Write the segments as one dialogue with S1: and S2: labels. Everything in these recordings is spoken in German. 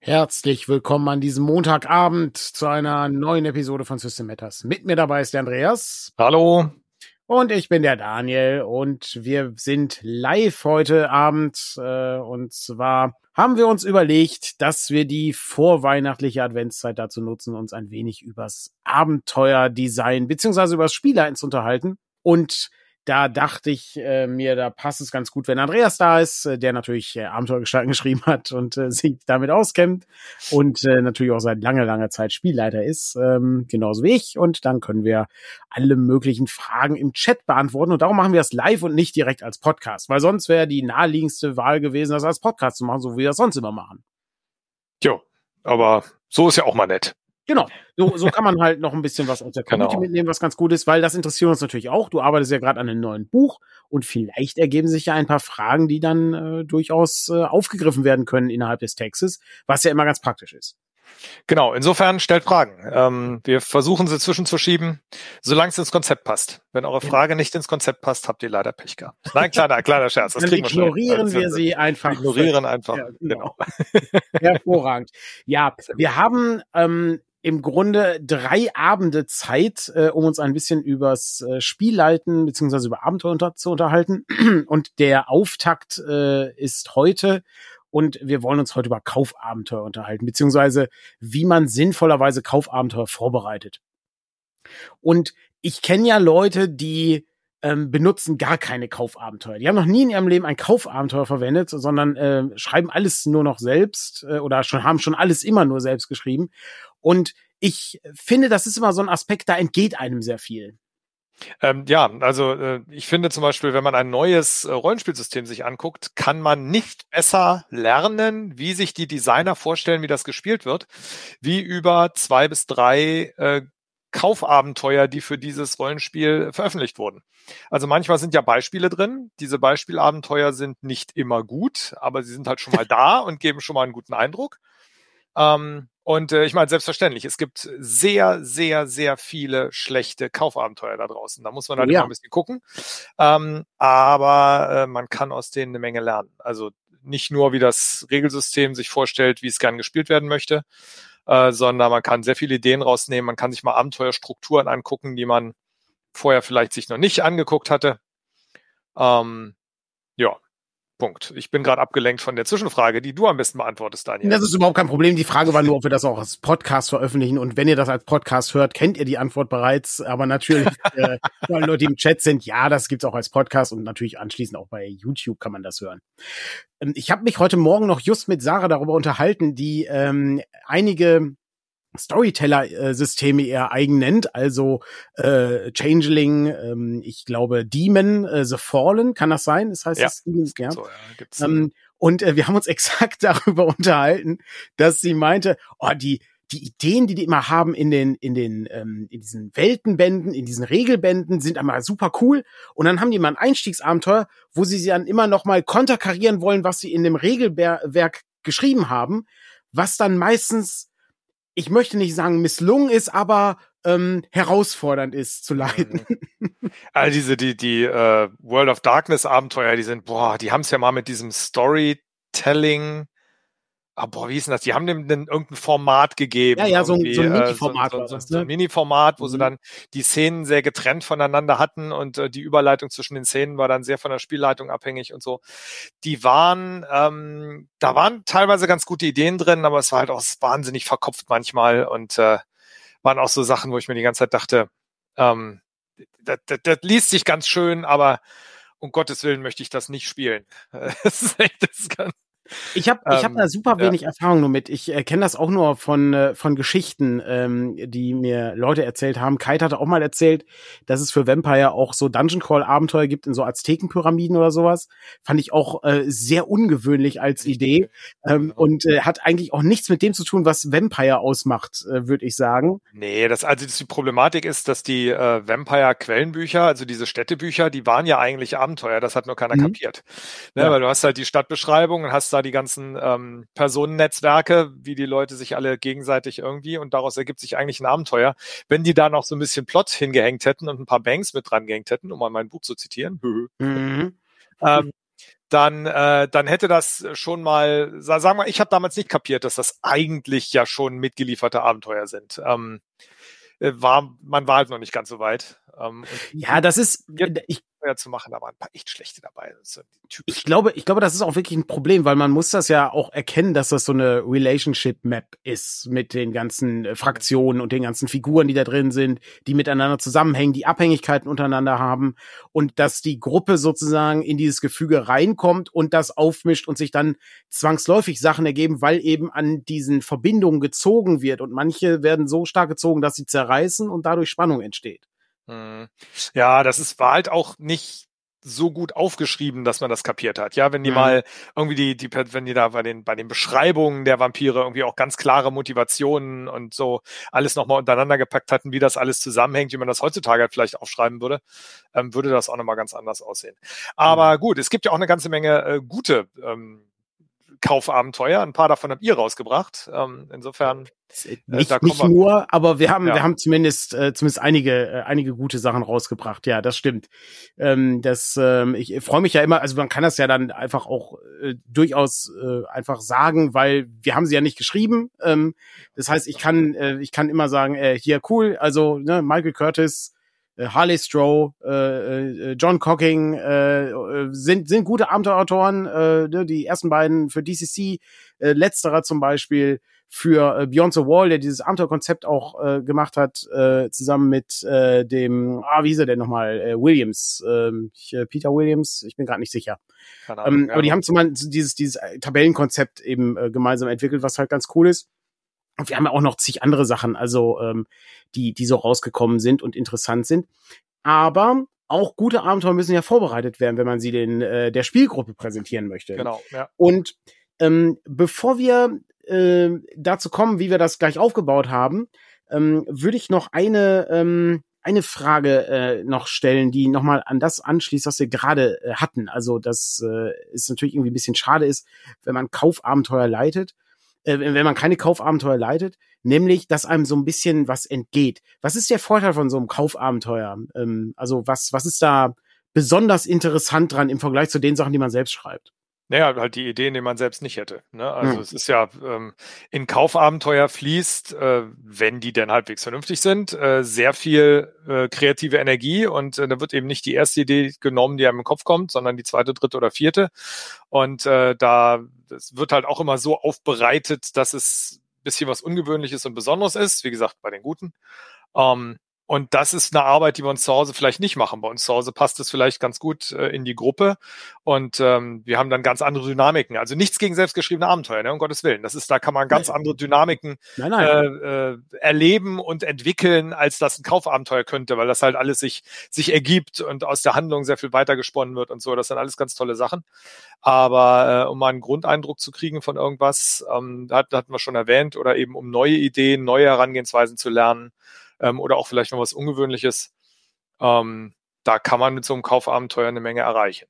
S1: Herzlich willkommen an diesem Montagabend zu einer neuen Episode von System Matters. Mit mir dabei ist der Andreas.
S2: Hallo.
S1: Und ich bin der Daniel und wir sind live heute Abend. Äh, und zwar haben wir uns überlegt, dass wir die vorweihnachtliche Adventszeit dazu nutzen, uns ein wenig übers Abenteuerdesign beziehungsweise übers Spieleins unterhalten. Und da dachte ich äh, mir, da passt es ganz gut, wenn Andreas da ist, äh, der natürlich äh, Abenteuergestalten geschrieben hat und äh, sich damit auskennt und äh, natürlich auch seit langer, langer Zeit Spielleiter ist, ähm, genauso wie ich. Und dann können wir alle möglichen Fragen im Chat beantworten. Und darum machen wir es live und nicht direkt als Podcast, weil sonst wäre die naheliegendste Wahl gewesen, das als Podcast zu machen, so wie wir das sonst immer machen.
S2: Jo, aber so ist ja auch mal nett.
S1: Genau. So, so kann man halt noch ein bisschen was aus der Community genau. mitnehmen, was ganz gut ist, weil das interessiert uns natürlich auch. Du arbeitest ja gerade an einem neuen Buch und vielleicht ergeben sich ja ein paar Fragen, die dann äh, durchaus äh, aufgegriffen werden können innerhalb des Textes, was ja immer ganz praktisch ist.
S2: Genau, insofern stellt Fragen. Ähm, wir versuchen sie zwischenzuschieben, solange es ins Konzept passt. Wenn eure Frage nicht ins Konzept passt, habt ihr leider Pech gehabt. Nein, kleiner, kleiner Scherz.
S1: Das Dann ignorieren wir, wir sie einfach.
S2: Ignorieren einfach. Ja, genau.
S1: genau. Hervorragend. Ja, wir haben ähm, im Grunde drei Abende Zeit, äh, um uns ein bisschen übers äh, Spielleiten beziehungsweise über Abenteuer unter zu unterhalten. Und der Auftakt äh, ist heute. Und wir wollen uns heute über Kaufabenteuer unterhalten, beziehungsweise wie man sinnvollerweise Kaufabenteuer vorbereitet. Und ich kenne ja Leute, die ähm, benutzen gar keine Kaufabenteuer. Die haben noch nie in ihrem Leben ein Kaufabenteuer verwendet, sondern äh, schreiben alles nur noch selbst äh, oder schon haben schon alles immer nur selbst geschrieben. Und ich finde, das ist immer so ein Aspekt, da entgeht einem sehr viel.
S2: Ähm, ja, also äh, ich finde zum Beispiel, wenn man ein neues äh, Rollenspielsystem sich anguckt, kann man nicht besser lernen, wie sich die Designer vorstellen, wie das gespielt wird, wie über zwei bis drei äh, Kaufabenteuer, die für dieses Rollenspiel veröffentlicht wurden. Also manchmal sind ja Beispiele drin. Diese Beispielabenteuer sind nicht immer gut, aber sie sind halt schon mal da und geben schon mal einen guten Eindruck. Ähm, und äh, ich meine, selbstverständlich, es gibt sehr, sehr, sehr viele schlechte Kaufabenteuer da draußen. Da muss man halt ja. immer ein bisschen gucken. Ähm, aber äh, man kann aus denen eine Menge lernen. Also nicht nur, wie das Regelsystem sich vorstellt, wie es gern gespielt werden möchte, äh, sondern man kann sehr viele Ideen rausnehmen. Man kann sich mal Abenteuerstrukturen angucken, die man vorher vielleicht sich noch nicht angeguckt hatte. Ähm, ja, Punkt. Ich bin gerade abgelenkt von der Zwischenfrage, die du am besten beantwortest, Daniel.
S1: Das ist überhaupt kein Problem. Die Frage war nur, ob wir das auch als Podcast veröffentlichen. Und wenn ihr das als Podcast hört, kennt ihr die Antwort bereits. Aber natürlich, äh, weil Leute im Chat sind, ja, das gibt's auch als Podcast und natürlich anschließend auch bei YouTube kann man das hören. Ähm, ich habe mich heute Morgen noch just mit Sarah darüber unterhalten, die ähm, einige Storyteller-Systeme eher eigen nennt, also äh, Changeling, ähm, ich glaube Demon, äh, The Fallen, kann das sein? Das heißt ja. das Demon, ja. So, ja gibt's, ähm, und äh, wir haben uns exakt darüber unterhalten, dass sie meinte, oh, die die Ideen, die die immer haben in den in den ähm, in diesen Weltenbänden, in diesen Regelbänden, sind einmal super cool. Und dann haben die mal ein Einstiegsabenteuer, wo sie sie dann immer noch mal konterkarieren wollen, was sie in dem Regelwerk geschrieben haben, was dann meistens ich möchte nicht sagen misslungen ist, aber ähm, herausfordernd ist zu leiten.
S2: All diese, die, die äh, World of Darkness Abenteuer, die sind, boah, die haben es ja mal mit diesem Storytelling ah, boah, wie ist denn das? Die haben dem denn irgendein Format gegeben.
S1: Ja, ja, so ein, so ein Mini-Format.
S2: So, so, so, ein Mini-Format, wo mhm. sie dann die Szenen sehr getrennt voneinander hatten und äh, die Überleitung zwischen den Szenen war dann sehr von der Spielleitung abhängig und so. Die waren, ähm, da waren teilweise ganz gute Ideen drin, aber es war halt auch wahnsinnig verkopft manchmal und äh, waren auch so Sachen, wo ich mir die ganze Zeit dachte, ähm, das, das, das liest sich ganz schön, aber um Gottes Willen möchte ich das nicht spielen. das ist echt, das ganz,
S1: ich habe ich hab ähm, da super wenig ja. Erfahrung nur mit. Ich äh, kenne das auch nur von, äh, von Geschichten, ähm, die mir Leute erzählt haben. Kite hatte auch mal erzählt, dass es für Vampire auch so Dungeon Crawl Abenteuer gibt in so Aztekenpyramiden oder sowas. Fand ich auch äh, sehr ungewöhnlich als Idee ähm, genau. und äh, hat eigentlich auch nichts mit dem zu tun, was Vampire ausmacht, äh, würde ich sagen.
S2: Nee, das also die Problematik ist, dass die äh, Vampire Quellenbücher, also diese Städtebücher, die waren ja eigentlich Abenteuer. Das hat nur keiner mhm. kapiert. Ne, ja. Weil du hast halt die Stadtbeschreibung und hast da die ganzen ähm, Personennetzwerke, wie die Leute sich alle gegenseitig irgendwie und daraus ergibt sich eigentlich ein Abenteuer. Wenn die da noch so ein bisschen Plot hingehängt hätten und ein paar Banks mit dran gehängt hätten, um mal mein Buch zu zitieren, mhm. ähm, dann, äh, dann hätte das schon mal, sagen wir, ich habe damals nicht kapiert, dass das eigentlich ja schon mitgelieferte Abenteuer sind. Ähm, äh, war, man war halt noch nicht ganz so weit.
S1: Ähm, ja, das ist,
S2: ich, zu machen, da waren ein paar echt schlechte dabei.
S1: ich glaube, ich glaube, das ist auch wirklich ein Problem, weil man muss das ja auch erkennen, dass das so eine Relationship Map ist mit den ganzen äh, Fraktionen und den ganzen Figuren, die da drin sind, die miteinander zusammenhängen, die Abhängigkeiten untereinander haben und dass die Gruppe sozusagen in dieses Gefüge reinkommt und das aufmischt und sich dann zwangsläufig Sachen ergeben, weil eben an diesen Verbindungen gezogen wird und manche werden so stark gezogen, dass sie zerreißen und dadurch Spannung entsteht.
S2: Mhm. Ja, das ist, war halt auch nicht so gut aufgeschrieben, dass man das kapiert hat. Ja, wenn die mhm. mal irgendwie die, die, wenn die da bei den, bei den Beschreibungen der Vampire irgendwie auch ganz klare Motivationen und so alles nochmal untereinander gepackt hatten, wie das alles zusammenhängt, wie man das heutzutage halt vielleicht aufschreiben würde, ähm, würde das auch nochmal ganz anders aussehen. Aber mhm. gut, es gibt ja auch eine ganze Menge äh, gute ähm, Kaufabenteuer. Ein paar davon habt ihr rausgebracht. Ähm, insofern.
S1: Äh, nicht, äh, nicht nur, aber wir haben, ja. wir haben zumindest, äh, zumindest einige, äh, einige gute Sachen rausgebracht. Ja, das stimmt. Ähm, das, ähm, ich freue mich ja immer, also man kann das ja dann einfach auch äh, durchaus äh, einfach sagen, weil wir haben sie ja nicht geschrieben. Ähm, das heißt, ich kann, äh, ich kann immer sagen, äh, hier cool, also ne, Michael Curtis, äh, Harley Stroh, äh, äh, John Cocking äh, sind sind gute Abenteuerautoren. Äh, ne, die ersten beiden für DCC, äh, letzterer zum Beispiel für äh, Beyond the Wall, der dieses Abenteuerkonzept auch äh, gemacht hat, äh, zusammen mit äh, dem, ah, wie hieß er denn nochmal, äh, Williams, ähm, äh, Peter Williams, ich bin gerade nicht sicher. Ahnung, ähm. Aber die haben zum Beispiel dieses, dieses Tabellenkonzept eben äh, gemeinsam entwickelt, was halt ganz cool ist. Und wir haben ja auch noch zig andere Sachen, also ähm, die, die so rausgekommen sind und interessant sind. Aber auch gute Abenteuer müssen ja vorbereitet werden, wenn man sie den äh, der Spielgruppe präsentieren möchte.
S2: Genau. Ja.
S1: Und ähm, bevor wir äh, dazu kommen, wie wir das gleich aufgebaut haben, ähm, würde ich noch eine ähm, eine Frage äh, noch stellen, die nochmal an das anschließt, was wir gerade äh, hatten. Also, das äh, ist natürlich irgendwie ein bisschen schade ist, wenn man Kaufabenteuer leitet äh, wenn man keine Kaufabenteuer leitet, nämlich, dass einem so ein bisschen was entgeht. Was ist der Vorteil von so einem Kaufabenteuer? Ähm, also was, was ist da besonders interessant dran im Vergleich zu den Sachen, die man selbst schreibt?
S2: Naja, halt die Ideen, die man selbst nicht hätte. Ne? Also hm. es ist ja ähm, in Kaufabenteuer fließt, äh, wenn die denn halbwegs vernünftig sind, äh, sehr viel äh, kreative Energie und äh, da wird eben nicht die erste Idee genommen, die einem im Kopf kommt, sondern die zweite, dritte oder vierte. Und äh, da das wird halt auch immer so aufbereitet, dass es bisschen was Ungewöhnliches und Besonderes ist. Wie gesagt, bei den Guten. Ähm, und das ist eine Arbeit, die wir uns zu Hause vielleicht nicht machen. Bei uns zu Hause passt es vielleicht ganz gut äh, in die Gruppe und ähm, wir haben dann ganz andere Dynamiken. Also nichts gegen selbstgeschriebene Abenteuer, ne, um Gottes Willen. Das ist, da kann man ganz nein. andere Dynamiken nein, nein. Äh, äh, erleben und entwickeln, als das ein Kaufabenteuer könnte, weil das halt alles sich, sich ergibt und aus der Handlung sehr viel weiter gesponnen wird und so. Das sind alles ganz tolle Sachen. Aber äh, um mal einen Grundeindruck zu kriegen von irgendwas, ähm, hat, hatten wir schon erwähnt, oder eben um neue Ideen, neue Herangehensweisen zu lernen ähm, oder auch vielleicht noch was Ungewöhnliches. Ähm, da kann man mit so einem Kaufabenteuer eine Menge erreichen.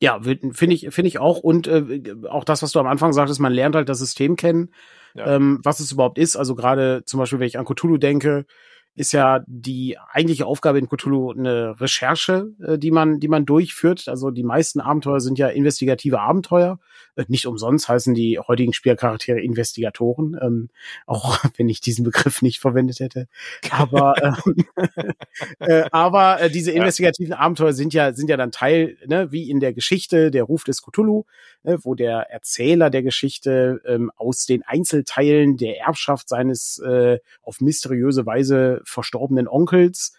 S1: Ja, finde ich, finde ich auch. Und äh, auch das, was du am Anfang sagtest, man lernt halt das System kennen, ja. ähm, was es überhaupt ist. Also gerade zum Beispiel, wenn ich an Cthulhu denke, ist ja die eigentliche Aufgabe in Cthulhu eine Recherche, äh, die man, die man durchführt. Also die meisten Abenteuer sind ja investigative Abenteuer. Äh, nicht umsonst heißen die heutigen Spielercharaktere Investigatoren, ähm, auch wenn ich diesen Begriff nicht verwendet hätte. Aber, ähm, äh, aber äh, diese investigativen Abenteuer sind ja, sind ja dann Teil, ne, wie in der Geschichte, der Ruf des Cthulhu, äh, wo der Erzähler der Geschichte ähm, aus den Einzelteilen der Erbschaft seines äh, auf mysteriöse Weise verstorbenen Onkels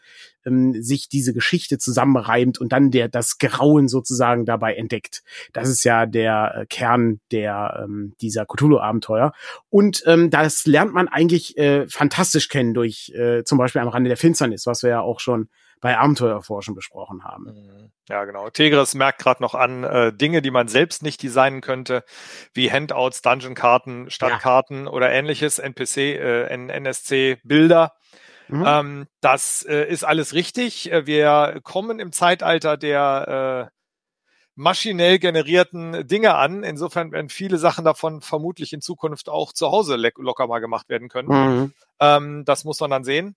S1: ähm, sich diese Geschichte zusammenreimt und dann der das Grauen sozusagen dabei entdeckt. Das ist ja der äh, Kern der ähm, dieser Cthulhu-Abenteuer. Und ähm, das lernt man eigentlich äh, fantastisch kennen durch äh, zum Beispiel am Rande der Finsternis, was wir ja auch schon bei Abenteuerforschen besprochen haben.
S2: Mhm. Ja, genau. Tegris merkt gerade noch an äh, Dinge, die man selbst nicht designen könnte, wie Handouts, Dungeon-Karten, Stadtkarten ja. oder ähnliches, NPC, äh, NSC-Bilder. Mhm. Ähm, das äh, ist alles richtig. Äh, wir kommen im Zeitalter der äh, maschinell generierten Dinge an. Insofern werden viele Sachen davon vermutlich in Zukunft auch zu Hause locker mal gemacht werden können. Mhm. Ähm, das muss man dann sehen.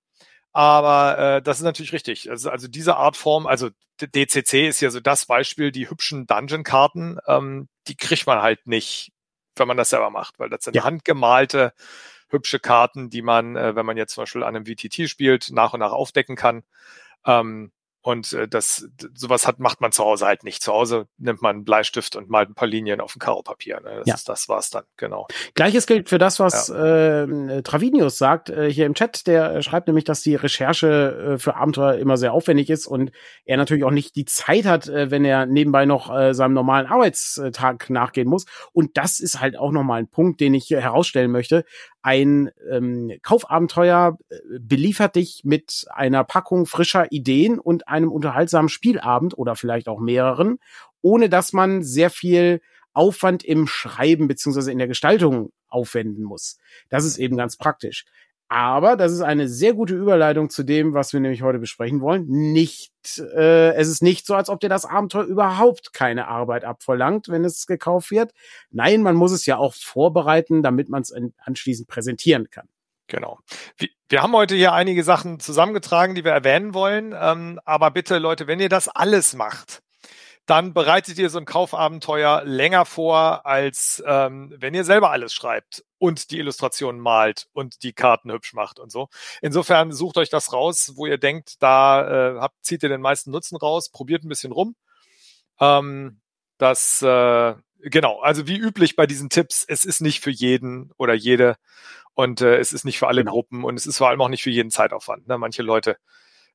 S2: Aber äh, das ist natürlich richtig. Also, also diese Art Form, also DCC ist ja so das Beispiel, die hübschen Dungeon-Karten, ähm, die kriegt man halt nicht, wenn man das selber macht, weil das sind ja. handgemalte hübsche Karten, die man, äh, wenn man jetzt zum Beispiel an einem VTT spielt, nach und nach aufdecken kann. Ähm, und äh, das sowas hat macht man zu Hause halt nicht. Zu Hause nimmt man einen Bleistift und malt ein paar Linien auf ein Karopapier. Ne? Das,
S1: ja.
S2: ist, das war's dann, genau.
S1: Gleiches gilt für das, was ja. äh, Travinius sagt äh, hier im Chat. Der äh, schreibt nämlich, dass die Recherche äh, für Abenteuer immer sehr aufwendig ist und er natürlich auch nicht die Zeit hat, äh, wenn er nebenbei noch äh, seinem normalen Arbeitstag nachgehen muss. Und das ist halt auch nochmal ein Punkt, den ich herausstellen möchte ein ähm, Kaufabenteuer äh, beliefert dich mit einer Packung frischer Ideen und einem unterhaltsamen Spielabend oder vielleicht auch mehreren, ohne dass man sehr viel Aufwand im Schreiben beziehungsweise in der Gestaltung aufwenden muss. Das ist eben ganz praktisch. Aber das ist eine sehr gute Überleitung zu dem, was wir nämlich heute besprechen wollen. Nicht, äh, es ist nicht so, als ob dir das Abenteuer überhaupt keine Arbeit abverlangt, wenn es gekauft wird. Nein, man muss es ja auch vorbereiten, damit man es anschließend präsentieren kann.
S2: Genau. Wir haben heute hier einige Sachen zusammengetragen, die wir erwähnen wollen. Ähm, aber bitte, Leute, wenn ihr das alles macht, dann bereitet ihr so ein Kaufabenteuer länger vor, als ähm, wenn ihr selber alles schreibt und die Illustrationen malt und die Karten hübsch macht und so. Insofern sucht euch das raus, wo ihr denkt, da äh, habt, zieht ihr den meisten Nutzen raus, probiert ein bisschen rum. Ähm, das äh, genau, also wie üblich bei diesen Tipps, es ist nicht für jeden oder jede und äh, es ist nicht für alle genau. Gruppen und es ist vor allem auch nicht für jeden Zeitaufwand. Ne? Manche Leute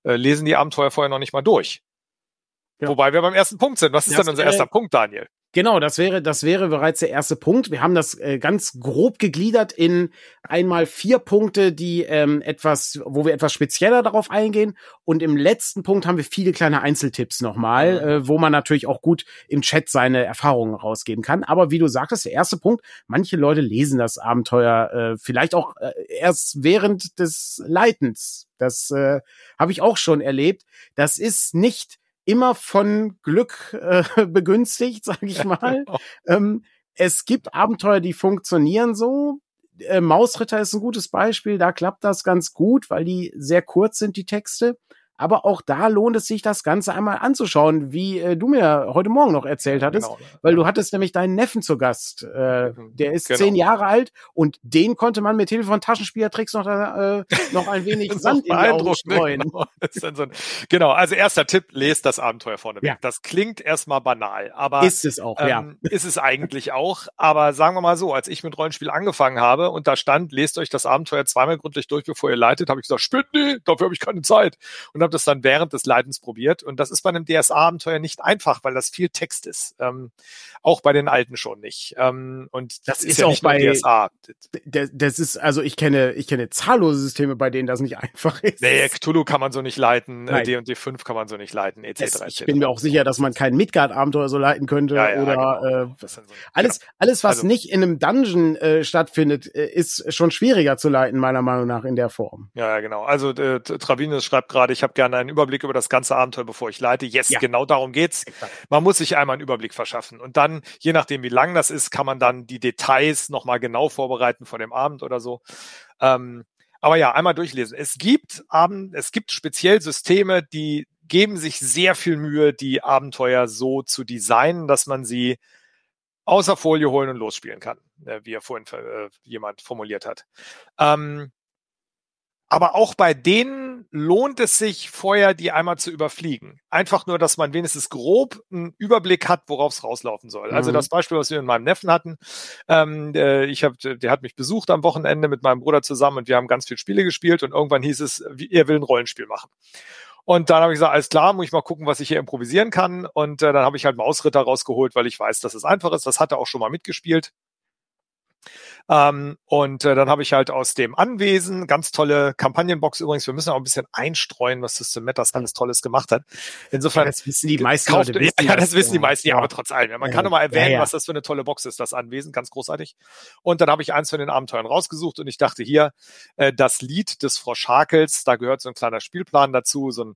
S2: äh, lesen die Abenteuer vorher noch nicht mal durch. Ja. Wobei wir beim ersten Punkt sind. Was ist das, denn unser erster Punkt, Daniel?
S1: Genau, das wäre, das wäre bereits der erste Punkt. Wir haben das äh, ganz grob gegliedert in einmal vier Punkte, die ähm, etwas, wo wir etwas spezieller darauf eingehen. Und im letzten Punkt haben wir viele kleine Einzeltipps nochmal, äh, wo man natürlich auch gut im Chat seine Erfahrungen rausgeben kann. Aber wie du sagtest, der erste Punkt, manche Leute lesen das Abenteuer äh, vielleicht auch äh, erst während des Leitens. Das äh, habe ich auch schon erlebt. Das ist nicht immer von Glück äh, begünstigt, sage ich mal. Genau. ähm, es gibt Abenteuer, die funktionieren so. Äh, Mausritter ist ein gutes Beispiel, da klappt das ganz gut, weil die sehr kurz sind, die Texte. Aber auch da lohnt es sich, das Ganze einmal anzuschauen, wie äh, du mir heute Morgen noch erzählt hattest, genau. weil du hattest nämlich deinen Neffen zu Gast. Äh, der ist genau. zehn Jahre alt und den konnte man mit Hilfe von Taschenspielertricks noch, äh, noch ein wenig Sand in die Augen streuen.
S2: Genau. So ein, genau, also erster Tipp, lest das Abenteuer vorne Ja. Das klingt erstmal banal, aber
S1: ist es auch, ähm, ja.
S2: Ist es eigentlich auch. Aber sagen wir mal so, als ich mit Rollenspiel angefangen habe und da stand, lest euch das Abenteuer zweimal gründlich durch, bevor ihr leitet, habe ich gesagt, spinnt nee, dafür habe ich keine Zeit. Und habe das dann während des Leidens probiert. Und das ist bei einem DSA-Abenteuer nicht einfach, weil das viel Text ist. Ähm, auch bei den alten schon nicht. Ähm, und
S1: das, das ist, ist ja auch bei DSA. Das ist, also ich kenne, ich kenne zahllose Systeme, bei denen das nicht einfach ist.
S2: Nee, Cthulhu kann man so nicht leiten, äh, D&D 5 kann man so nicht leiten, etc.
S1: Es, ich bin mir auch sicher, dass man kein Midgard-Abenteuer so leiten könnte ja, ja, oder genau. äh, so, alles, alles, was also, nicht in einem Dungeon äh, stattfindet, äh, ist schon schwieriger zu leiten, meiner Meinung nach, in der Form.
S2: Ja, ja genau. Also äh, Travinus schreibt gerade, ich habe gerne einen Überblick über das ganze Abenteuer, bevor ich leite. Yes, ja. genau darum geht's. Man muss sich einmal einen Überblick verschaffen. Und dann, je nachdem, wie lang das ist, kann man dann die Details nochmal genau vorbereiten vor dem Abend oder so. Ähm, aber ja, einmal durchlesen. Es gibt Abend, es gibt speziell Systeme, die geben sich sehr viel Mühe, die Abenteuer so zu designen, dass man sie außer Folie holen und losspielen kann, äh, wie er vorhin äh, jemand formuliert hat. Ähm, aber auch bei denen lohnt es sich vorher, die einmal zu überfliegen. Einfach nur, dass man wenigstens grob einen Überblick hat, worauf es rauslaufen soll. Also mhm. Also das Beispiel, was wir mit meinem Neffen hatten, ähm, äh, ich hab, der hat mich besucht am Wochenende mit meinem Bruder zusammen und wir haben ganz viele Spiele gespielt und irgendwann hieß es, er will ein Rollenspiel machen. Und dann habe ich gesagt, alles klar, muss ich mal gucken, was ich hier improvisieren kann. Und äh, dann habe ich halt Mausritter rausgeholt, weil ich weiß, dass es einfach ist. Das hat er auch schon mal mitgespielt. Ähm, und äh, dann habe ich halt aus dem Anwesen, ganz tolle Kampagnenbox übrigens, wir müssen auch ein bisschen einstreuen, was System Matters alles Tolles gemacht hat. Insofern.
S1: Ja, das wissen die meisten kauft, Leute.
S2: Wissen ja, das, wissen die meisten, ja, aber trotz allem. Man ja, kann doch mal erwähnen, was das für eine tolle Box ist, das Anwesen, ganz großartig. Und dann habe ich eins von den Abenteuern rausgesucht und ich dachte hier, äh, das Lied des Frau Scharkels, da gehört so ein kleiner Spielplan dazu, so ein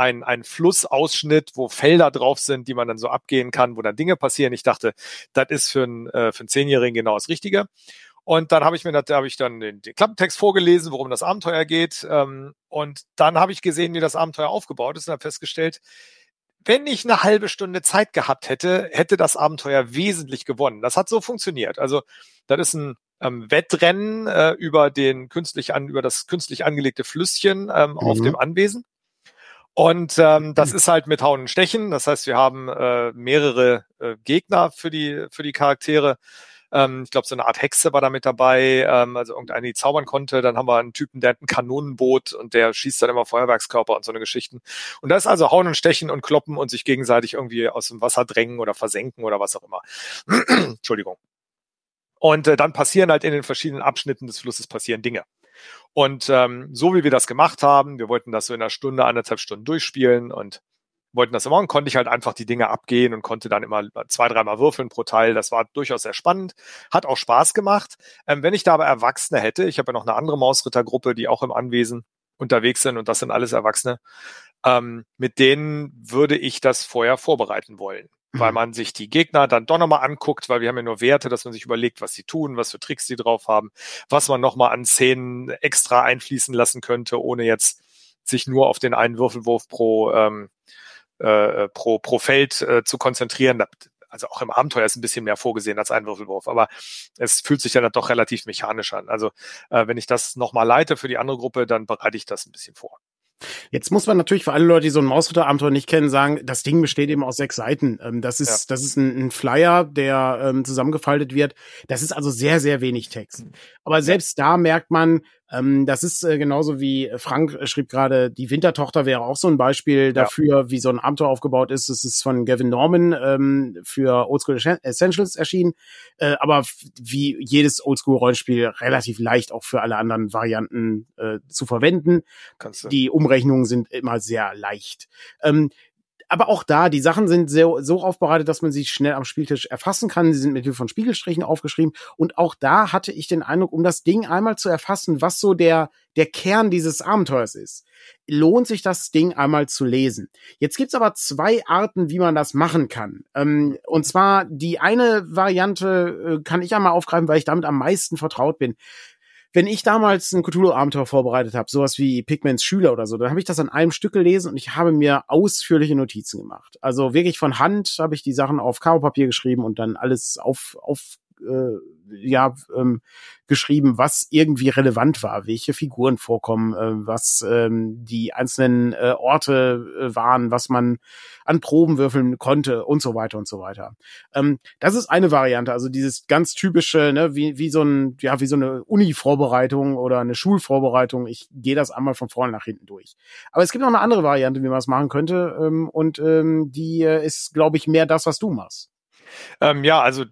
S2: ein, ein Flussausschnitt, wo Felder drauf sind, die man dann so abgehen kann, wo dann Dinge passieren. Ich dachte, das ist für einen, äh, für einen Zehnjährigen genau das Richtige. Und dann habe ich mir, da habe ich dann den, den Klappentext vorgelesen, worum das Abenteuer geht. Ähm, und dann habe ich gesehen, wie das Abenteuer aufgebaut ist und habe festgestellt, wenn ich eine halbe Stunde Zeit gehabt hätte, hätte das Abenteuer wesentlich gewonnen. Das hat so funktioniert. Also, das ist ein ähm, Wettrennen äh, über den künstlich an, über das künstlich angelegte Flüsschen ähm, mhm. auf dem Anwesen. Und ähm, das mhm. ist halt mit Hauen und Stechen. Das heißt, wir haben äh, mehrere äh, Gegner für die für die Charaktere. Ähm, ich glaube, so eine Art Hexe war da mit dabei, ähm, also irgendeine, die zaubern konnte. Dann haben wir einen Typen, der hat ein Kanonenboot und der schießt dann immer Feuerwerkskörper und so eine Geschichten. Und da ist also Hauen und Stechen und Kloppen und sich gegenseitig irgendwie aus dem Wasser drängen oder versenken oder was auch immer. Entschuldigung. Und äh, dann passieren halt in den verschiedenen Abschnitten des Flusses passieren Dinge. Und ähm, so wie wir das gemacht haben, wir wollten das so in einer Stunde, anderthalb Stunden durchspielen und wollten das immer und konnte ich halt einfach die Dinge abgehen und konnte dann immer zwei, dreimal würfeln pro Teil. Das war durchaus sehr spannend, hat auch Spaß gemacht. Ähm, wenn ich da aber Erwachsene hätte, ich habe ja noch eine andere Mausrittergruppe, die auch im Anwesen unterwegs sind und das sind alles Erwachsene, ähm, mit denen würde ich das vorher vorbereiten wollen. Weil mhm. man sich die Gegner dann doch nochmal anguckt, weil wir haben ja nur Werte, dass man sich überlegt, was sie tun, was für Tricks sie drauf haben, was man nochmal an Szenen extra einfließen lassen könnte, ohne jetzt sich nur auf den einen Würfelwurf pro ähm, äh, pro, pro Feld äh, zu konzentrieren. Also auch im Abenteuer ist ein bisschen mehr vorgesehen als ein Würfelwurf, aber es fühlt sich dann doch relativ mechanisch an. Also äh, wenn ich das nochmal leite für die andere Gruppe, dann bereite ich das ein bisschen vor.
S1: Jetzt muss man natürlich für alle Leute, die so ein Mausritter-Abenteuer nicht kennen, sagen, das Ding besteht eben aus sechs Seiten. Ähm, das ist, ja. das ist ein, ein, Flyer, der ähm, zusammengefaltet wird. Das ist also sehr, sehr wenig Text. Aber selbst da merkt man, ähm, das ist äh, genauso wie Frank schrieb gerade, die Wintertochter wäre auch so ein Beispiel dafür, ja. wie so ein Abenteuer aufgebaut ist. Es ist von Gavin Norman ähm, für Oldschool Essentials erschienen, äh, aber wie jedes Oldschool-Rollenspiel relativ leicht auch für alle anderen Varianten äh, zu verwenden. Die Umrechnungen sind immer sehr leicht. Ähm, aber auch da, die Sachen sind sehr, so aufbereitet, dass man sie schnell am Spieltisch erfassen kann. Sie sind mit Hilfe von Spiegelstrichen aufgeschrieben. Und auch da hatte ich den Eindruck, um das Ding einmal zu erfassen, was so der, der Kern dieses Abenteuers ist, lohnt sich das Ding einmal zu lesen. Jetzt gibt's aber zwei Arten, wie man das machen kann. Ähm, und zwar die eine Variante äh, kann ich einmal aufgreifen, weil ich damit am meisten vertraut bin wenn ich damals ein Cthulhu-Abenteuer vorbereitet habe, sowas wie Pigments Schüler oder so, dann habe ich das an einem Stück gelesen und ich habe mir ausführliche Notizen gemacht. Also wirklich von Hand habe ich die Sachen auf Karo-Papier geschrieben und dann alles auf, auf äh, ja ähm, geschrieben, was irgendwie relevant war, welche Figuren vorkommen, äh, was ähm, die einzelnen äh, Orte äh, waren, was man an Proben würfeln konnte und so weiter und so weiter. Ähm, das ist eine Variante, also dieses ganz typische, ne, wie, wie so ein, ja, wie so eine Uni-Vorbereitung oder eine Schulvorbereitung. Ich gehe das einmal von vorne nach hinten durch. Aber es gibt noch eine andere Variante, wie man es machen könnte, ähm, und ähm, die äh, ist, glaube ich, mehr das, was du machst.
S2: Ähm, ja, also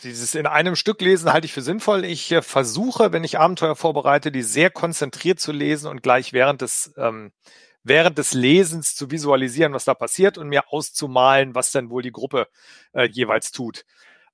S2: dieses in einem Stück lesen halte ich für sinnvoll. Ich äh, versuche, wenn ich Abenteuer vorbereite, die sehr konzentriert zu lesen und gleich während des ähm, während des Lesens zu visualisieren, was da passiert und mir auszumalen, was denn wohl die Gruppe äh, jeweils tut.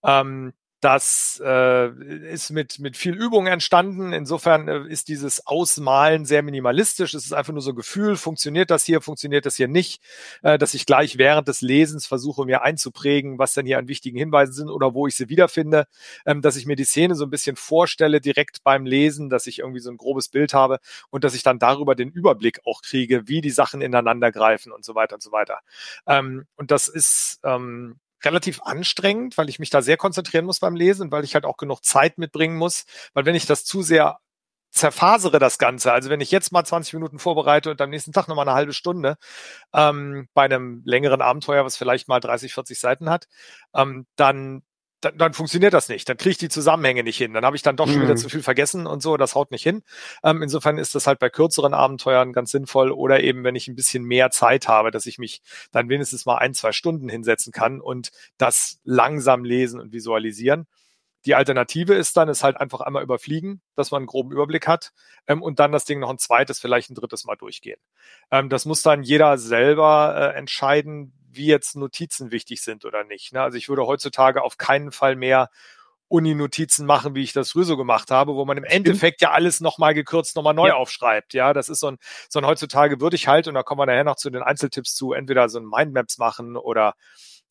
S2: Ähm, das äh, ist mit, mit viel Übung entstanden. Insofern äh, ist dieses Ausmalen sehr minimalistisch. Es ist einfach nur so ein Gefühl, funktioniert das hier, funktioniert das hier nicht, äh, dass ich gleich während des Lesens versuche, mir einzuprägen, was denn hier an wichtigen Hinweisen sind oder wo ich sie wiederfinde, ähm, dass ich mir die Szene so ein bisschen vorstelle direkt beim Lesen, dass ich irgendwie so ein grobes Bild habe und dass ich dann darüber den Überblick auch kriege, wie die Sachen ineinander greifen und so weiter und so weiter. Ähm, und das ist ähm, relativ anstrengend, weil ich mich da sehr konzentrieren muss beim Lesen, weil ich halt auch genug Zeit mitbringen muss, weil wenn ich das zu sehr zerfasere das Ganze. Also wenn ich jetzt mal 20 Minuten vorbereite und am nächsten Tag nochmal eine halbe Stunde ähm, bei einem längeren Abenteuer, was vielleicht mal 30, 40 Seiten hat, ähm, dann dann, dann funktioniert das nicht. Dann kriege ich die Zusammenhänge nicht hin. Dann habe ich dann doch schon mhm. wieder zu viel vergessen und so. Das haut nicht hin. Ähm, insofern ist das halt bei kürzeren Abenteuern ganz sinnvoll oder eben, wenn ich ein bisschen mehr Zeit habe, dass ich mich dann wenigstens mal ein, zwei Stunden hinsetzen kann und das langsam lesen und visualisieren. Die Alternative ist dann, es halt einfach einmal überfliegen, dass man einen groben Überblick hat ähm, und dann das Ding noch ein zweites, vielleicht ein drittes Mal durchgehen. Ähm, das muss dann jeder selber äh, entscheiden, wie jetzt Notizen wichtig sind oder nicht. Ne? Also ich würde heutzutage auf keinen Fall mehr Uni-Notizen machen, wie ich das früher so gemacht habe, wo man im Endeffekt ja alles nochmal gekürzt, nochmal neu ja. aufschreibt. Ja, das ist so ein, so ein heutzutage würde ich halt, und da kommen wir nachher noch zu den Einzeltipps zu, entweder so ein Mindmaps machen oder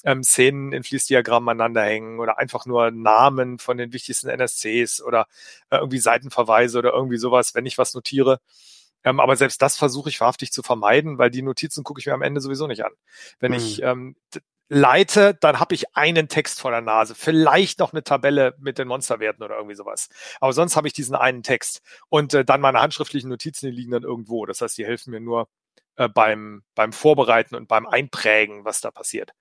S2: ähm, Szenen in Fließdiagrammen aneinander hängen oder einfach nur Namen von den wichtigsten NSCs oder äh, irgendwie Seitenverweise oder irgendwie sowas, wenn ich was notiere. Ähm, aber selbst das versuche ich wahrhaftig zu vermeiden, weil die Notizen gucke ich mir am Ende sowieso nicht an. Wenn hm. ich ähm, leite, dann habe ich einen Text vor der Nase, vielleicht noch eine Tabelle mit den Monsterwerten oder irgendwie sowas. Aber sonst habe ich diesen einen Text und äh, dann meine handschriftlichen Notizen, die liegen dann irgendwo. Das heißt, die helfen mir nur äh, beim beim Vorbereiten und beim Einprägen, was da passiert.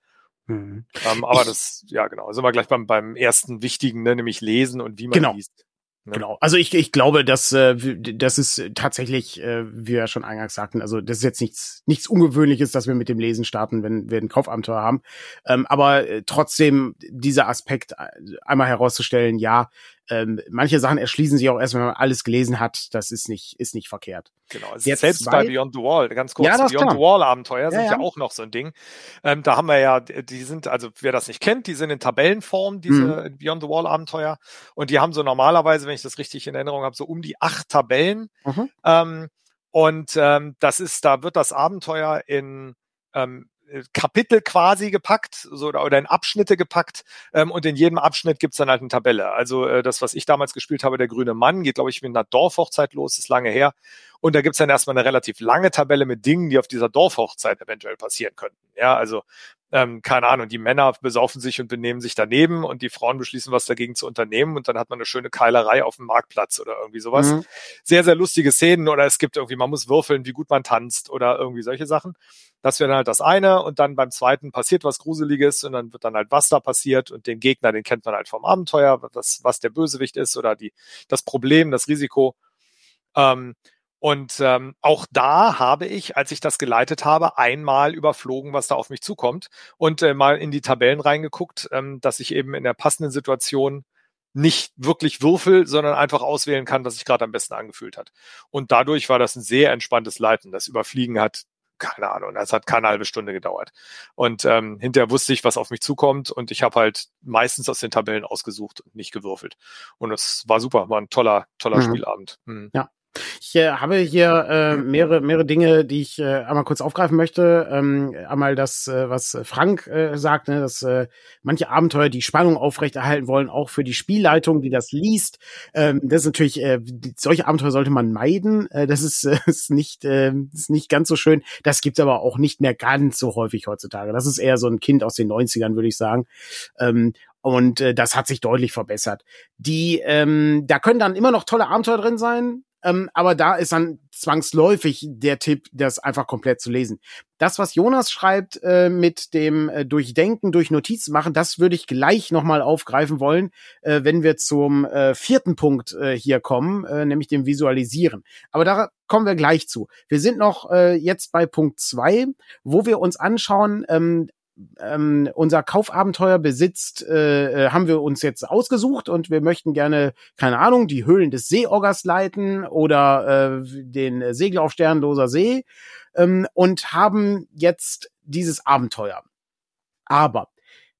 S2: Mhm. Ähm, aber ich, das, ja genau, sind wir gleich beim beim ersten wichtigen, ne, nämlich lesen und wie man
S1: genau.
S2: liest.
S1: Ne? Genau. Also ich, ich glaube, dass äh, das ist tatsächlich, äh, wie wir ja schon eingangs sagten, also das ist jetzt nichts nichts Ungewöhnliches, dass wir mit dem Lesen starten, wenn wir ein Kaufabenteuer haben. Ähm, aber äh, trotzdem dieser Aspekt äh, einmal herauszustellen, ja, ähm, manche Sachen erschließen sich auch erst, wenn man alles gelesen hat. Das ist nicht, ist nicht verkehrt.
S2: Genau. Jetzt selbst bei Beyond the Wall, ganz kurz, ja, Beyond klar. the Wall Abenteuer sind ja, ja. auch noch so ein Ding. Ähm, da haben wir ja, die sind, also wer das nicht kennt, die sind in Tabellenform, diese mhm. Beyond the Wall Abenteuer. Und die haben so normalerweise, wenn ich das richtig in Erinnerung habe, so um die acht Tabellen. Mhm. Ähm, und ähm, das ist, da wird das Abenteuer in ähm, äh, Kapitel quasi gepackt so, oder in Abschnitte gepackt ähm, und in jedem Abschnitt gibt's dann halt eine Tabelle. Also äh, das, was ich damals gespielt habe, der grüne Mann, geht, glaube ich, mit einer Dorfhochzeit los, ist lange her. Und da gibt's dann erstmal eine relativ lange Tabelle mit Dingen, die auf dieser Dorfhochzeit eventuell passieren könnten. Ja, also ähm, keine Ahnung, die Männer besaufen sich und benehmen sich daneben und die Frauen beschließen, was dagegen zu unternehmen und dann hat man eine schöne Keilerei auf dem Marktplatz oder irgendwie sowas. Mhm. Sehr, sehr lustige Szenen oder es gibt irgendwie, man muss würfeln, wie gut man tanzt oder irgendwie solche Sachen. Das wäre dann halt das eine und dann beim zweiten passiert was Gruseliges und dann wird dann halt, was da passiert und den Gegner, den kennt man halt vom Abenteuer, was, was der Bösewicht ist oder die, das Problem, das Risiko. Ähm, und ähm, auch da habe ich, als ich das geleitet habe, einmal überflogen, was da auf mich zukommt und äh, mal in die Tabellen reingeguckt, ähm, dass ich eben in der passenden Situation nicht wirklich würfel, sondern einfach auswählen kann, was sich gerade am besten angefühlt hat. Und dadurch war das ein sehr entspanntes Leiten. Das Überfliegen hat keine Ahnung, das hat keine halbe Stunde gedauert. Und ähm, hinterher wusste ich, was auf mich zukommt und ich habe halt meistens aus den Tabellen ausgesucht und nicht gewürfelt. Und es war super, war ein toller, toller mhm. Spielabend.
S1: Mhm. Ja. Ich äh, habe hier äh, mehrere, mehrere Dinge, die ich äh, einmal kurz aufgreifen möchte. Ähm, einmal das, äh, was Frank äh, sagt, ne, dass äh, manche Abenteuer die Spannung aufrechterhalten wollen, auch für die Spielleitung, die das liest. Ähm, das ist natürlich, äh, solche Abenteuer sollte man meiden. Äh, das ist, äh, ist, nicht, äh, ist nicht ganz so schön. Das gibt's aber auch nicht mehr ganz so häufig heutzutage. Das ist eher so ein Kind aus den 90ern, würde ich sagen. Ähm, und äh, das hat sich deutlich verbessert. Die, ähm, da können dann immer noch tolle Abenteuer drin sein. Ähm, aber da ist dann zwangsläufig der Tipp, das einfach komplett zu lesen. Das, was Jonas schreibt äh, mit dem äh, Durchdenken, durch Notizen machen, das würde ich gleich nochmal aufgreifen wollen, äh, wenn wir zum äh, vierten Punkt äh, hier kommen, äh, nämlich dem Visualisieren. Aber da kommen wir gleich zu. Wir sind noch jetzt bei Punkt zwei, wo wir uns anschauen, ähm, ähm, unser Kaufabenteuer besitzt, äh, äh, haben wir uns jetzt ausgesucht und wir möchten gerne, keine Ahnung, die Höhlen des Seeoggers leiten oder äh, den Segel auf Sternloser See ähm, und haben jetzt dieses Abenteuer. Aber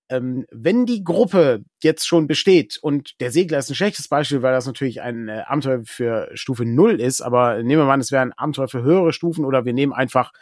S1: ähm, wenn die Gruppe jetzt schon besteht und der Segler ist ein schlechtes Beispiel, weil das natürlich ein äh, Abenteuer für Stufe 0 ist, aber nehmen wir mal an, es wäre ein Abenteuer für höhere Stufen oder wir nehmen einfach,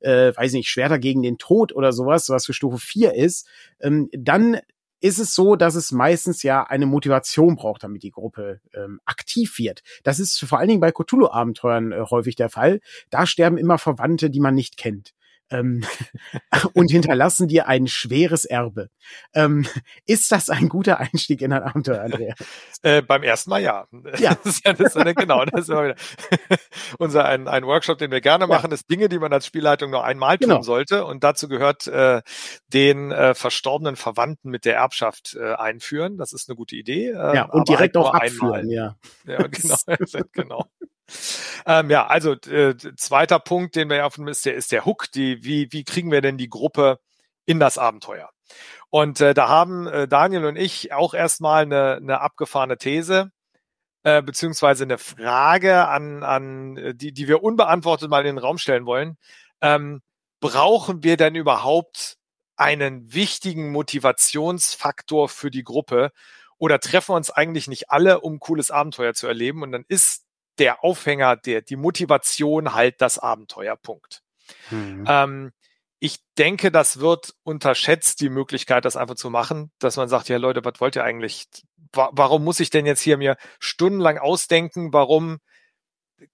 S1: äh, weiß nicht, Schwerter gegen den Tod oder sowas, was für Stufe 4 ist, ähm, dann ist es so, dass es meistens ja eine Motivation braucht, damit die Gruppe ähm, aktiv wird. Das ist vor allen Dingen bei Cthulhu-Abenteuern äh, häufig der Fall. Da sterben immer Verwandte, die man nicht kennt ähm, und hinterlassen dir ein schweres Erbe. Ähm, ist das ein guter Einstieg in ein Abenteuer, Andrea?
S2: Äh, beim ersten Mal ja. Ja. Das ist ja das ist genau, das ist immer wieder unser ein, ein Workshop, den wir gerne machen, ja. ist Dinge, die man als Spielleitung nur einmal tun genau. sollte. Und dazu gehört äh, den äh, verstorbenen Verwandten mit der Erbschaft äh, einführen. Das ist eine gute Idee.
S1: Äh, ja, und direkt halt auch abführen, einmal. ja.
S2: Ja, genau. genau. Ähm, ja, also äh, zweiter Punkt, den wir ja offen ist der, ist der Hook. Die, wie, wie kriegen wir denn die Gruppe in das Abenteuer? Und äh, da haben äh, Daniel und ich auch erstmal eine, eine abgefahrene These, äh, beziehungsweise eine Frage an, an äh, die, die wir unbeantwortet mal in den Raum stellen wollen. Ähm, brauchen wir denn überhaupt einen wichtigen Motivationsfaktor für die Gruppe? Oder treffen uns eigentlich nicht alle, um cooles Abenteuer zu erleben? Und dann ist der Aufhänger, der, die Motivation halt das Abenteuerpunkt. Mhm. Ähm, ich denke, das wird unterschätzt, die Möglichkeit, das einfach zu machen, dass man sagt, ja Leute, was wollt ihr eigentlich? Warum muss ich denn jetzt hier mir stundenlang ausdenken, warum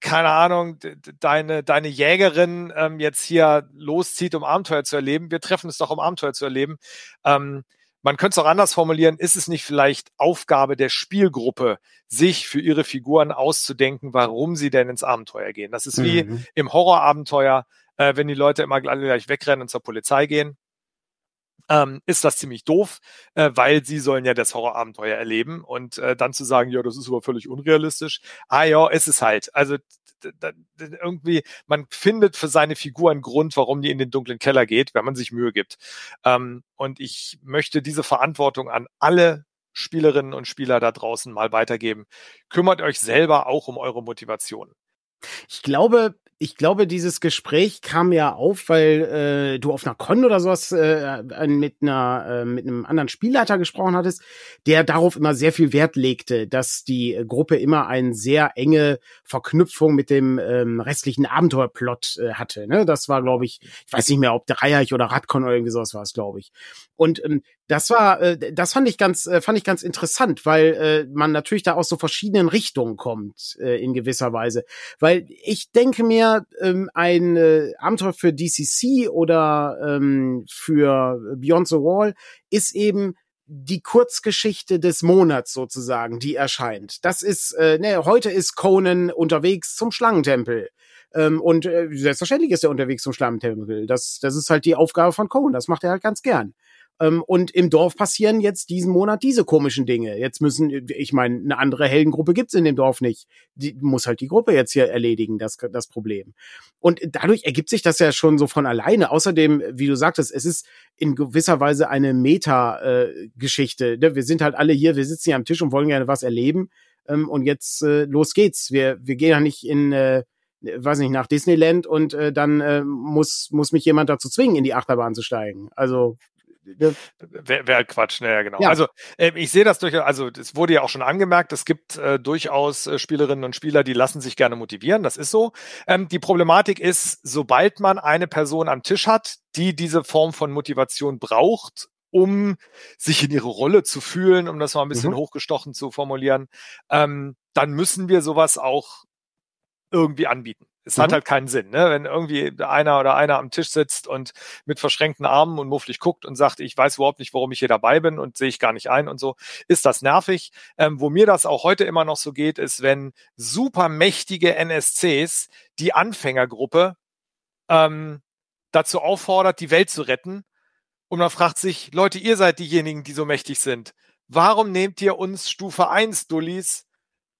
S2: keine Ahnung, deine, deine Jägerin ähm, jetzt hier loszieht, um Abenteuer zu erleben. Wir treffen es doch, um Abenteuer zu erleben. Ähm, man könnte es auch anders formulieren, ist es nicht vielleicht Aufgabe der Spielgruppe, sich für ihre Figuren auszudenken, warum sie denn ins Abenteuer gehen? Das ist wie mhm. im Horrorabenteuer, äh, wenn die Leute immer gleich wegrennen und zur Polizei gehen ähm, ist das ziemlich doof, äh, weil sie sollen ja das Horrorabenteuer erleben und äh, dann zu sagen, ja, das ist aber völlig unrealistisch. Ah ja, ist es halt. Also irgendwie, man findet für seine Figur einen Grund, warum die in den dunklen Keller geht, wenn man sich Mühe gibt. Ähm, und ich möchte diese Verantwortung an alle Spielerinnen und Spieler da draußen mal weitergeben. Kümmert euch selber auch um eure Motivation.
S1: Ich glaube, ich glaube, dieses Gespräch kam ja auf, weil äh, du auf einer Con oder sowas äh, mit einer äh, mit einem anderen Spielleiter gesprochen hattest, der darauf immer sehr viel Wert legte, dass die Gruppe immer eine sehr enge Verknüpfung mit dem ähm, restlichen Abenteuerplot äh, hatte. Ne? Das war, glaube ich, ich weiß nicht mehr, ob Dreieich oder Radcon oder irgendwie sowas war es, glaube ich. Und ähm, das war, äh, das fand ich ganz, äh, fand ich ganz interessant, weil äh, man natürlich da aus so verschiedenen Richtungen kommt äh, in gewisser Weise. Weil ich denke mir, ähm, ein äh, Abenteuer für DCC oder ähm, für Beyond the Wall ist eben die Kurzgeschichte des Monats sozusagen, die erscheint. Das ist, äh, ne, heute ist Conan unterwegs zum Schlangentempel. Ähm, und äh, selbstverständlich ist er unterwegs zum Schlangentempel. Das, das ist halt die Aufgabe von Conan. Das macht er halt ganz gern. Ähm, und im Dorf passieren jetzt diesen Monat diese komischen Dinge. Jetzt müssen, ich meine, eine andere Heldengruppe gibt's in dem Dorf nicht. Die muss halt die Gruppe jetzt hier erledigen, das, das Problem. Und dadurch ergibt sich das ja schon so von alleine. Außerdem, wie du sagtest, es ist in gewisser Weise eine Meta-Geschichte. Äh, wir sind halt alle hier, wir sitzen hier am Tisch und wollen gerne was erleben. Ähm, und jetzt äh, los geht's. Wir, wir gehen ja nicht in äh, weiß nicht, nach Disneyland und äh, dann äh, muss, muss mich jemand dazu zwingen, in die Achterbahn zu steigen. Also
S2: Wäre wär Quatsch, naja, genau. Ja. Also äh, ich sehe das durchaus, also es wurde ja auch schon angemerkt, es gibt äh, durchaus äh, Spielerinnen und Spieler, die lassen sich gerne motivieren, das ist so. Ähm, die Problematik ist, sobald man eine Person am Tisch hat, die diese Form von Motivation braucht, um sich in ihre Rolle zu fühlen, um das mal ein bisschen mhm. hochgestochen zu formulieren, ähm, dann müssen wir sowas auch irgendwie anbieten. Es mhm. hat halt keinen Sinn, ne? wenn irgendwie einer oder einer am Tisch sitzt und mit verschränkten Armen und mufflig guckt und sagt, ich weiß überhaupt nicht, warum ich hier dabei bin und sehe ich gar nicht ein und so, ist das nervig. Ähm, wo mir das auch heute immer noch so geht, ist, wenn super mächtige NSCs die Anfängergruppe ähm, dazu auffordert, die Welt zu retten. Und man fragt sich, Leute, ihr seid diejenigen, die so mächtig sind. Warum nehmt ihr uns Stufe 1 Dullis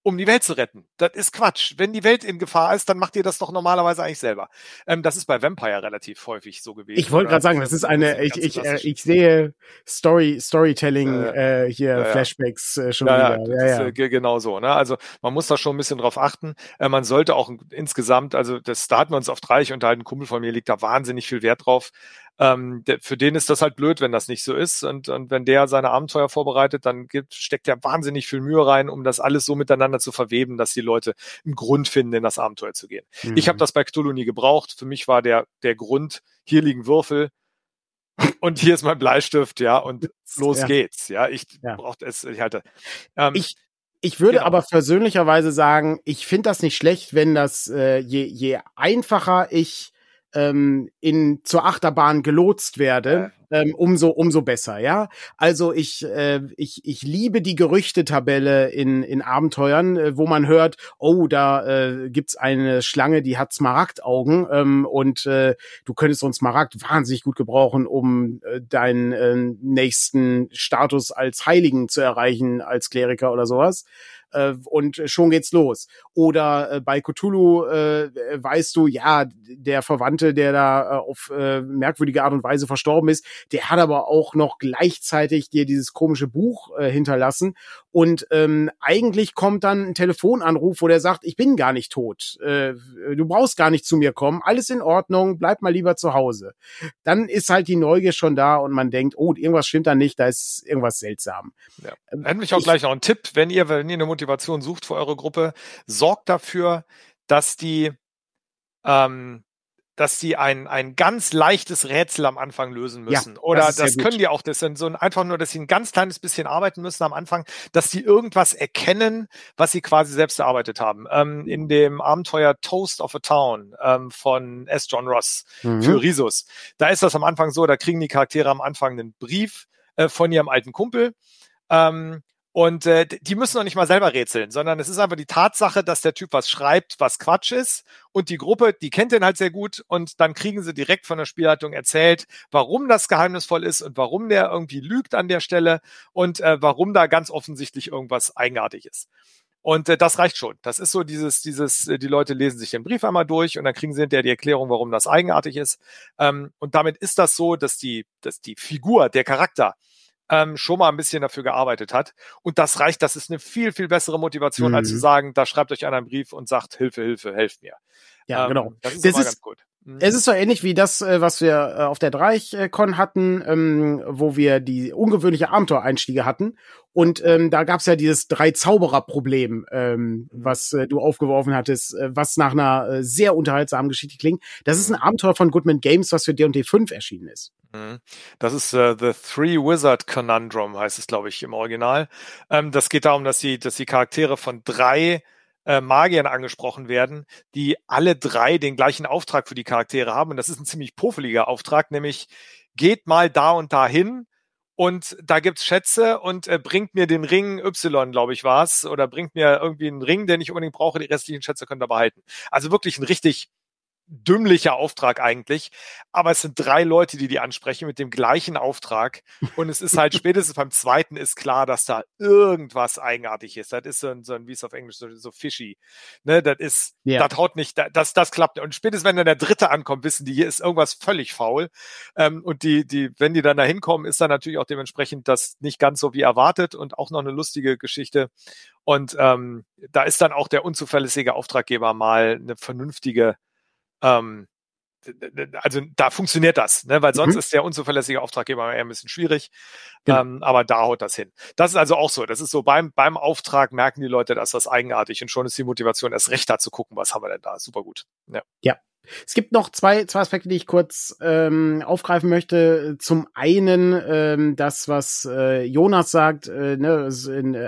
S2: um die Welt zu retten. Das ist Quatsch. Wenn die Welt in Gefahr ist, dann macht ihr das doch normalerweise eigentlich selber. Ähm, das ist bei Vampire relativ häufig so gewesen.
S1: Ich wollte gerade sagen, das ist eine, ich, ich, äh, ich sehe Story, Storytelling äh, äh, hier, äh, Flashbacks äh, schon ja, wieder. Ja,
S2: ja. Ist, äh, genau so. Ne? Also man muss da schon ein bisschen drauf achten. Äh, man sollte auch insgesamt, also das, da hatten wir uns auf Dreieich unterhalten, ein Kumpel von mir legt da wahnsinnig viel Wert drauf, ähm, der, für den ist das halt blöd, wenn das nicht so ist. Und, und wenn der seine Abenteuer vorbereitet, dann gibt, steckt er wahnsinnig viel Mühe rein, um das alles so miteinander zu verweben, dass die Leute einen Grund finden, in das Abenteuer zu gehen. Mhm. Ich habe das bei Cthulhu nie gebraucht. Für mich war der, der Grund, hier liegen Würfel, und hier ist mein Bleistift, ja, und los ja. geht's, ja. Ich ja. brauchte es, ich halte.
S1: Ähm, ich, ich würde genau. aber persönlicherweise sagen, ich finde das nicht schlecht, wenn das, äh, je, je einfacher ich ähm, in zur Achterbahn gelotst werde, ähm, umso umso besser, ja. Also ich äh, ich ich liebe die Gerüchtetabelle in in Abenteuern, äh, wo man hört, oh, da äh, gibt's eine Schlange, die hat Smaragdaugen ähm, und äh, du könntest einen Smaragd wahnsinnig gut gebrauchen, um äh, deinen äh, nächsten Status als Heiligen zu erreichen als Kleriker oder sowas. Äh, und schon geht's los. Oder äh, bei Cthulhu äh, weißt du, ja, der Verwandte, der da äh, auf äh, merkwürdige Art und Weise verstorben ist, der hat aber auch noch gleichzeitig dir dieses komische Buch äh, hinterlassen. Und ähm, eigentlich kommt dann ein Telefonanruf, wo der sagt, ich bin gar nicht tot. Äh, du brauchst gar nicht zu mir kommen. Alles in Ordnung, bleib mal lieber zu Hause. Dann ist halt die Neugier schon da und man denkt, oh, irgendwas stimmt da nicht, da ist irgendwas seltsam.
S2: Ja. Hätte mich auch ich, gleich noch ein Tipp, wenn ihr, wenn ihr eine Motivation sucht für eure Gruppe, sorgt dafür, dass die ähm, dass sie ein, ein ganz leichtes Rätsel am Anfang lösen müssen. Ja, Oder das, das können die auch, das sind so ein, einfach nur, dass sie ein ganz kleines bisschen arbeiten müssen am Anfang, dass sie irgendwas erkennen, was sie quasi selbst erarbeitet haben. Ähm, in dem Abenteuer Toast of a Town ähm, von S. John Ross mhm. für Risus. Da ist das am Anfang so, da kriegen die Charaktere am Anfang einen Brief äh, von ihrem alten Kumpel. Ähm, und äh, die müssen noch nicht mal selber rätseln, sondern es ist einfach die Tatsache, dass der Typ was schreibt, was Quatsch ist. Und die Gruppe, die kennt den halt sehr gut. Und dann kriegen sie direkt von der Spielleitung erzählt, warum das geheimnisvoll ist und warum der irgendwie lügt an der Stelle und äh, warum da ganz offensichtlich irgendwas eigenartig ist. Und äh, das reicht schon. Das ist so dieses, dieses, äh, die Leute lesen sich den Brief einmal durch und dann kriegen sie hinterher die Erklärung, warum das eigenartig ist. Ähm, und damit ist das so, dass die, dass die Figur, der Charakter, ähm, schon mal ein bisschen dafür gearbeitet hat. Und das reicht, das ist eine viel, viel bessere Motivation, mhm. als zu mhm. sagen, da schreibt euch einer einen Brief und sagt, Hilfe, Hilfe, helft mir.
S1: Ja, ähm, genau. Das ist das ist, gut. Mhm. Es ist so ähnlich wie das, äh, was wir äh, auf der Dreichcon hatten, ähm, wo wir die ungewöhnliche Abenteuereinstiege hatten. Und ähm, da gab's ja dieses Drei-Zauberer-Problem, ähm, mhm. was äh, du aufgeworfen hattest, äh, was nach einer äh, sehr unterhaltsamen Geschichte klingt. Das ist ein Abenteuer von Goodman Games, was für D&D 5 erschienen ist.
S2: Das ist äh, The Three Wizard Conundrum, heißt es, glaube ich, im Original. Ähm, das geht darum, dass die, dass die Charaktere von drei äh, Magiern angesprochen werden, die alle drei den gleichen Auftrag für die Charaktere haben. Und das ist ein ziemlich puffeliger Auftrag, nämlich geht mal da und da hin und da gibt's Schätze und äh, bringt mir den Ring Y, glaube ich, war's, oder bringt mir irgendwie einen Ring, den ich unbedingt brauche, die restlichen Schätze könnt ihr behalten. Also wirklich ein richtig dümmlicher Auftrag eigentlich. Aber es sind drei Leute, die die ansprechen mit dem gleichen Auftrag. Und es ist halt spätestens beim zweiten ist klar, dass da irgendwas eigenartig ist. Das ist so ein, so ein wie es auf Englisch so, so fishy. Ne, das ist, yeah. das haut nicht, das, das klappt. Und spätestens wenn dann der dritte ankommt, wissen die, hier ist irgendwas völlig faul. Ähm, und die, die, wenn die dann da hinkommen, ist dann natürlich auch dementsprechend das nicht ganz so wie erwartet und auch noch eine lustige Geschichte. Und ähm, da ist dann auch der unzuverlässige Auftraggeber mal eine vernünftige ähm, also da funktioniert das, ne? weil sonst mhm. ist der unzuverlässige Auftraggeber eher ein bisschen schwierig. Genau. Ähm, aber da haut das hin. Das ist also auch so. Das ist so beim, beim Auftrag merken die Leute, dass das eigenartig und schon ist die Motivation erst recht da zu gucken, was haben wir denn da. Super gut.
S1: Ja. ja. Es gibt noch zwei, zwei Aspekte, die ich kurz ähm, aufgreifen möchte. Zum einen ähm, das, was äh, Jonas sagt, äh, ne,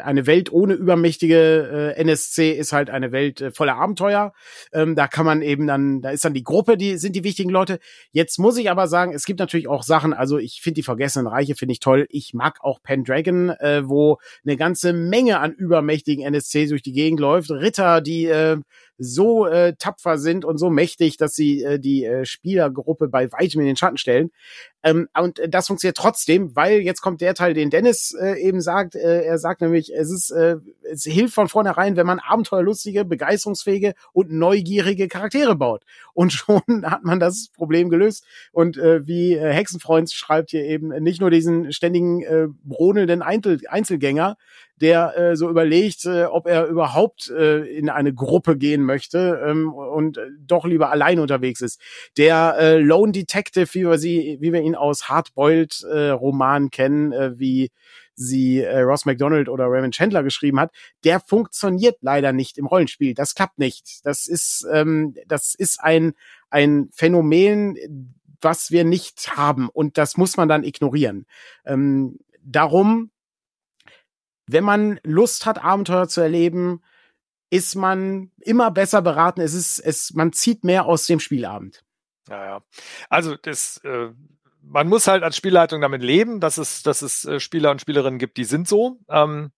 S1: eine Welt ohne übermächtige äh, NSC ist halt eine Welt äh, voller Abenteuer. Ähm, da kann man eben dann, da ist dann die Gruppe, die sind die wichtigen Leute. Jetzt muss ich aber sagen, es gibt natürlich auch Sachen, also ich finde die Vergessenen Reiche, finde ich toll. Ich mag auch Pendragon, äh, wo eine ganze Menge an übermächtigen NSC durch die Gegend läuft. Ritter, die äh, so äh, tapfer sind und so mächtig, dass sie äh, die äh, Spielergruppe bei weitem in den Schatten stellen. Ähm, und äh, das funktioniert trotzdem, weil jetzt kommt der Teil, den Dennis äh, eben sagt. Äh, er sagt nämlich, es ist, äh, es hilft von vornherein, wenn man abenteuerlustige, begeisterungsfähige und neugierige Charaktere baut. Und schon hat man das Problem gelöst. Und äh, wie äh, Hexenfreund schreibt hier eben nicht nur diesen ständigen äh, brodelnden Einzel Einzelgänger, der äh, so überlegt, äh, ob er überhaupt äh, in eine Gruppe gehen möchte ähm, und äh, doch lieber allein unterwegs ist. Der äh, Lone Detective, wie wir sie, wie wir ihn aus Hardboiled äh, Romanen kennen, äh, wie sie äh, Ross McDonald oder Raymond Chandler geschrieben hat, der funktioniert leider nicht im Rollenspiel. Das klappt nicht. Das ist, ähm, das ist ein, ein Phänomen, was wir nicht haben und das muss man dann ignorieren. Ähm, darum wenn man Lust hat, Abenteuer zu erleben, ist man immer besser beraten. Es ist, es, man zieht mehr aus dem Spielabend.
S2: Ja, ja. Also das, äh, man muss halt als Spielleitung damit leben, dass es, dass es äh, Spieler und Spielerinnen gibt, die sind so. Ähm,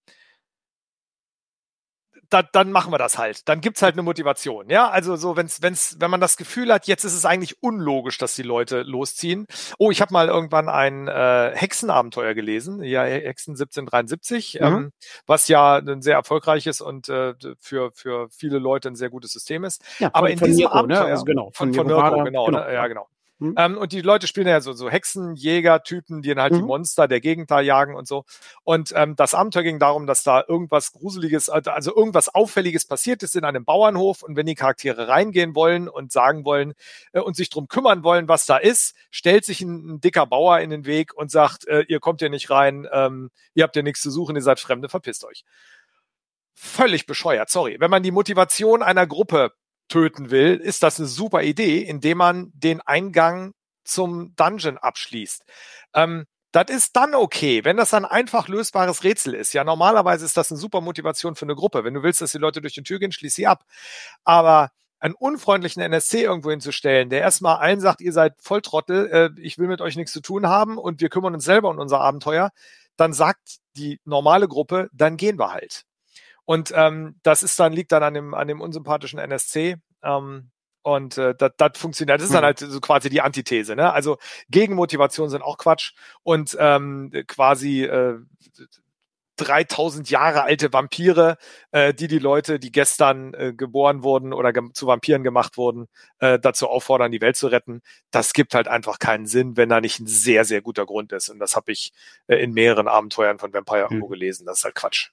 S2: da, dann machen wir das halt. Dann gibt's halt eine Motivation. Ja, also so, wenn's, wenn's, wenn man das Gefühl hat, jetzt ist es eigentlich unlogisch, dass die Leute losziehen. Oh, ich habe mal irgendwann ein äh, Hexenabenteuer gelesen, ja, Hexen 1773, mhm. ähm, was ja ein sehr erfolgreiches und äh, für, für viele Leute ein sehr gutes System ist. Ja, Aber in diesem Niro, ne? Abenteuer, ne? also genau, von, von, von Mirko, genau, genau. Ne? ja, genau. Mhm. Ähm, und die Leute spielen ja so, so Hexenjäger-Typen, die dann halt mhm. die Monster der Gegend da jagen und so. Und ähm, das Abenteuer ging darum, dass da irgendwas Gruseliges, also irgendwas Auffälliges passiert ist in einem Bauernhof. Und wenn die Charaktere reingehen wollen und sagen wollen äh, und sich drum kümmern wollen, was da ist, stellt sich ein, ein dicker Bauer in den Weg und sagt, äh, ihr kommt hier nicht rein, ähm, ihr habt ja nichts zu suchen, ihr seid Fremde, verpisst euch völlig bescheuert, sorry. Wenn man die Motivation einer Gruppe töten will, ist das eine super Idee, indem man den Eingang zum Dungeon abschließt. Ähm, das ist dann okay, wenn das ein einfach lösbares Rätsel ist. Ja, normalerweise ist das eine super Motivation für eine Gruppe. Wenn du willst, dass die Leute durch die Tür gehen, schließ sie ab. Aber einen unfreundlichen NSC irgendwo hinzustellen, der erstmal allen sagt, ihr seid Volltrottel, äh, ich will mit euch nichts zu tun haben und wir kümmern uns selber um unser Abenteuer, dann sagt die normale Gruppe, dann gehen wir halt. Und ähm, das ist dann, liegt dann an dem, an dem unsympathischen NSC. Ähm, und äh, das, das funktioniert. Das ist dann mhm. halt so quasi die Antithese. Ne? Also Gegenmotivation sind auch Quatsch und ähm, quasi äh, 3000 Jahre alte Vampire, äh, die die Leute, die gestern äh, geboren wurden oder ge zu Vampiren gemacht wurden, äh, dazu auffordern, die Welt zu retten. Das gibt halt einfach keinen Sinn, wenn da nicht ein sehr, sehr guter Grund ist. Und das habe ich äh, in mehreren Abenteuern von Vampire mhm. irgendwo gelesen. Das ist halt Quatsch.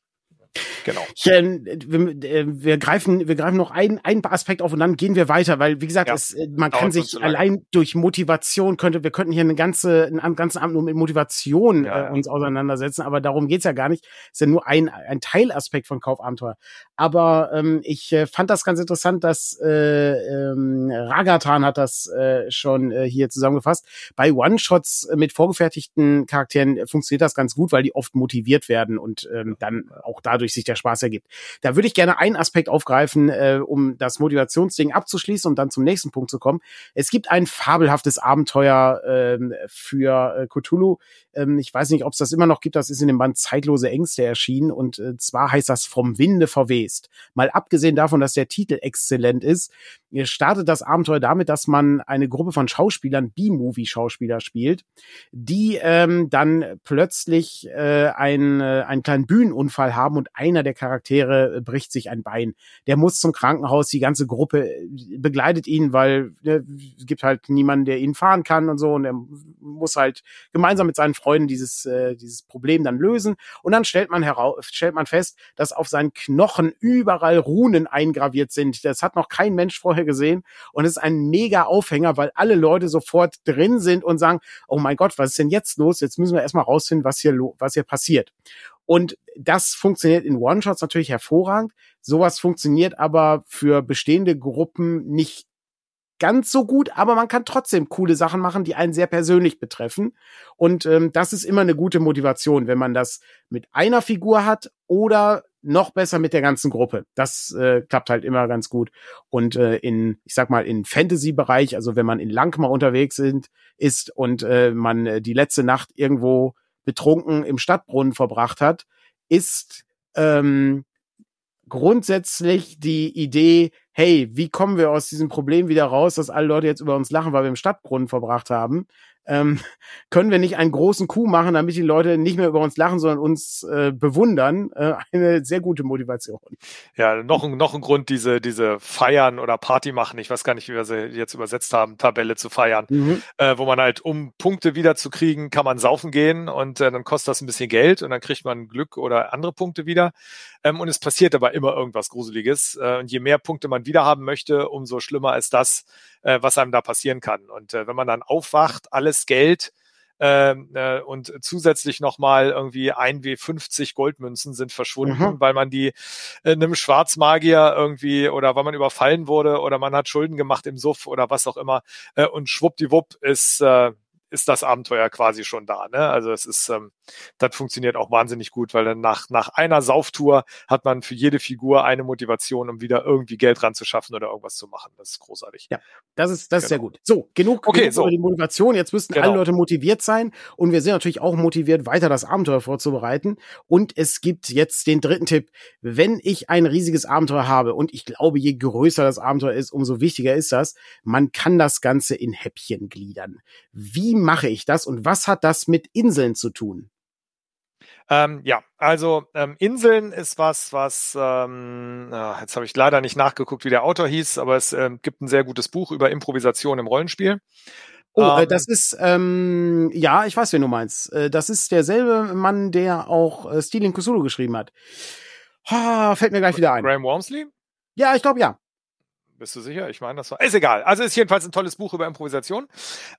S1: Genau. Ich, äh, wir, äh, wir, greifen, wir greifen noch einen, einen Aspekt auf und dann gehen wir weiter, weil wie gesagt, ja. es, äh, man kann sich allein durch Motivation könnte, wir könnten hier eine ganze, einen ganzen Abend nur mit Motivation ja, äh, uns auseinandersetzen, aber darum geht's ja gar nicht. Ist ja nur ein, ein Teilaspekt von Kaufabenteuer. Aber ähm, ich äh, fand das ganz interessant, dass äh, ähm, Ragatan hat das äh, schon äh, hier zusammengefasst. Bei One-Shots mit vorgefertigten Charakteren funktioniert das ganz gut, weil die oft motiviert werden und ähm, dann auch da dadurch sich der Spaß ergibt. Da würde ich gerne einen Aspekt aufgreifen, äh, um das Motivationsding abzuschließen und dann zum nächsten Punkt zu kommen. Es gibt ein fabelhaftes Abenteuer ähm, für äh, Cthulhu. Ähm, ich weiß nicht, ob es das immer noch gibt. Das ist in dem Band Zeitlose Ängste erschienen und äh, zwar heißt das vom Winde verwest. Mal abgesehen davon, dass der Titel exzellent ist, startet das Abenteuer damit, dass man eine Gruppe von Schauspielern, B-Movie-Schauspieler spielt, die ähm, dann plötzlich äh, einen, äh, einen kleinen Bühnenunfall haben und einer der Charaktere äh, bricht sich ein Bein. Der muss zum Krankenhaus, die ganze Gruppe äh, begleitet ihn, weil ne, es gibt halt niemanden, der ihn fahren kann und so und er muss halt gemeinsam mit seinen Freunden dieses, äh, dieses Problem dann lösen und dann stellt man heraus, stellt man fest, dass auf seinen Knochen überall Runen eingraviert sind. Das hat noch kein Mensch vorher gesehen und es ist ein mega Aufhänger, weil alle Leute sofort drin sind und sagen, oh mein Gott, was ist denn jetzt los? Jetzt müssen wir erstmal rausfinden, was hier, was hier passiert. Und das funktioniert in One-Shots natürlich hervorragend. Sowas funktioniert aber für bestehende Gruppen nicht ganz so gut, aber man kann trotzdem coole Sachen machen, die einen sehr persönlich betreffen. Und ähm, das ist immer eine gute Motivation, wenn man das mit einer Figur hat oder noch besser mit der ganzen Gruppe. Das äh, klappt halt immer ganz gut. Und äh, in, ich sag mal, in Fantasy-Bereich, also wenn man in Langmar unterwegs sind, ist und äh, man äh, die letzte Nacht irgendwo betrunken im Stadtbrunnen verbracht hat, ist ähm, grundsätzlich die Idee, hey, wie kommen wir aus diesem Problem wieder raus, dass alle Leute jetzt über uns lachen, weil wir im Stadtbrunnen verbracht haben? Ähm, können wir nicht einen großen Coup machen, damit die Leute nicht mehr über uns lachen, sondern uns äh, bewundern. Äh, eine sehr gute Motivation.
S2: Ja, noch, ein noch ein Grund, diese, diese Feiern oder Party machen, ich weiß gar nicht, wie wir sie jetzt übersetzt haben, Tabelle zu feiern, mhm. äh, wo man halt, um Punkte wiederzukriegen, kann man saufen gehen und äh, dann kostet das ein bisschen Geld und dann kriegt man Glück oder andere Punkte wieder. Ähm, und es passiert aber immer irgendwas Gruseliges. Äh, und je mehr Punkte man wieder haben möchte, umso schlimmer ist das, äh, was einem da passieren kann. Und äh, wenn man dann aufwacht, alles Geld ähm, äh, und zusätzlich nochmal irgendwie ein w 50 Goldmünzen sind verschwunden, mhm. weil man die äh, einem Schwarzmagier irgendwie oder weil man überfallen wurde oder man hat Schulden gemacht im Suff oder was auch immer äh, und schwuppdiwupp ist äh, ist das Abenteuer quasi schon da. Ne? Also es ist, ähm, das funktioniert auch wahnsinnig gut, weil dann nach, nach einer Sauftour hat man für jede Figur eine Motivation, um wieder irgendwie Geld ranzuschaffen oder irgendwas zu machen. Das ist großartig.
S1: Ja, das ist, das genau. ist sehr genau. gut. So, genug,
S2: okay,
S1: genug
S2: so.
S1: über die Motivation. Jetzt müssten genau. alle Leute motiviert sein und wir sind natürlich auch motiviert, weiter das Abenteuer vorzubereiten. Und es gibt jetzt den dritten Tipp. Wenn ich ein riesiges Abenteuer habe und ich glaube, je größer das Abenteuer ist, umso wichtiger ist das, man kann das Ganze in Häppchen gliedern. Wie mache ich das und was hat das mit Inseln zu tun?
S2: Ähm, ja, also ähm, Inseln ist was, was ähm, jetzt habe ich leider nicht nachgeguckt, wie der Autor hieß, aber es ähm, gibt ein sehr gutes Buch über Improvisation im Rollenspiel.
S1: Oh, äh, das ist, ähm, ja, ich weiß, wen du meinst. Äh, das ist derselbe Mann, der auch äh, Stealing Cthulhu geschrieben hat. Ha, fällt mir gleich wieder ein.
S2: Graham Wormsley?
S1: Ja, ich glaube ja.
S2: Bist du sicher? Ich meine, das war. Ist egal. Also ist jedenfalls ein tolles Buch über Improvisation.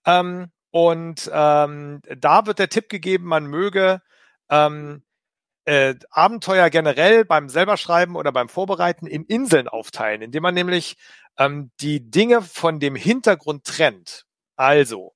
S2: Ähm, und ähm, da wird der Tipp gegeben, man möge ähm, äh, Abenteuer generell beim selber schreiben oder beim Vorbereiten in Inseln aufteilen, indem man nämlich ähm, die Dinge von dem Hintergrund trennt. Also,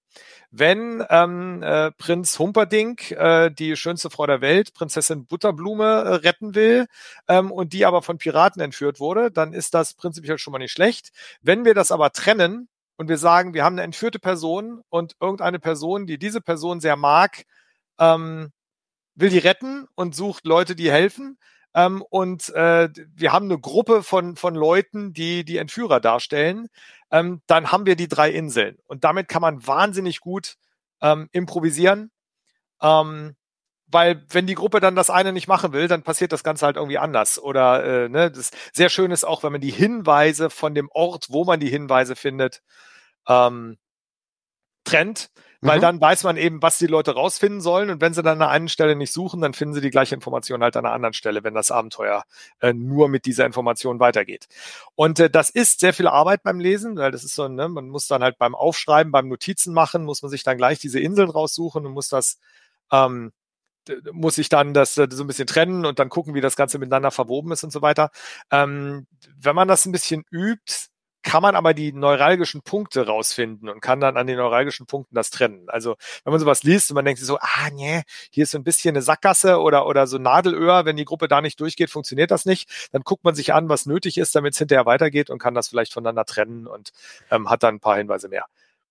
S2: wenn ähm, äh, Prinz Humperdinck äh, die schönste Frau der Welt, Prinzessin Butterblume, äh, retten will ähm, und die aber von Piraten entführt wurde, dann ist das prinzipiell schon mal nicht schlecht. Wenn wir das aber trennen und wir sagen, wir haben eine entführte Person und irgendeine Person, die diese Person sehr mag, ähm, will die retten und sucht Leute, die helfen. Ähm, und äh, wir haben eine Gruppe von, von Leuten, die die Entführer darstellen. Ähm, dann haben wir die drei Inseln. Und damit kann man wahnsinnig gut ähm, improvisieren. Ähm, weil wenn die Gruppe dann das eine nicht machen will, dann passiert das Ganze halt irgendwie anders. Oder äh, ne, das sehr schön ist auch, wenn man die Hinweise von dem Ort, wo man die Hinweise findet, ähm, trennt weil mhm. dann weiß man eben, was die Leute rausfinden sollen und wenn sie dann an einer Stelle nicht suchen, dann finden sie die gleiche Information halt an einer anderen Stelle, wenn das Abenteuer äh, nur mit dieser Information weitergeht. Und äh, das ist sehr viel Arbeit beim Lesen, weil das ist so, ne, man muss dann halt beim Aufschreiben, beim Notizen machen, muss man sich dann gleich diese Inseln raussuchen und muss das ähm, muss ich dann das äh, so ein bisschen trennen und dann gucken, wie das Ganze miteinander verwoben ist und so weiter. Ähm, wenn man das ein bisschen übt, kann man aber die neuralgischen Punkte rausfinden und kann dann an den neuralgischen Punkten das trennen. Also wenn man sowas liest und man denkt sich so, ah nee, hier ist so ein bisschen eine Sackgasse oder, oder so Nadelöhr, wenn die Gruppe da nicht durchgeht, funktioniert das nicht, dann guckt man sich an, was nötig ist, damit es hinterher weitergeht und kann das vielleicht voneinander trennen und ähm, hat dann ein paar Hinweise mehr.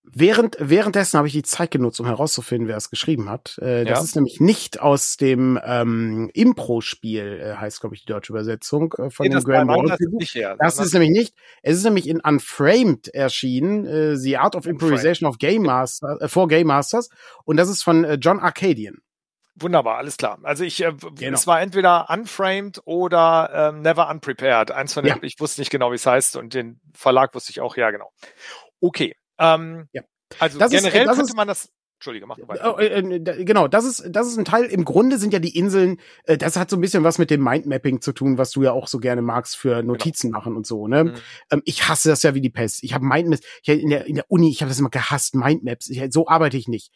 S1: Während, währenddessen habe ich die Zeit genutzt, um herauszufinden, wer es geschrieben hat. Äh, das ja. ist nämlich nicht aus dem ähm, Impro-Spiel, äh, heißt, glaube ich, die deutsche Übersetzung äh, von nee, dem Graham Das, ist, das ist nämlich nicht. Es ist nämlich in Unframed erschienen, äh, The Art of Improvisation of Game Master, äh, for Game Masters. Und das ist von äh, John Arcadian.
S2: Wunderbar, alles klar. Also ich, äh, genau. es war entweder Unframed oder ähm, Never Unprepared. Eins von den, ja. ich wusste nicht genau, wie es heißt und den Verlag wusste ich auch, ja genau. Okay, ähm, ja. Also das generell ist, könnte ist, man das Entschuldige, mach weiter.
S1: Äh, äh, genau, das ist, das ist ein Teil. Im Grunde sind ja die Inseln, äh, das hat so ein bisschen was mit dem Mindmapping zu tun, was du ja auch so gerne magst für genau. Notizen genau. machen und so. Ne? Mhm. Ähm, ich hasse das ja wie die Pest. Ich habe Mindmaps, ich in der, in der Uni, ich habe das immer gehasst, Mindmaps. Ich, so arbeite ich nicht.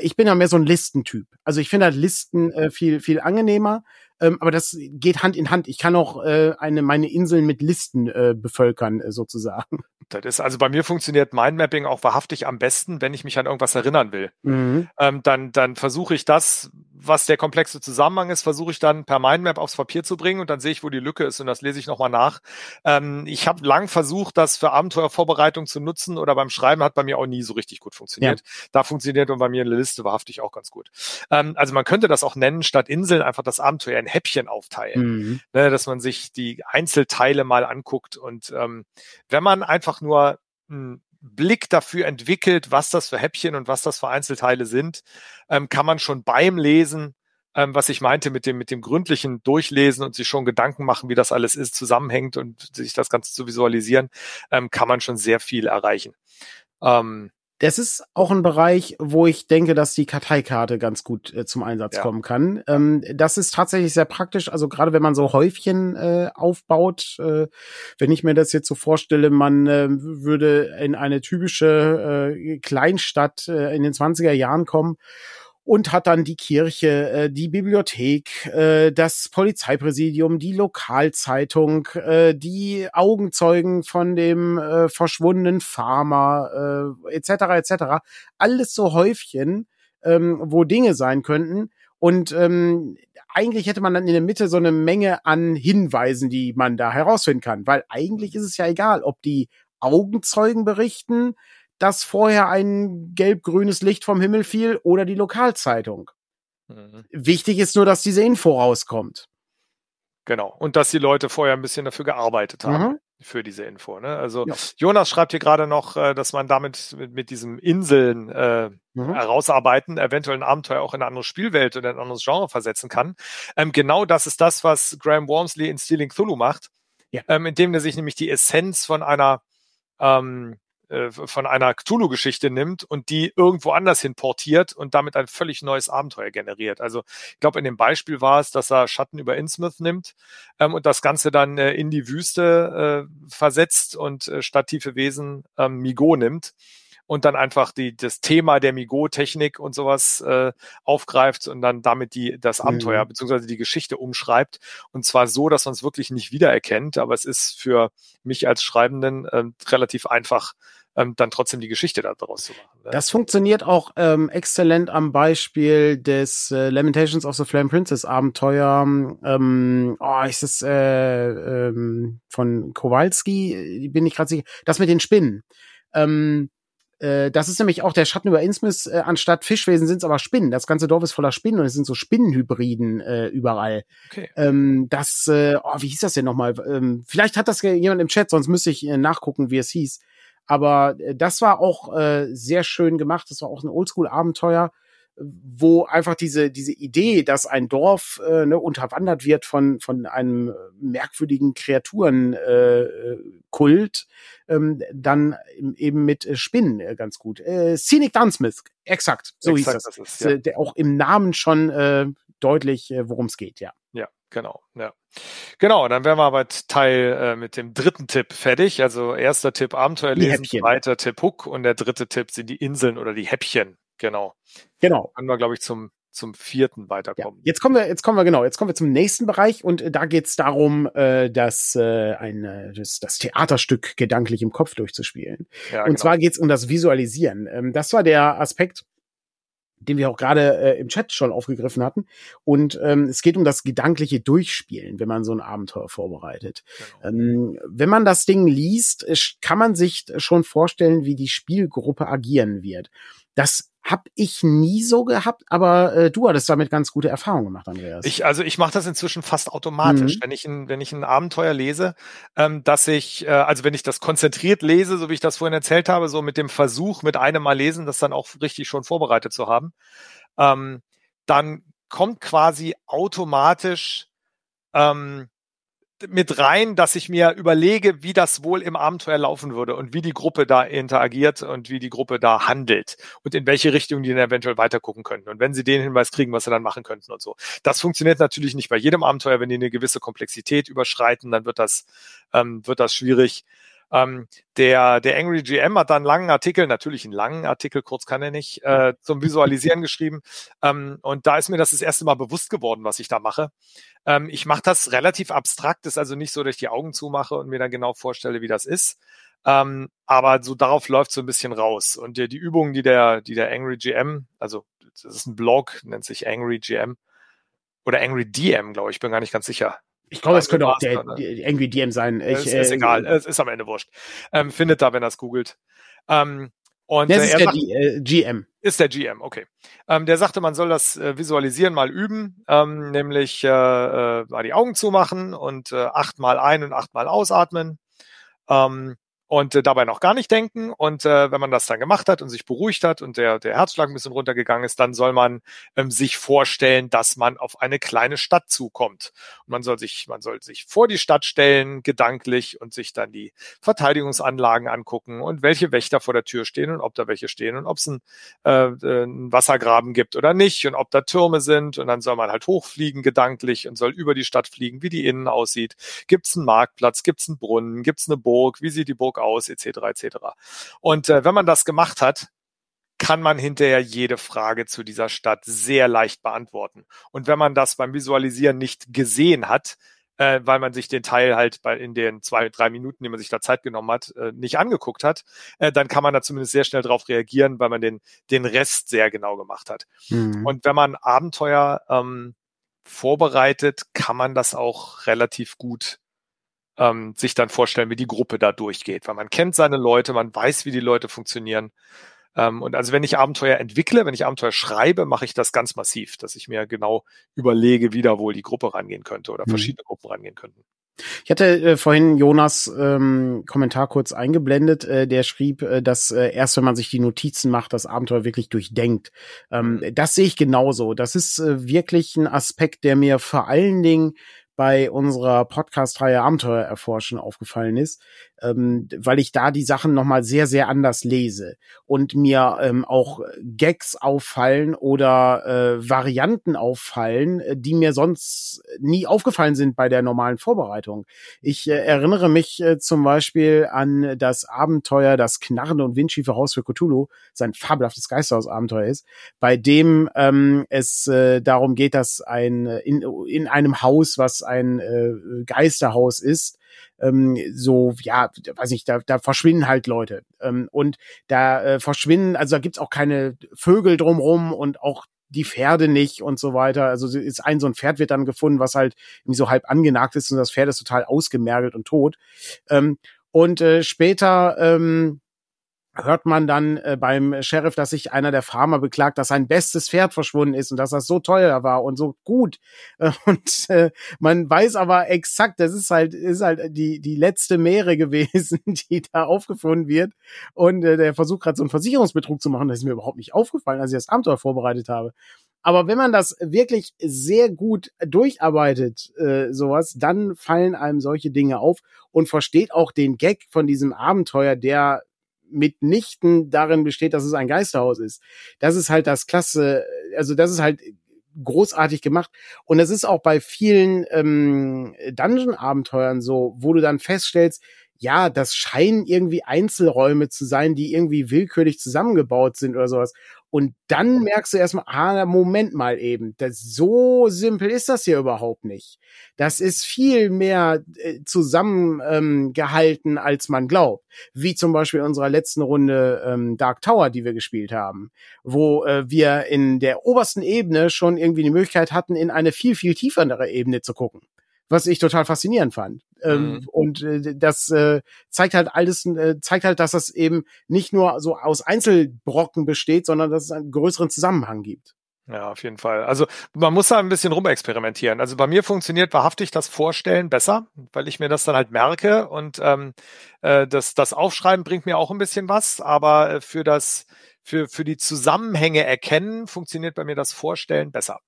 S1: Ich bin ja mehr so ein Listentyp. Also ich finde halt Listen viel, viel angenehmer. Ähm, aber das geht Hand in Hand. Ich kann auch äh, eine meine Inseln mit Listen äh, bevölkern, äh, sozusagen.
S2: Das ist, also bei mir funktioniert Mindmapping auch wahrhaftig am besten, wenn ich mich an irgendwas erinnern will. Mhm. Ähm, dann dann versuche ich das, was der komplexe Zusammenhang ist, versuche ich dann per Mindmap aufs Papier zu bringen und dann sehe ich, wo die Lücke ist und das lese ich nochmal nach. Ähm, ich habe lang versucht, das für Abenteuervorbereitung zu nutzen oder beim Schreiben hat bei mir auch nie so richtig gut funktioniert. Ja. Da funktioniert und bei mir eine Liste wahrhaftig auch ganz gut. Ähm, also man könnte das auch nennen, statt Inseln einfach das Abenteuer in Häppchen aufteilen, mhm. ne, dass man sich die Einzelteile mal anguckt und ähm, wenn man einfach nur einen Blick dafür entwickelt, was das für Häppchen und was das für Einzelteile sind, ähm, kann man schon beim Lesen, ähm, was ich meinte mit dem, mit dem gründlichen Durchlesen und sich schon Gedanken machen, wie das alles ist, zusammenhängt und sich das Ganze zu visualisieren, ähm, kann man schon sehr viel erreichen. Ähm,
S1: das ist auch ein Bereich, wo ich denke, dass die Karteikarte ganz gut äh, zum Einsatz ja. kommen kann. Ähm, das ist tatsächlich sehr praktisch. Also gerade wenn man so Häufchen äh, aufbaut, äh, wenn ich mir das jetzt so vorstelle, man äh, würde in eine typische äh, Kleinstadt äh, in den 20er Jahren kommen und hat dann die Kirche, äh, die Bibliothek, äh, das Polizeipräsidium, die Lokalzeitung, äh, die Augenzeugen von dem äh, verschwundenen Farmer äh, etc. etc. Alles so Häufchen, ähm, wo Dinge sein könnten. Und ähm, eigentlich hätte man dann in der Mitte so eine Menge an Hinweisen, die man da herausfinden kann. Weil eigentlich ist es ja egal, ob die Augenzeugen berichten, dass vorher ein gelb-grünes Licht vom Himmel fiel oder die Lokalzeitung. Mhm. Wichtig ist nur, dass diese Info rauskommt.
S2: Genau. Und dass die Leute vorher ein bisschen dafür gearbeitet haben. Mhm. Für diese Info. Ne? Also ja. Jonas schreibt hier gerade noch, äh, dass man damit mit, mit diesem Inseln äh, mhm. herausarbeiten, eventuell ein Abenteuer auch in eine andere Spielwelt oder ein anderes Genre versetzen kann. Ähm, genau das ist das, was Graham Wormsley in Stealing Thulu macht, ja. ähm, indem er sich nämlich die Essenz von einer ähm, äh, von einer Cthulhu-Geschichte nimmt und die irgendwo anders hin portiert und damit ein völlig neues Abenteuer generiert. Also ich glaube, in dem Beispiel war es, dass er Schatten über Innsmouth nimmt ähm, und das Ganze dann äh, in die Wüste äh, versetzt und äh, statt tiefe Wesen ähm, Migo nimmt und dann einfach die, das Thema der Migo-Technik und sowas äh, aufgreift und dann damit die, das Abenteuer mhm. beziehungsweise die Geschichte umschreibt. Und zwar so, dass man es wirklich nicht wiedererkennt, aber es ist für mich als Schreibenden äh, relativ einfach, ähm, dann trotzdem die Geschichte daraus zu machen.
S1: Ne? Das funktioniert auch ähm, exzellent am Beispiel des äh, Lamentations of the Flame Princess Abenteuer. Ähm, oh, ist das äh, ähm, von Kowalski? Bin ich gerade sicher. Das mit den Spinnen. Ähm, äh, das ist nämlich auch der Schatten über Innsmouth. Äh, anstatt Fischwesen sind es aber Spinnen. Das ganze Dorf ist voller Spinnen und es sind so Spinnenhybriden äh, überall. Okay. Ähm, das, äh, oh, wie hieß das denn nochmal? Ähm, vielleicht hat das jemand im Chat, sonst müsste ich äh, nachgucken, wie es hieß. Aber äh, das war auch äh, sehr schön gemacht. Das war auch ein Oldschool-Abenteuer wo einfach diese diese Idee, dass ein Dorf äh, ne, unterwandert wird von von einem merkwürdigen Kreaturenkult, äh, ähm, dann eben mit äh, Spinnen äh, ganz gut. Äh, Scenic Dunsmith, exakt, so exakt, hieß das. das ist, ja. Äh, der auch im Namen schon äh, deutlich, äh, worum es geht,
S2: ja. Genau, ja. Genau, dann wären wir aber Teil äh, mit dem dritten Tipp fertig. Also erster Tipp Abenteuer lesen, zweiter Tipp Hook und der dritte Tipp sind die Inseln oder die Häppchen. Genau.
S1: Genau.
S2: Dann wir, glaube ich, zum zum vierten weiterkommen.
S1: Ja, jetzt kommen wir, jetzt kommen wir genau, jetzt kommen wir zum nächsten Bereich und äh, da geht's darum, äh, dass äh, ein äh, das, das Theaterstück gedanklich im Kopf durchzuspielen. Ja, und genau. zwar geht's um das Visualisieren. Ähm, das war der Aspekt, den wir auch gerade äh, im Chat schon aufgegriffen hatten. Und ähm, es geht um das gedankliche Durchspielen, wenn man so ein Abenteuer vorbereitet. Genau. Ähm, wenn man das Ding liest, kann man sich schon vorstellen, wie die Spielgruppe agieren wird. Das habe ich nie so gehabt, aber äh, du hattest damit ganz gute Erfahrungen gemacht, Andreas.
S2: Ich, also ich mache das inzwischen fast automatisch, mhm. wenn ich ein, wenn ich ein Abenteuer lese, ähm, dass ich, äh, also wenn ich das konzentriert lese, so wie ich das vorhin erzählt habe, so mit dem Versuch, mit einem Mal lesen, das dann auch richtig schon vorbereitet zu haben, ähm, dann kommt quasi automatisch ähm, mit rein, dass ich mir überlege, wie das wohl im Abenteuer laufen würde und wie die Gruppe da interagiert und wie die Gruppe da handelt und in welche Richtung die dann eventuell weiter gucken könnten und wenn sie den Hinweis kriegen, was sie dann machen könnten und so. Das funktioniert natürlich nicht bei jedem Abenteuer, wenn die eine gewisse Komplexität überschreiten, dann wird das ähm, wird das schwierig. Ähm, der, der Angry GM hat dann einen langen Artikel, natürlich einen langen Artikel, kurz kann er nicht, äh, zum Visualisieren geschrieben. Ähm, und da ist mir das das erste Mal bewusst geworden, was ich da mache. Ähm, ich mache das relativ abstrakt, ist also nicht so, dass ich die Augen zumache und mir dann genau vorstelle, wie das ist. Ähm, aber so darauf läuft so ein bisschen raus. Und die, die Übungen, die der, die der Angry GM, also das ist ein Blog, nennt sich Angry GM oder Angry DM, glaube ich, bin gar nicht ganz sicher.
S1: Ich glaube, es könnte auch der, ne? Angry DM sein.
S2: Ich, ist, ist äh, egal, es ist am Ende wurscht. Ähm, findet da, wenn er es googelt. Ähm, und
S1: das äh, ist der sagt, äh, GM.
S2: Ist der GM, okay. Ähm, der sagte, man soll das äh, Visualisieren mal üben, ähm, nämlich äh, äh, mal die Augen zumachen und äh, achtmal ein- und achtmal ausatmen. Ähm, und äh, dabei noch gar nicht denken. Und äh, wenn man das dann gemacht hat und sich beruhigt hat und der, der Herzschlag ein bisschen runtergegangen ist, dann soll man ähm, sich vorstellen, dass man auf eine kleine Stadt zukommt. Und man soll sich, man soll sich vor die Stadt stellen, gedanklich, und sich dann die Verteidigungsanlagen angucken und welche Wächter vor der Tür stehen und ob da welche stehen und ob es ein, äh, ein Wassergraben gibt oder nicht und ob da Türme sind. Und dann soll man halt hochfliegen gedanklich und soll über die Stadt fliegen, wie die innen aussieht. Gibt es einen Marktplatz, gibt es einen Brunnen, gibt es eine Burg, wie sieht die Burg aus, etc. etc. Und äh, wenn man das gemacht hat, kann man hinterher jede Frage zu dieser Stadt sehr leicht beantworten. Und wenn man das beim Visualisieren nicht gesehen hat, äh, weil man sich den Teil halt bei in den zwei, drei Minuten, die man sich da Zeit genommen hat, äh, nicht angeguckt hat, äh, dann kann man da zumindest sehr schnell drauf reagieren, weil man den, den Rest sehr genau gemacht hat. Mhm. Und wenn man Abenteuer ähm, vorbereitet, kann man das auch relativ gut ähm, sich dann vorstellen, wie die Gruppe da durchgeht, weil man kennt seine Leute, man weiß, wie die Leute funktionieren. Ähm, und also wenn ich Abenteuer entwickle, wenn ich Abenteuer schreibe, mache ich das ganz massiv, dass ich mir genau überlege, wie da wohl die Gruppe rangehen könnte oder mhm. verschiedene Gruppen rangehen könnten.
S1: Ich hatte äh, vorhin Jonas ähm, Kommentar kurz eingeblendet, äh, der schrieb, äh, dass äh, erst wenn man sich die Notizen macht, das Abenteuer wirklich durchdenkt. Ähm, mhm. das sehe ich genauso. Das ist äh, wirklich ein Aspekt, der mir vor allen Dingen bei unserer Podcast-Reihe Abenteuer erforschen aufgefallen ist, ähm, weil ich da die Sachen nochmal sehr, sehr anders lese und mir ähm, auch Gags auffallen oder äh, Varianten auffallen, äh, die mir sonst nie aufgefallen sind bei der normalen Vorbereitung. Ich äh, erinnere mich äh, zum Beispiel an das Abenteuer, das knarrende und windschiefe Haus für Cthulhu, sein fabelhaftes Geisterhaus-Abenteuer ist, bei dem ähm, es äh, darum geht, dass ein in, in einem Haus, was ein äh, Geisterhaus ist, ähm, so, ja, weiß ich, da, da verschwinden halt Leute. Ähm, und da äh, verschwinden, also da gibt's auch keine Vögel drumrum und auch die Pferde nicht und so weiter. Also ist ein so ein Pferd wird dann gefunden, was halt irgendwie so halb angenagt ist und das Pferd ist total ausgemergelt und tot. Ähm, und äh, später ähm, hört man dann äh, beim Sheriff, dass sich einer der Farmer beklagt, dass sein bestes Pferd verschwunden ist und dass das so teuer war und so gut. Äh, und äh, man weiß aber exakt, das ist halt, ist halt die, die letzte Meere gewesen, die da aufgefunden wird. Und äh, der versucht gerade so einen Versicherungsbetrug zu machen. Das ist mir überhaupt nicht aufgefallen, als ich das Abenteuer vorbereitet habe. Aber wenn man das wirklich sehr gut durcharbeitet, äh, sowas, dann fallen einem solche Dinge auf und versteht auch den Gag von diesem Abenteuer, der mitnichten darin besteht, dass es ein Geisterhaus ist. Das ist halt das Klasse, also das ist halt großartig gemacht. Und es ist auch bei vielen ähm, Dungeon-Abenteuern so, wo du dann feststellst, ja, das scheinen irgendwie Einzelräume zu sein, die irgendwie willkürlich zusammengebaut sind oder sowas. Und dann merkst du erstmal, ah, Moment mal eben, das, so simpel ist das hier überhaupt nicht. Das ist viel mehr äh, zusammengehalten, ähm, als man glaubt. Wie zum Beispiel in unserer letzten Runde ähm, Dark Tower, die wir gespielt haben, wo äh, wir in der obersten Ebene schon irgendwie die Möglichkeit hatten, in eine viel, viel tiefere Ebene zu gucken was ich total faszinierend fand. Ähm, mhm. Und äh, das äh, zeigt halt alles, äh, zeigt halt, dass das eben nicht nur so aus Einzelbrocken besteht, sondern dass es einen größeren Zusammenhang gibt.
S2: Ja, auf jeden Fall. Also man muss da ein bisschen rumexperimentieren. Also bei mir funktioniert wahrhaftig das Vorstellen besser, weil ich mir das dann halt merke und ähm, äh, das, das Aufschreiben bringt mir auch ein bisschen was, aber äh, für das für, für die Zusammenhänge erkennen funktioniert bei mir das Vorstellen besser.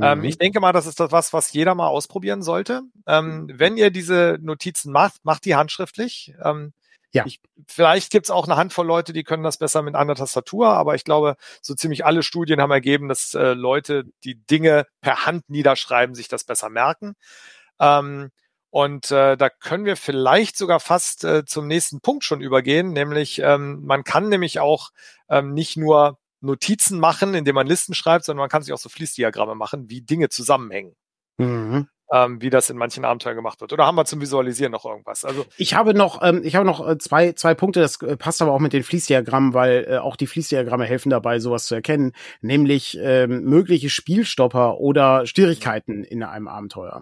S2: Ähm, mhm. Ähm, ich denke mal, das ist das was, was jeder mal ausprobieren sollte. Ähm, wenn ihr diese Notizen macht, macht die handschriftlich. Ähm, ja. Ich, vielleicht gibt's auch eine Handvoll Leute, die können das besser mit einer Tastatur, aber ich glaube, so ziemlich alle Studien haben ergeben, dass äh, Leute, die Dinge per Hand niederschreiben, sich das besser merken. Ähm, und äh, da können wir vielleicht sogar fast äh, zum nächsten Punkt schon übergehen, nämlich ähm, man kann nämlich auch ähm, nicht nur Notizen machen, indem man Listen schreibt, sondern man kann sich auch so Fließdiagramme machen, wie Dinge zusammenhängen. Mhm ähm, wie das in manchen Abenteuern gemacht wird. Oder haben wir zum Visualisieren noch irgendwas? Also
S1: ich habe noch, ähm, ich habe noch äh, zwei zwei Punkte. Das äh, passt aber auch mit den Fließdiagrammen, weil äh, auch die Fließdiagramme helfen dabei, sowas zu erkennen, nämlich ähm, mögliche Spielstopper oder Schwierigkeiten in einem Abenteuer.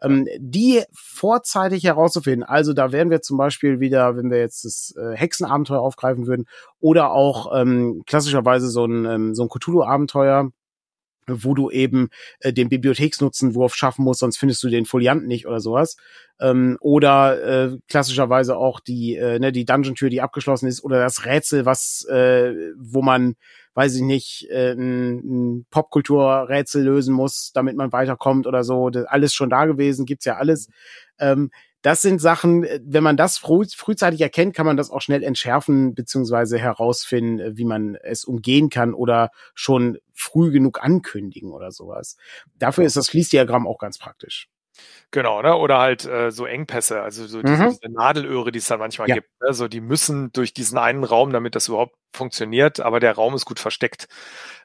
S1: Ähm, die vorzeitig herauszufinden. Also da wären wir zum Beispiel wieder, wenn wir jetzt das äh, Hexenabenteuer aufgreifen würden, oder auch ähm, klassischerweise so ein ähm, so ein Cthulhu-Abenteuer wo du eben äh, den Bibliotheksnutzenwurf schaffen musst, sonst findest du den Folianten nicht oder sowas. Ähm, oder äh, klassischerweise auch die, äh, ne, die Dungeon-Tür, die abgeschlossen ist, oder das Rätsel, was, äh, wo man, weiß ich nicht, äh, ein, Popkulturrätsel lösen muss, damit man weiterkommt oder so. Das, alles schon da gewesen, gibt's ja alles. Ähm, das sind Sachen, äh, wenn man das früh, frühzeitig erkennt, kann man das auch schnell entschärfen beziehungsweise herausfinden, äh, wie man es umgehen kann oder schon früh genug ankündigen oder sowas. Dafür ist das Fließdiagramm auch ganz praktisch.
S2: Genau, ne? Oder halt äh, so Engpässe, also so diese,
S1: Mhm.
S2: diese Nadelöhre, die es dann manchmal
S1: Ja.
S2: gibt. Ne? So, die müssen durch diesen einen Raum, damit das überhaupt funktioniert, aber der Raum ist gut versteckt.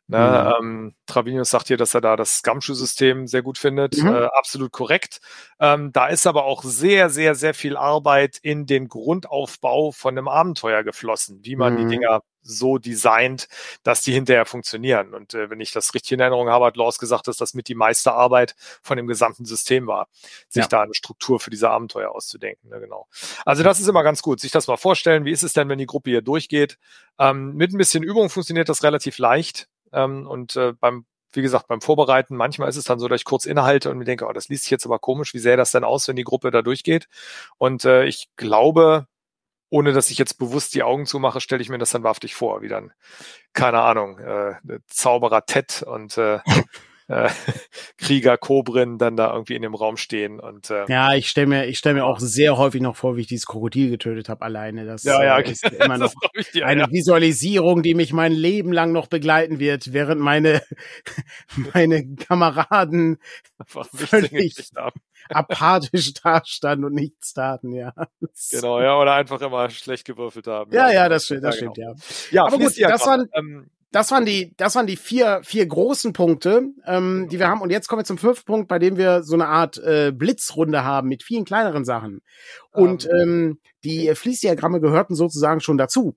S2: Ne? Ähm, Travinius sagt hier, dass er da das Gumshoe-System sehr gut findet.
S1: Mhm.
S2: Äh, absolut korrekt. Ähm, da ist aber auch sehr, sehr, sehr viel Arbeit in den Grundaufbau von einem Abenteuer geflossen, wie man
S1: Mhm.
S2: die Dinger so designt, dass die hinterher funktionieren. Und äh, wenn ich das richtig in Erinnerung habe, hat Laws gesagt, dass das mit die meiste Arbeit von dem gesamten System war, sich
S1: Ja.
S2: da eine Struktur für diese Abenteuer auszudenken. Ne, genau. Also das ist immer ganz gut, sich das mal vorstellen. Wie ist es denn, wenn die Gruppe hier durchgeht? Ähm, mit ein bisschen Übung funktioniert das relativ leicht. Ähm, und äh, beim wie gesagt, beim Vorbereiten, manchmal ist es dann so, dass ich kurz innehalte und mir denke, oh, das liest sich jetzt aber komisch, wie sähe das denn aus, wenn die Gruppe da durchgeht? Und äh, ich glaube, ohne dass ich jetzt bewusst die Augen zumache, stelle ich mir das dann wahrhaftig vor, wie dann, keine Ahnung, äh, Zauberer Ted und äh, äh, Krieger Kobrin dann da irgendwie in dem Raum stehen und äh,
S1: Ja, ich stelle mir, ich stell mir auch sehr häufig noch vor, wie ich dieses Krokodil getötet habe alleine. Das
S2: ja, ja,
S1: äh,
S2: okay.
S1: ist immer noch
S2: das glaub ich
S1: eine
S2: ja.
S1: Visualisierung, die mich mein Leben lang noch begleiten wird, während meine, meine Kameraden völlig- apathisch dastanden und nichts taten, ja. Das-
S2: Genau, ja, oder einfach immer schlecht gewürfelt haben.
S1: Ja, ja,
S2: genau.
S1: das stimmt, das
S2: genau.
S1: stimmt, ja.
S2: Ja,
S1: Aber gut, das waren-
S2: ähm,
S1: Das waren die, das waren die vier, vier großen Punkte, ähm, die wir haben. Und jetzt kommen wir zum fünften Punkt, bei dem wir so eine Art äh, Blitzrunde haben mit vielen kleineren Sachen. Und ähm, die Fließdiagramme gehörten sozusagen schon dazu.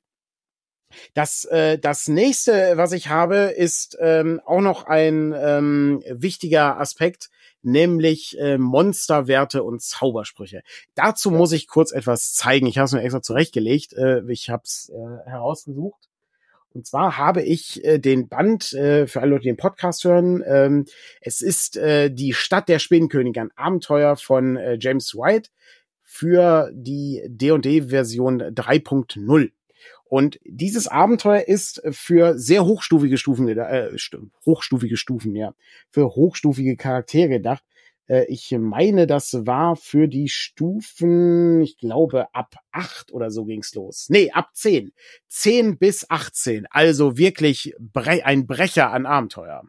S1: Das, äh, das nächste, was ich habe, ist ähm, auch noch ein ähm, wichtiger Aspekt, nämlich äh, Monsterwerte und Zaubersprüche. Dazu muss ich kurz etwas zeigen. Ich habe es mir extra zurechtgelegt. Äh, ich habe es äh, herausgesucht. Und zwar habe ich äh, den Band, äh, für alle Leute, die den Podcast hören, ähm, es ist äh, die Stadt der Spinnenkönige, ein Abenteuer von äh, James White für die D&D-Version 3.0. Und dieses Abenteuer ist für sehr hochstufige Stufen, äh, stu- hochstufige Stufen, ja, für hochstufige Charaktere gedacht. Äh, ich meine, das war für die Stufen, ich glaube, ab acht oder so ging's los. Nee, ab zehn. 10 bis 18. Also wirklich ein Brecher an Abenteuer.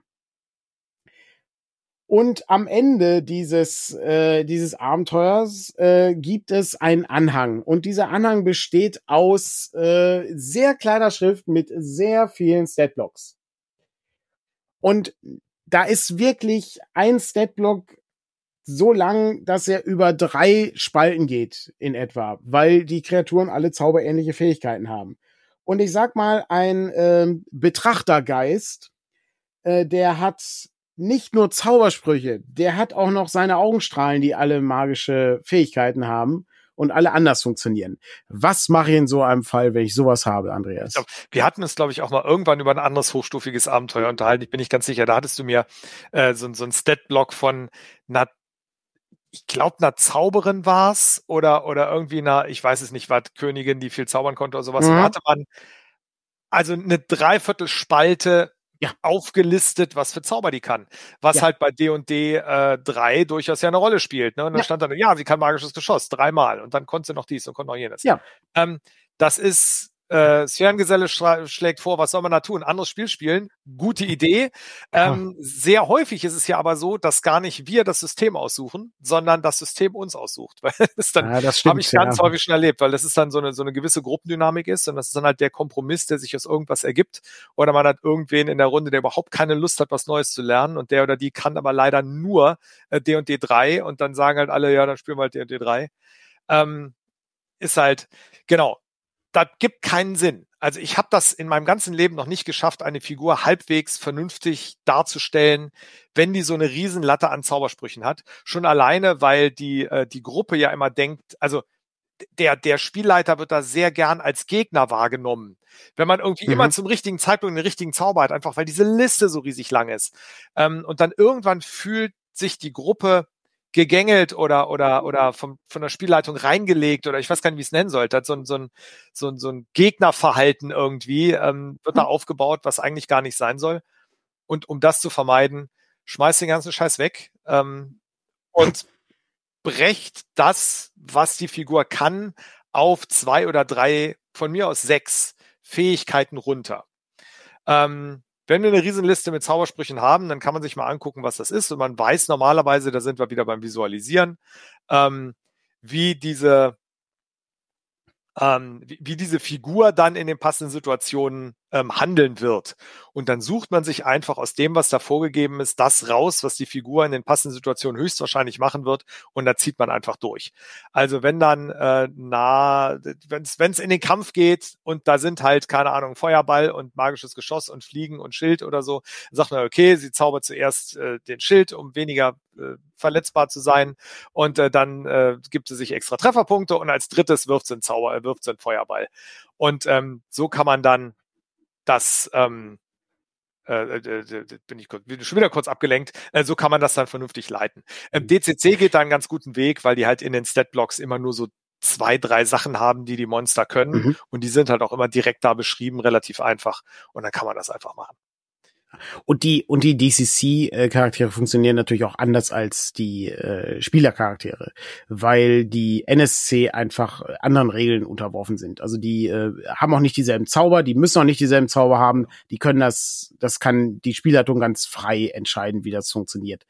S1: Und am Ende dieses, äh, dieses Abenteuers äh, gibt es einen Anhang. Und dieser Anhang besteht aus äh, sehr kleiner Schrift mit sehr vielen Statblocks. Und da ist wirklich ein Statblock so lang, dass er über drei Spalten geht in etwa, weil die Kreaturen alle zauberähnliche Fähigkeiten haben. Und ich sag mal, ein ähm, Betrachtergeist, äh, der hat nicht nur Zaubersprüche, der hat auch noch seine Augenstrahlen, die alle magische Fähigkeiten haben und alle anders funktionieren. Was mache ich in so einem Fall, wenn ich sowas habe, Andreas?
S2: Ja. Wir hatten es, glaube ich, auch mal irgendwann über ein anderes hochstufiges Abenteuer unterhalten. Ich bin nicht ganz sicher. Da hattest du mir äh, so, so ein Stat-Block von einer, ich glaube, einer Zauberin war's oder, oder irgendwie einer, ich weiß es nicht, was, Königin, die viel zaubern konnte oder sowas.
S1: Mhm.
S2: Hatte man also eine Dreiviertelspalte
S1: Ja.
S2: aufgelistet, was für Zauber die kann. Was
S1: Ja.
S2: halt bei D&D äh, 3 durchaus ja eine Rolle spielt. Ne? Und dann
S1: Ja.
S2: stand dann, ja, sie kann magisches Geschoss, dreimal. Und dann konnte sie noch dies und konnte noch jenes.
S1: Ja.
S2: Ähm, das ist, äh, Sphärengeselle schlägt vor, was soll man da tun? Anderes Spiel spielen, gute Idee. Ähm, sehr häufig ist es ja aber so, dass gar nicht wir das System aussuchen, sondern das System uns aussucht. Weil das ist dann
S1: ja,
S2: habe ich ganz
S1: ja.
S2: häufig schon erlebt, weil das ist dann so eine, so eine gewisse Gruppendynamik ist und das ist dann halt der Kompromiss, der sich aus irgendwas ergibt. Oder man hat irgendwen in der Runde, der überhaupt keine Lust hat, was Neues zu lernen und der oder die kann aber leider nur äh, D&D 3 und dann sagen halt alle, ja, dann spielen wir halt D&D 3. Ähm, ist halt, genau, das gibt keinen Sinn. Also ich habe das in meinem ganzen Leben noch nicht geschafft, eine Figur halbwegs vernünftig darzustellen, wenn die so eine Riesenlatte an Zaubersprüchen hat. Schon alleine, weil die, äh, die Gruppe ja immer denkt, also der, der Spielleiter wird da sehr gern als Gegner wahrgenommen. Wenn man irgendwie
S1: Mhm.
S2: immer zum richtigen Zeitpunkt den richtigen Zauber hat, einfach weil diese Liste so riesig lang ist. Ähm, und dann irgendwann fühlt sich die Gruppe gegängelt oder oder oder vom, von der Spielleitung reingelegt oder ich weiß gar nicht, wie ich es nennen sollte, hat so ein, so ein, so ein, so ein Gegnerverhalten irgendwie, ähm, wird da aufgebaut, was eigentlich gar nicht sein soll. Und um das zu vermeiden, schmeißt den ganzen Scheiß weg ähm, und brecht das, was die Figur kann, auf zwei oder drei, von mir aus sechs Fähigkeiten runter. Ähm, wenn wir eine Riesenliste mit Zaubersprüchen haben, dann kann man sich mal angucken, was das ist. Und man weiß normalerweise, da sind wir wieder beim Visualisieren, ähm, wie diese ähm, wie, wie diese Figur dann in den passenden Situationen ähm, handeln wird. Und dann sucht man sich einfach aus dem, was da vorgegeben ist, das raus, was die Figur in den passenden Situationen höchstwahrscheinlich machen wird. Und da zieht man einfach durch. Also wenn dann äh, na, wenn es in den Kampf geht und da sind halt, keine Ahnung, Feuerball und magisches Geschoss und Fliegen und Schild oder so, sagt man, okay, sie zaubert zuerst äh, den Schild, um weniger äh, verletzbar zu sein. Und äh, dann äh, gibt sie sich extra Trefferpunkte und als drittes wirft sie einen Zauber, äh, wirft sie einen Feuerball. Und ähm, so kann man dann das ähm, äh, äh, äh bin ich kurz, bin schon wieder kurz abgelenkt. Äh, so kann man das dann vernünftig leiten. Ähm, DCC geht da einen ganz guten Weg, weil die halt in den Statblocks immer nur so zwei, drei Sachen haben, die die Monster können. Mhm. Und die sind halt auch immer direkt da beschrieben, relativ einfach. Und dann kann man das einfach machen.
S1: Und die und die DCC-Charaktere funktionieren natürlich auch anders als die äh, Spielercharaktere, weil die NSC einfach anderen Regeln unterworfen sind. Also die äh, haben auch nicht dieselben Zauber, die müssen auch nicht dieselben Zauber haben. Die können das, das kann die Spielleitung ganz frei entscheiden, wie das funktioniert.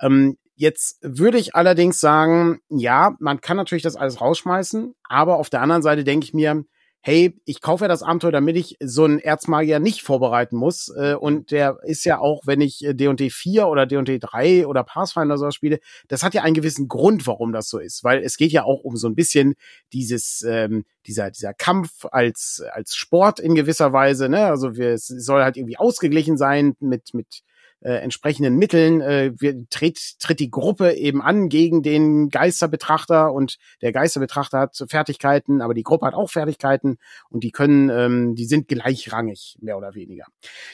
S1: Ähm, Jetzt würde ich allerdings sagen, ja, man kann natürlich das alles rausschmeißen, aber auf der anderen Seite denke ich mir, hey, ich kaufe ja das Abenteuer, damit ich so einen Erzmagier nicht vorbereiten muss. Äh, und der ist ja auch, wenn ich D&D 4 oder D&D 3 oder Pathfinder sowas spiele, das hat ja einen gewissen Grund, warum das so ist. Weil es geht ja auch um so ein bisschen dieses, ähm, dieser, dieser Kampf als, als Sport in gewisser Weise, ne? Also wir, es soll halt irgendwie ausgeglichen sein mit, mit äh, entsprechenden Mitteln äh, wir, tritt, tritt die Gruppe eben an gegen den Geisterbetrachter und der Geisterbetrachter hat Fertigkeiten, aber die Gruppe hat auch Fertigkeiten und die können, ähm, die sind gleichrangig, mehr oder weniger.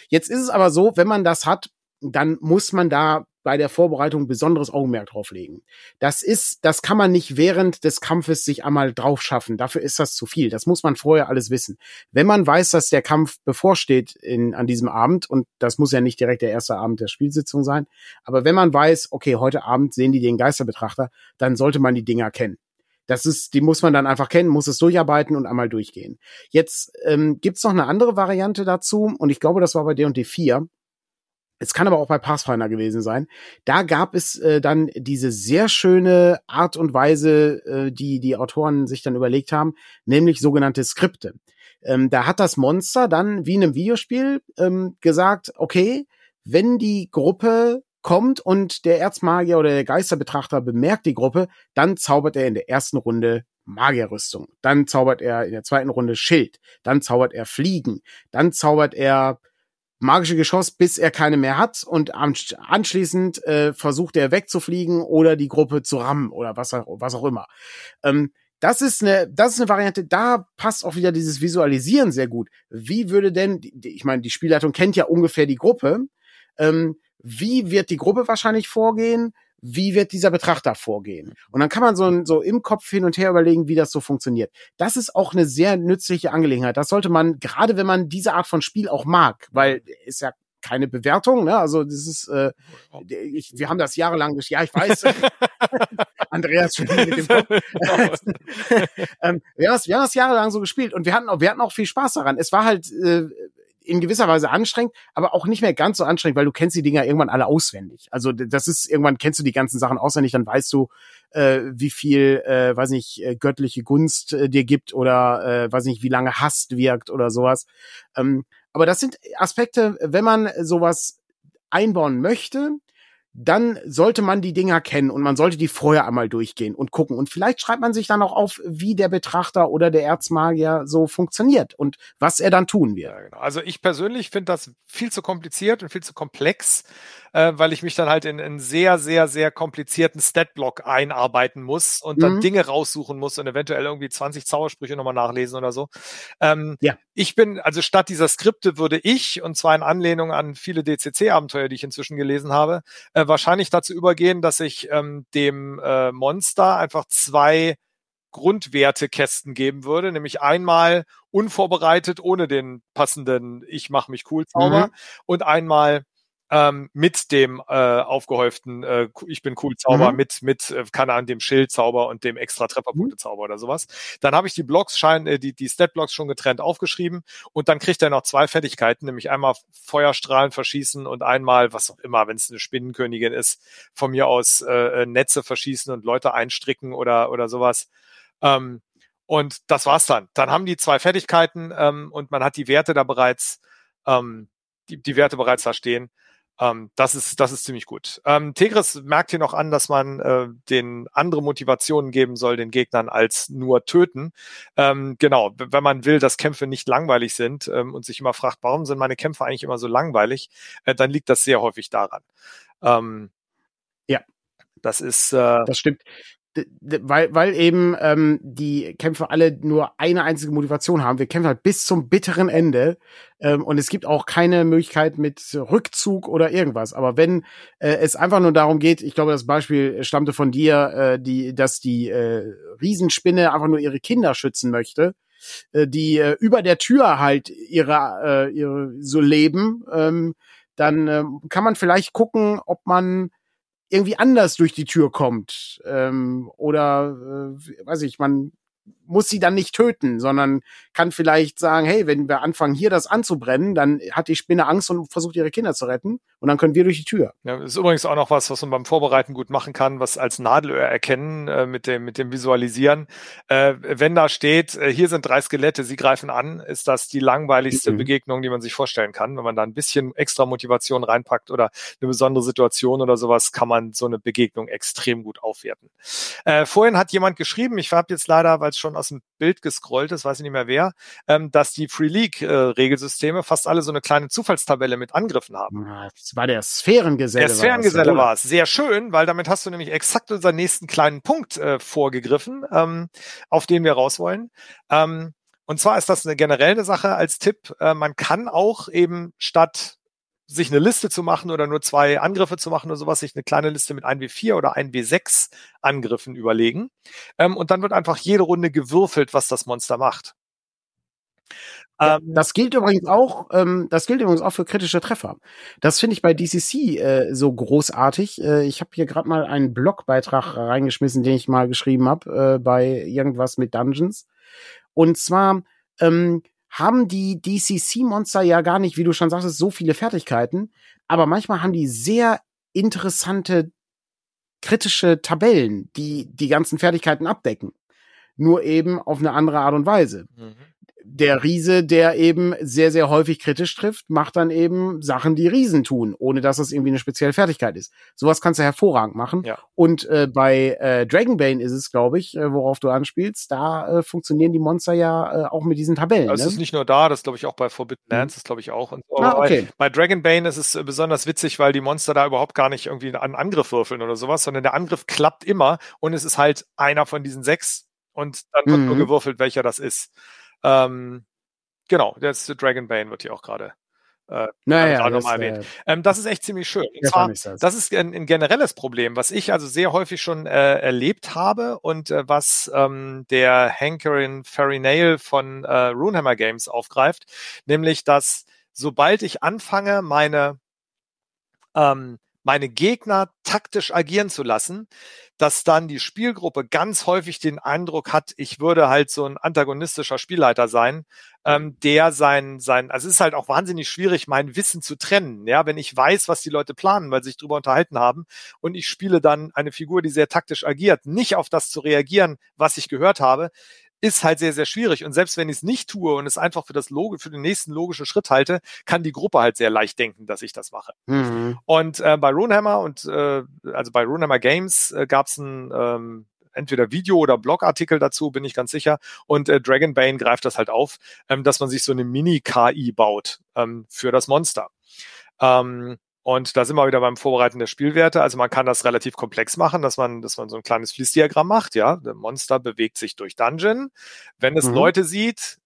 S1: Jetzt ist es aber so, wenn man das hat, dann muss man da bei der Vorbereitung besonderes Augenmerk drauf legen. Das ist, das kann man nicht während des Kampfes sich einmal drauf schaffen. Dafür ist das zu viel. Das muss man vorher alles wissen. Wenn man weiß, dass der Kampf bevorsteht in, an diesem Abend, und das muss ja nicht direkt der erste Abend der Spielsitzung sein, aber wenn man weiß, okay, heute Abend sehen die den Geisterbetrachter, dann sollte man die Dinger kennen. Das ist, die muss man dann einfach kennen, muss es durcharbeiten und einmal durchgehen. Jetzt ähm, gibt's noch eine andere Variante dazu, und ich glaube, das war bei D&D 4. Es kann aber auch bei Pathfinder gewesen sein. Da gab es äh, dann diese sehr schöne Art und Weise, äh, die die Autoren sich dann überlegt haben, nämlich sogenannte Skripte. Ähm, da hat das Monster dann wie in einem Videospiel ähm, gesagt, okay, wenn die Gruppe kommt und der Erzmagier oder der Geisterbetrachter bemerkt die Gruppe, dann zaubert er in der ersten Runde Magierrüstung. Dann zaubert er in der zweiten Runde Schild. Dann zaubert er Fliegen. Dann zaubert er magische Geschoss, bis er keine mehr hat und anschließend äh, versucht er wegzufliegen oder die Gruppe zu rammen oder was, was auch immer. Ähm, das ist eine, das ist eine Variante, da passt auch wieder dieses Visualisieren sehr gut. Wie würde denn, ich meine, die Spielleitung kennt ja ungefähr die Gruppe. Ähm, wie wird die Gruppe wahrscheinlich vorgehen? Wie wird dieser Betrachter vorgehen? Und dann kann man so, so im Kopf hin und her überlegen, wie das so funktioniert. Das ist auch eine sehr nützliche Angelegenheit. Das sollte man, gerade wenn man diese Art von Spiel auch mag, weil ist ja keine Bewertung, ne? Also das ist, äh, ich, wir haben das jahrelang durch, ja, ich weiß. Andreas schon mit dem Kopf. ähm, wir, haben das, wir haben das jahrelang so gespielt und wir hatten auch, wir hatten auch viel Spaß daran. Es war halt äh, in gewisser Weise anstrengend, aber auch nicht mehr ganz so anstrengend, weil du kennst die Dinger irgendwann alle auswendig. Also das ist irgendwann kennst du die ganzen Sachen auswendig, dann weißt du, äh, wie viel, äh, weiß nicht, äh, göttliche Gunst äh, dir gibt oder äh, weiß nicht, wie lange Hass wirkt oder sowas. Ähm, aber das sind Aspekte, wenn man sowas einbauen möchte, dann sollte man die Dinger kennen und man sollte die vorher einmal durchgehen und gucken. Und vielleicht schreibt man sich dann auch auf, wie der Betrachter oder der Erzmagier so funktioniert und was er dann tun wird.
S2: Genau. Also ich persönlich finde das viel zu kompliziert und viel zu komplex äh, weil ich mich dann halt in einen sehr, sehr, sehr komplizierten Statblock einarbeiten muss und dann mhm. Dinge raussuchen muss und eventuell irgendwie 20 Zaubersprüche nochmal nachlesen oder so. Ähm, ja. Ich bin, also statt dieser Skripte würde ich, und zwar in Anlehnung an viele DCC-Abenteuer, die ich inzwischen gelesen habe, äh, wahrscheinlich dazu übergehen, dass ich ähm, dem äh, Monster einfach zwei Grundwertekästen geben würde, nämlich einmal unvorbereitet ohne den passenden Ich mach mich cool Zauber mhm. und einmal ähm, mit dem äh, aufgehäuften äh, Ich bin cool Zauber,
S1: Mhm.
S2: mit, mit, äh, keine Ahnung, dem Schild-Zauber und dem extra Trefferpunkte-Zauber oder sowas. Dann habe ich die Blocks, schein, äh, die, die Stat-Blocks schon getrennt aufgeschrieben und dann kriegt er noch zwei Fertigkeiten, nämlich einmal Feuerstrahlen verschießen und einmal, was auch immer, wenn es eine Spinnenkönigin ist, von mir aus äh, äh, Netze verschießen und Leute einstricken oder, oder sowas. Ähm, und das war's dann. Dann haben die zwei Fertigkeiten ähm, und man hat die Werte da bereits, ähm, die, die Werte bereits da stehen. Ähm, das ist, das ist ziemlich gut. Ähm, Tegris merkt hier noch an, dass man äh, den andere Motivationen geben soll, den Gegnern, als nur töten. Ähm, genau, wenn man will, dass Kämpfe nicht langweilig sind ähm, und sich immer fragt, warum sind meine Kämpfe eigentlich immer so langweilig, äh, dann liegt das sehr häufig daran. Ähm,
S1: Ja.
S2: Das ist, äh,
S1: Das stimmt. Weil, weil eben ähm, die Kämpfe alle nur eine einzige Motivation haben. Wir kämpfen halt bis zum bitteren Ende ähm, und es gibt auch keine Möglichkeit mit Rückzug oder irgendwas. Aber wenn äh, es einfach nur darum geht, ich glaube, das Beispiel stammte von dir, äh, die, dass die äh, Riesenspinne einfach nur ihre Kinder schützen möchte, äh, die äh, über der Tür halt ihre, äh, ihre so leben, ähm, dann ähm, kann man vielleicht gucken, ob man irgendwie anders durch die Tür kommt. Ähm, oder, äh, weiß ich, man muss sie dann nicht töten, sondern kann vielleicht sagen, hey, wenn wir anfangen, hier das anzubrennen, dann hat die Spinne Angst und versucht, ihre Kinder zu retten. Und dann können wir durch die Tür.
S2: Ja, ist übrigens auch noch was, was man beim Vorbereiten gut machen kann, was als Nadelöhr erkennen äh, mit dem mit dem Visualisieren. Äh, wenn da steht, äh, hier sind drei Skelette, sie greifen an, ist das die langweiligste
S1: Mhm.
S2: Begegnung, die man sich vorstellen kann. Wenn man da ein bisschen extra Motivation reinpackt oder eine besondere Situation oder sowas, kann man so eine Begegnung extrem gut aufwerten. Äh, vorhin hat jemand geschrieben, ich habe jetzt leider, weil es schon aus dem Bild gescrollt ist, weiß ich nicht mehr wer, ähm, dass die Free League äh, fast alle so eine kleine Zufallstabelle mit Angriffen haben.
S1: Das war der Sphärengeselle.
S2: Der Sphärengeselle war es. Sehr schön, weil damit hast du nämlich exakt unseren nächsten kleinen Punkt äh, vorgegriffen, ähm, auf den wir raus wollen. Ähm, und zwar ist das eine generelle Sache als Tipp. Äh, man kann auch eben statt sich eine Liste zu machen oder nur zwei Angriffe zu machen oder sowas, sich eine kleine Liste mit 1W4 oder 1W6 Angriffen überlegen. Ähm, und dann wird einfach jede Runde gewürfelt, was das Monster macht. Ähm,
S1: das gilt übrigens auch, ähm, das gilt übrigens auch für kritische Treffer. Das finde ich bei DCC äh, so großartig. Äh, ich habe hier gerade mal einen Blogbeitrag reingeschmissen, den ich mal geschrieben habe äh, bei irgendwas mit Dungeons. Und zwar ähm, haben die DCC-Monster ja gar nicht, wie du schon sagtest, so viele Fertigkeiten, aber manchmal haben die sehr interessante kritische Tabellen, die die ganzen Fertigkeiten abdecken. Nur eben auf eine andere Art und Weise
S2: mhm.
S1: der Riese, der eben sehr, sehr häufig kritisch trifft, macht dann eben Sachen, die Riesen tun, ohne dass es irgendwie eine spezielle Fertigkeit ist. Sowas kannst du hervorragend machen.
S2: Ja.
S1: Und äh, bei äh, Dragonbane ist es, glaube ich, äh, worauf du anspielst, da äh, funktionieren die Monster ja äh, auch mit diesen Tabellen.
S2: Also es ist
S1: ne?
S2: nicht nur da, das glaube ich auch bei Forbidden
S1: Mhm.
S2: Lands, das glaube ich auch. Und.
S1: Ah, okay.
S2: Bei Dragonbane ist es äh, besonders witzig, weil die Monster da überhaupt gar nicht irgendwie einen Angriff würfeln oder sowas, sondern der Angriff klappt immer und es ist halt einer von diesen sechs und dann wird nur
S1: Mhm.
S2: gewürfelt, welcher das ist. Ähm, genau, der ist Dragonbane wird hier auch gerade. Äh,
S1: Naja, das,
S2: nochmal erwähnt.
S1: äh,
S2: ähm, das ist echt ziemlich schön. Und
S1: das
S2: zwar,
S1: das.
S2: das ist ein, ein generelles Problem, was ich also sehr häufig schon äh, erlebt habe und äh, was ähm, der Hankerin Farinale von äh, Runehammer Games aufgreift, nämlich dass sobald ich anfange, meine ähm, meine Gegner taktisch agieren zu lassen, dass dann die Spielgruppe ganz häufig den Eindruck hat, ich würde halt so ein antagonistischer Spielleiter sein, ähm, der sein, sein, also es ist halt auch wahnsinnig schwierig, mein Wissen zu trennen, ja, wenn ich weiß, was die Leute planen, weil sie sich drüber unterhalten haben und ich spiele dann eine Figur, die sehr taktisch agiert, nicht auf das zu reagieren, was ich gehört habe, ist halt sehr, sehr schwierig. Und selbst wenn ich es nicht tue und es einfach für das Logo, für den nächsten logischen Schritt halte, kann die Gruppe halt sehr leicht denken, dass ich das mache.
S1: Mhm.
S2: Und äh, bei Runehammer und äh, also bei Runehammer Games äh, gab es ein ähm, entweder Video oder Blogartikel dazu, bin ich ganz sicher. Und äh, Dragonbane greift das halt auf, ähm, dass man sich so eine Mini-KI baut ähm, für das Monster. Ähm, und da sind wir wieder beim Vorbereiten der Spielwerte. Also man kann das relativ komplex machen, dass man, dass man so ein kleines Fließdiagramm macht. Ja, der Monster bewegt sich durch Dungeon. Wenn es
S1: Mhm.
S2: Leute sieht,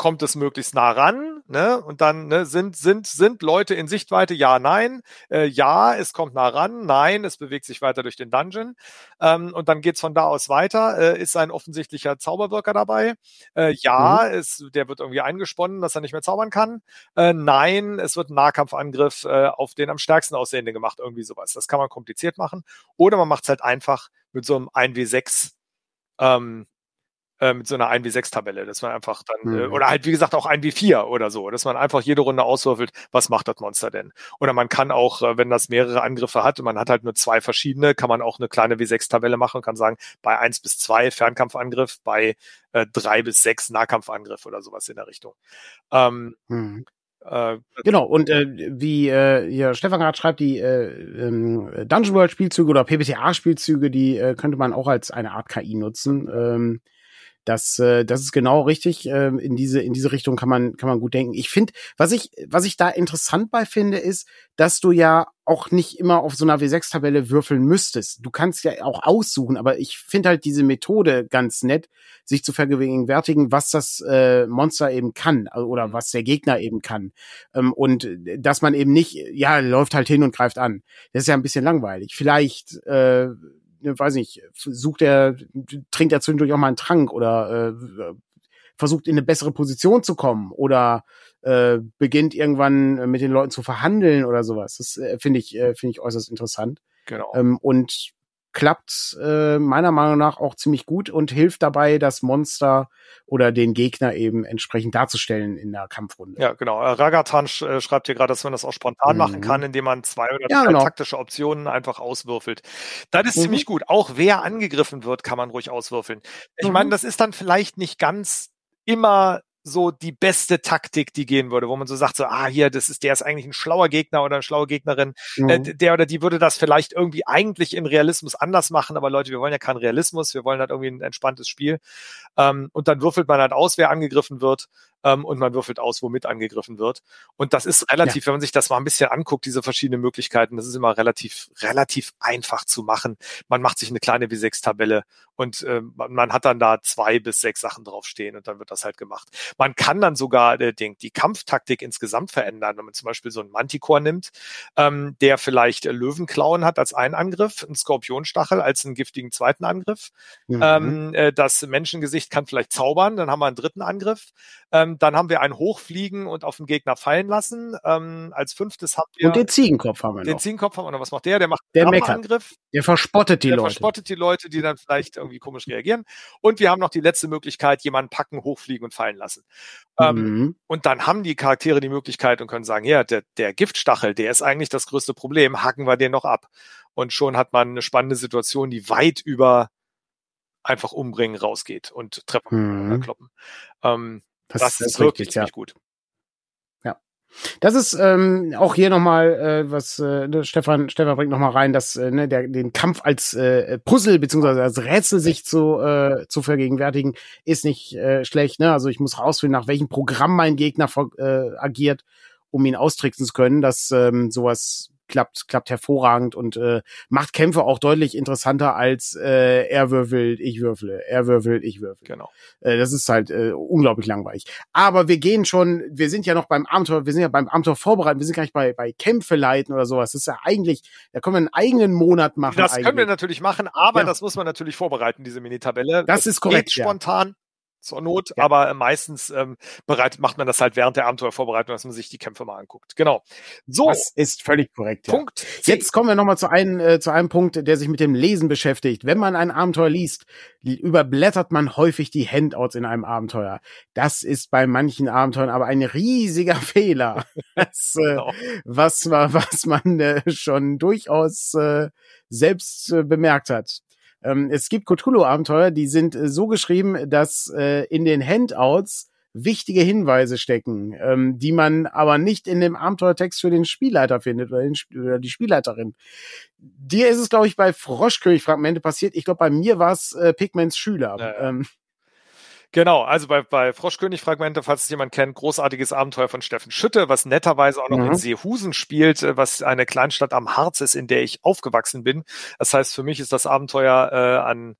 S2: kommt es möglichst nah ran, ne? Und dann ne, sind sind sind Leute in Sichtweite, ja, nein, äh, ja, es kommt nah ran, nein, es bewegt sich weiter durch den Dungeon. Ähm, und dann geht's von da aus weiter. Äh, ist ein offensichtlicher Zauberwirker dabei? Äh, ja, mhm. es, der wird irgendwie eingesponnen, dass er nicht mehr zaubern kann. Äh, nein, es wird ein Nahkampfangriff äh, auf den am stärksten aussehenden gemacht, irgendwie sowas. Das kann man kompliziert machen. Oder man macht es halt einfach mit so einem 1W6 ähm, äh, mit so einer 1W6-Tabelle, dass man einfach dann, äh, mhm. äh, oder halt wie gesagt auch 1W4 oder so, dass man einfach jede Runde auswürfelt, was macht das Monster denn? Oder man kann auch, äh, wenn das mehrere Angriffe hat und man hat halt nur zwei verschiedene, kann man auch eine kleine W6-Tabelle machen und kann sagen, bei 1 bis 2 Fernkampfangriff, bei äh, 3 bis 6 Nahkampfangriff oder sowas in der Richtung. Ähm, mhm.
S1: Äh, genau, und äh, wie äh, hier Stefan gerade schreibt, die äh, ähm, Dungeon World Spielzüge oder PBTA Spielzüge, die äh, könnte man auch als eine Art KI nutzen. Ähm, das, äh, das ist genau richtig. Äh, in diese in diese Richtung kann man kann man gut denken. Ich finde, was ich was ich da interessant bei finde, ist, dass du ja auch nicht immer auf so einer W6-Tabelle würfeln müsstest. Du kannst ja auch aussuchen, aber ich finde halt diese Methode ganz nett, sich zu vergegenwärtigen, was das äh, Monster eben kann äh, oder mhm. was der Gegner eben kann. Ähm, und dass man eben nicht, ja, läuft halt hin und greift an. Das ist ja ein bisschen langweilig. Vielleicht äh, weiß nicht, sucht er, trinkt er zwischendurch auch mal einen Trank oder äh, versucht in eine bessere Position zu kommen oder äh, beginnt irgendwann mit den Leuten zu verhandeln oder sowas. Das äh, finde ich, äh, finde ich äußerst interessant.
S2: Genau.
S1: Ähm, und klappt äh, meiner Meinung nach auch ziemlich gut und hilft dabei, das Monster oder den Gegner eben entsprechend darzustellen in der Kampfrunde.
S2: Ja, genau. Äh, Ragatan sch äh, schreibt hier gerade, dass man das auch spontan mhm. machen kann, indem man zwei oder ja, drei genau. taktische Optionen einfach auswürfelt. Das ist mhm. ziemlich gut. Auch wer angegriffen wird, kann man ruhig auswürfeln. Ich mhm. meine, das ist dann vielleicht nicht ganz immer so die beste Taktik, die gehen würde, wo man so sagt, so, ah, hier, das ist, der ist eigentlich ein schlauer Gegner oder eine schlaue Gegnerin, äh, mhm. äh, der oder die würde das vielleicht irgendwie eigentlich in Realismus anders machen, aber Leute, wir wollen ja keinen Realismus, wir wollen halt irgendwie ein entspanntes Spiel. Ähm, und dann würfelt man halt aus, wer angegriffen wird ähm, und man würfelt aus, womit angegriffen wird. Und das ist relativ, ja. wenn man sich das mal ein bisschen anguckt, diese verschiedenen Möglichkeiten, das ist immer relativ, relativ einfach zu machen. Man macht sich eine kleine W6-Tabelle und äh, man hat dann da zwei bis sechs Sachen draufstehen und dann wird das halt gemacht. Man kann dann sogar äh, den, die Kampftaktik insgesamt verändern, wenn man zum Beispiel so einen Manticore nimmt, ähm, der vielleicht äh, Löwenklauen hat als einen Angriff, einen Skorpionstachel als einen giftigen zweiten Angriff. Mhm. Ähm, äh, das Menschengesicht kann vielleicht zaubern, dann haben wir einen dritten Angriff. Ähm, dann haben wir ein Hochfliegen und auf den Gegner fallen lassen. Ähm, als fünftes haben wir.
S1: Und den Ziegenkopf haben wir
S2: noch. Den Ziegenkopf haben wir noch. Was macht der? Der macht
S1: der einen Angriff. Der verspottet die
S2: der
S1: Leute.
S2: Der verspottet die Leute, die dann vielleicht irgendwie komisch reagieren. Und wir haben noch die letzte Möglichkeit, jemanden packen, hochfliegen und fallen lassen. Ähm, mhm. Und dann haben die Charaktere die Möglichkeit und können sagen, ja, der, der Giftstachel, der ist eigentlich das größte Problem, hacken wir den noch ab. Und schon hat man eine spannende Situation, die weit über einfach umbringen rausgeht und Treppen mhm. kloppen. Ähm, das, das, ist wirklich richtig, ziemlich ja. gut.
S1: Das ist ähm, auch hier nochmal, äh, was äh, Stefan, Stefan bringt nochmal rein, dass äh, ne, der, den Kampf als äh, Puzzle beziehungsweise als Rätsel sich zu, äh, zu vergegenwärtigen, ist nicht äh, schlecht. Ne? Also ich muss rausfinden, nach welchem Programm mein Gegner äh, agiert, um ihn austricksen zu können. dass ähm, sowas klappt, klappt hervorragend und äh, macht Kämpfe auch deutlich interessanter als äh, er würfelt, ich würfle, er würfelt, ich würfle.
S2: Genau.
S1: Äh, das ist halt äh, unglaublich langweilig. Aber wir gehen schon, wir sind ja noch beim Abenteuer, wir sind ja beim Abenteuer vorbereitet, wir sind gar nicht bei, bei Kämpfe leiten oder sowas. Das ist ja eigentlich, da können wir einen eigenen Monat machen.
S2: Das
S1: eigentlich.
S2: können wir natürlich machen, aber ja. das muss man natürlich vorbereiten, diese Mini-Tabelle.
S1: Das, das, ist korrekt.
S2: Spontan. Ja zur Not, ja. aber meistens ähm, bereit, macht man das halt während der Abenteuervorbereitung, dass man sich die Kämpfe mal anguckt. Genau.
S1: So. Das ist völlig korrekt.
S2: Punkt.
S1: Ja. Jetzt kommen wir nochmal zu einem, äh, zu einem Punkt, der sich mit dem Lesen beschäftigt. Wenn man ein Abenteuer liest, überblättert man häufig die Handouts in einem Abenteuer. Das ist bei manchen Abenteuern aber ein riesiger Fehler. Das, äh, genau. was, was man äh, schon durchaus äh, selbst äh, bemerkt hat. Ähm, es gibt Cthulhu-Abenteuer, die sind äh, so geschrieben, dass äh, in den Handouts wichtige Hinweise stecken, ähm, die man aber nicht in dem Abenteuertext für den Spielleiter findet oder, den, oder die Spielleiterin. Dir ist es, glaube ich, bei Froschkönig-Fragmente passiert. Ich glaube, bei mir war es äh, Pigments Schüler. Ja. Ähm,
S2: Genau, also bei, bei Froschkönig-Fragmente, falls es jemand kennt, großartiges Abenteuer von Steffen Schütte, was netterweise auch noch mhm. in Seehusen spielt, äh, was eine Kleinstadt am Harz ist, in der ich aufgewachsen bin. Das heißt, für mich ist das Abenteuer äh, an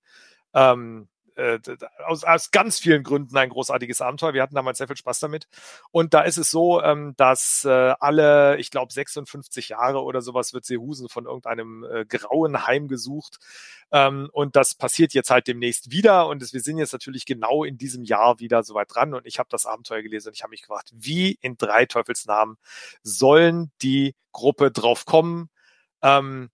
S2: ähm, äh, aus, aus ganz vielen Gründen ein großartiges Abenteuer. Wir hatten damals sehr viel Spaß damit. Und da ist es so, ähm, dass äh, alle, ich glaube, 56 Jahre oder sowas wird Seehusen von irgendeinem äh, grauen Heim gesucht. Ähm, und das passiert jetzt halt demnächst wieder. Und das, wir sind jetzt natürlich genau in diesem Jahr wieder so weit dran. Und ich habe das Abenteuer gelesen und ich habe mich gefragt, wie in drei Teufelsnamen sollen die Gruppe drauf kommen, ähm,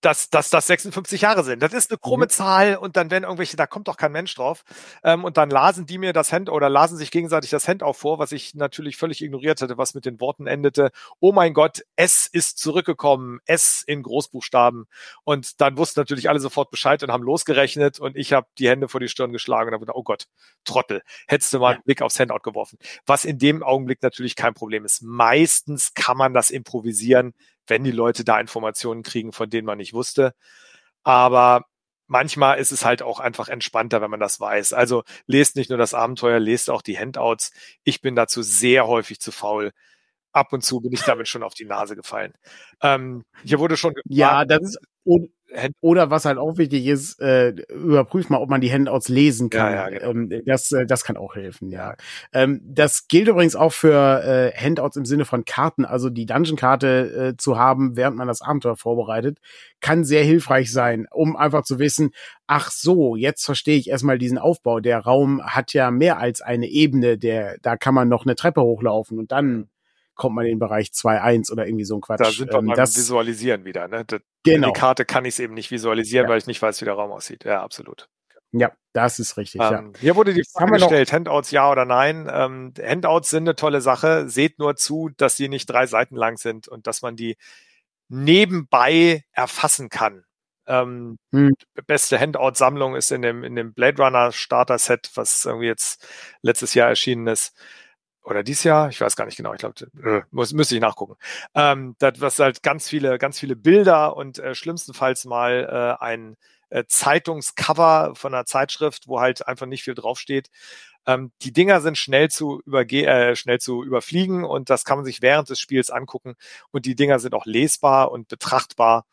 S2: dass, dass das 56 Jahre sind. Das ist eine krumme mhm. Zahl und dann werden irgendwelche, da kommt doch kein Mensch drauf. Ähm, und dann lasen die mir das Hand oder lasen sich gegenseitig das Hand auf vor, was ich natürlich völlig ignoriert hatte, was mit den Worten endete. Oh mein Gott, es ist zurückgekommen, es in Großbuchstaben. Und dann wussten natürlich alle sofort Bescheid und haben losgerechnet und ich habe die Hände vor die Stirn geschlagen und habe gedacht, oh Gott, Trottel, hättest du mal einen Blick aufs Handout geworfen. Was in dem Augenblick natürlich kein Problem ist. Meistens kann man das improvisieren wenn die Leute da Informationen kriegen, von denen man nicht wusste. Aber manchmal ist es halt auch einfach entspannter, wenn man das weiß. Also lest nicht nur das Abenteuer, lest auch die Handouts. Ich bin dazu sehr häufig zu faul. Ab und zu bin ich damit schon auf die Nase gefallen. Ähm, hier wurde schon
S1: gefragt, Ja, das ist oder was halt auch wichtig ist, äh, überprüft mal, ob man die Handouts lesen kann. Ja, ja, genau. ähm, das, äh, das kann auch helfen, ja. Ähm, das gilt übrigens auch für äh, Handouts im Sinne von Karten. Also die Dungeon-Karte äh, zu haben, während man das Abenteuer vorbereitet, kann sehr hilfreich sein, um einfach zu wissen, ach so, jetzt verstehe ich erstmal diesen Aufbau. Der Raum hat ja mehr als eine Ebene, der, da kann man noch eine Treppe hochlaufen und dann kommt man in den Bereich 2.1 oder irgendwie so ein Quatsch.
S2: Da sind wir ähm, beim das, Visualisieren wieder. Ne? Das, genau. Die Karte kann ich es eben nicht visualisieren, ja. weil ich nicht weiß, wie der Raum aussieht. Ja, absolut.
S1: Ja, das ist richtig. Ähm, ja.
S2: Hier wurde die Frage gestellt, Handouts ja oder nein. Ähm, Handouts sind eine tolle Sache. Seht nur zu, dass sie nicht drei Seiten lang sind und dass man die nebenbei erfassen kann. Ähm, hm. Beste Handout-Sammlung ist in dem, in dem Blade Runner Starter Set, was irgendwie jetzt letztes Jahr erschienen ist oder dies Jahr, ich weiß gar nicht genau, ich glaube, äh, muss, müsste ich nachgucken. Ähm, das was halt ganz viele, ganz viele Bilder und äh, schlimmstenfalls mal äh, ein äh, Zeitungscover von einer Zeitschrift, wo halt einfach nicht viel draufsteht. Ähm, die Dinger sind schnell zu überge äh, schnell zu überfliegen und das kann man sich während des Spiels angucken und die Dinger sind auch lesbar und betrachtbar.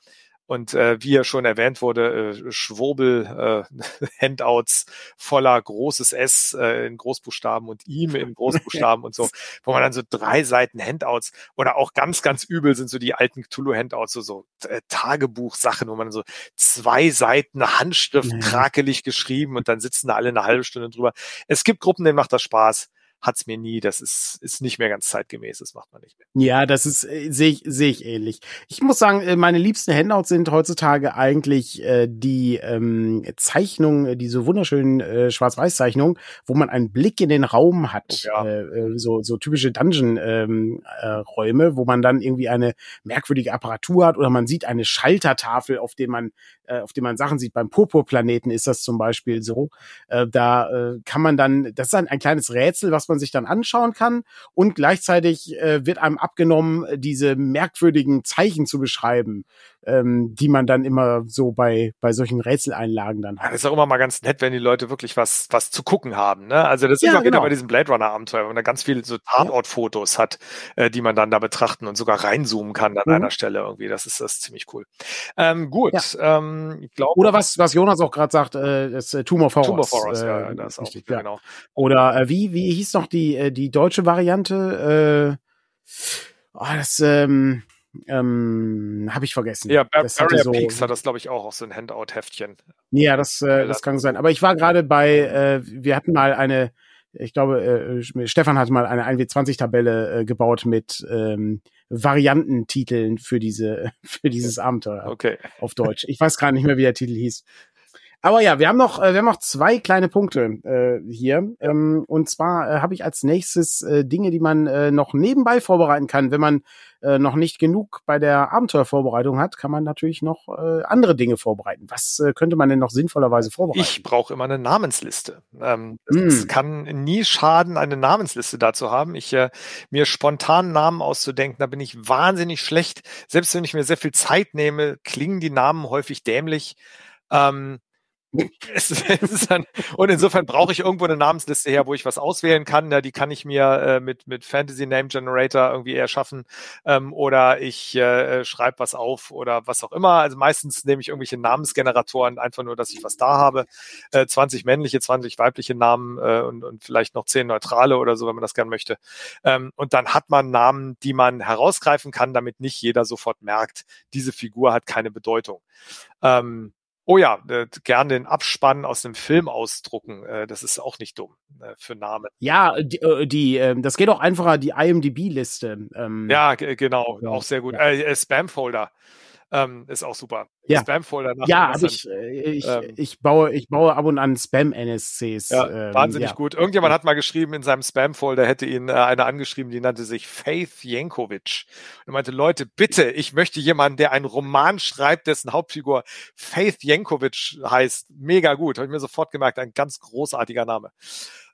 S2: Und äh, wie ja schon erwähnt wurde, äh, Schwurbel-Handouts äh, voller großes S äh, in Großbuchstaben und ihm in Großbuchstaben und so, wo man dann so drei Seiten Handouts oder auch ganz, ganz übel sind so die alten Cthulhu-Handouts, so, so äh, Tagebuchsachen, wo man so zwei Seiten Handschrift krakelig geschrieben und dann sitzen da alle eine halbe Stunde drüber. Es gibt Gruppen, denen macht das Spaß hat's mir nie. Das ist, ist nicht mehr ganz zeitgemäß, das macht man nicht mehr.
S1: Ja, das ist, äh, sehe ich, sehe ich ähnlich. Ich muss sagen, äh, meine liebsten Handouts sind heutzutage eigentlich äh, die ähm, Zeichnungen, äh, diese wunderschönen äh, Schwarz-Weiß-Zeichnungen, wo man einen Blick in den Raum hat. Oh, ja. äh, so, so typische Dungeon-Räume, ähm, äh, wo man dann irgendwie eine merkwürdige Apparatur hat oder man sieht eine Schaltertafel, auf dem man, äh, auf dem man Sachen sieht. Beim Purpurplaneten ist das zum Beispiel so. Äh, da äh, kann man dann, das ist ein, ein kleines Rätsel, was man sich dann anschauen kann und gleichzeitig äh, wird einem abgenommen, diese merkwürdigen Zeichen zu beschreiben, ähm, die man dann immer so bei, bei solchen Rätseleinlagen dann
S2: hat. Ja, das ist auch immer mal ganz nett, wenn die Leute wirklich was, was zu gucken haben. Ne? Also das ist ja, immer genau. wieder bei diesem Blade Runner Abenteuer, wenn man da ganz viele so Tatortfotos hat, äh, die man dann da betrachten und sogar reinzoomen kann an mhm. einer Stelle irgendwie. Das ist das ist ziemlich cool. Ähm, gut, ja. ähm,
S1: ich glaube. Oder was, was Jonas auch gerade sagt, äh, das äh, Tomb of Horrors. Tomb of
S2: Horrors, äh, ja, das auch,
S1: richtig, ja. genau. Oder äh, wie, wie hieß noch die, äh, die deutsche Variante? Äh, oh, das, ähm, ähm, habe ich vergessen.
S2: Ja, Bar das Barrier so, Peaks hat das, glaube ich, auch, auch so ein Handout-Heftchen.
S1: Ja, das, äh, das kann sein. Aber ich war gerade bei, äh, wir hatten mal eine, ich glaube, äh, Stefan hat mal eine 1W20-Tabelle äh, gebaut mit ähm, Variantentiteln für diese, für dieses Abenteuer.
S2: Okay.
S1: Auf Deutsch. Ich weiß gerade nicht mehr, wie der Titel hieß. Aber ja, wir haben noch, äh, wir haben noch zwei kleine Punkte äh, hier. Ähm, und zwar äh, habe ich als nächstes äh, Dinge, die man äh, noch nebenbei vorbereiten kann. Wenn man äh, noch nicht genug bei der Abenteuervorbereitung hat, kann man natürlich noch äh, andere Dinge vorbereiten. Was äh, könnte man denn noch sinnvollerweise vorbereiten?
S2: Ich brauche immer eine Namensliste. Ähm, mm. Es kann nie schaden, eine Namensliste dazu haben. Ich äh, mir spontan Namen auszudenken, da bin ich wahnsinnig schlecht. Selbst wenn ich mir sehr viel Zeit nehme, klingen die Namen häufig dämlich. Ähm, dann, und insofern brauche ich irgendwo eine Namensliste her, wo ich was auswählen kann. Ja, die kann ich mir äh, mit, mit Fantasy Name Generator irgendwie erschaffen. Ähm, oder ich äh, schreibe was auf oder was auch immer. Also meistens nehme ich irgendwelche Namensgeneratoren, einfach nur, dass ich was da habe. Äh, 20 männliche, 20 weibliche Namen äh, und, und vielleicht noch 10 neutrale oder so, wenn man das gern möchte. Ähm, und dann hat man Namen, die man herausgreifen kann, damit nicht jeder sofort merkt, diese Figur hat keine Bedeutung. Ähm, Oh ja, äh, gern den Abspann aus dem Film ausdrucken. Äh, das ist auch nicht dumm äh, für Namen.
S1: Ja, die, äh, die äh, das geht auch einfacher, die IMDb-Liste.
S2: Ähm, ja, genau, auch sehr gut. Ja. Äh, Spam-Folder ähm, ist auch super.
S1: Ja, Spam-Folder Ja, aber ich, ich, ähm, ich, baue, ich baue ab und an Spam-NSCs.
S2: Ja, ähm, wahnsinnig ja. gut. Irgendjemand hat mal geschrieben, in seinem Spam-Folder hätte ihn äh, einer angeschrieben, die nannte sich Faith Jankovic. Und er meinte, Leute, bitte, ich möchte jemanden, der einen Roman schreibt, dessen Hauptfigur Faith Jankovic heißt. Mega gut. Habe ich mir sofort gemerkt, ein ganz großartiger Name.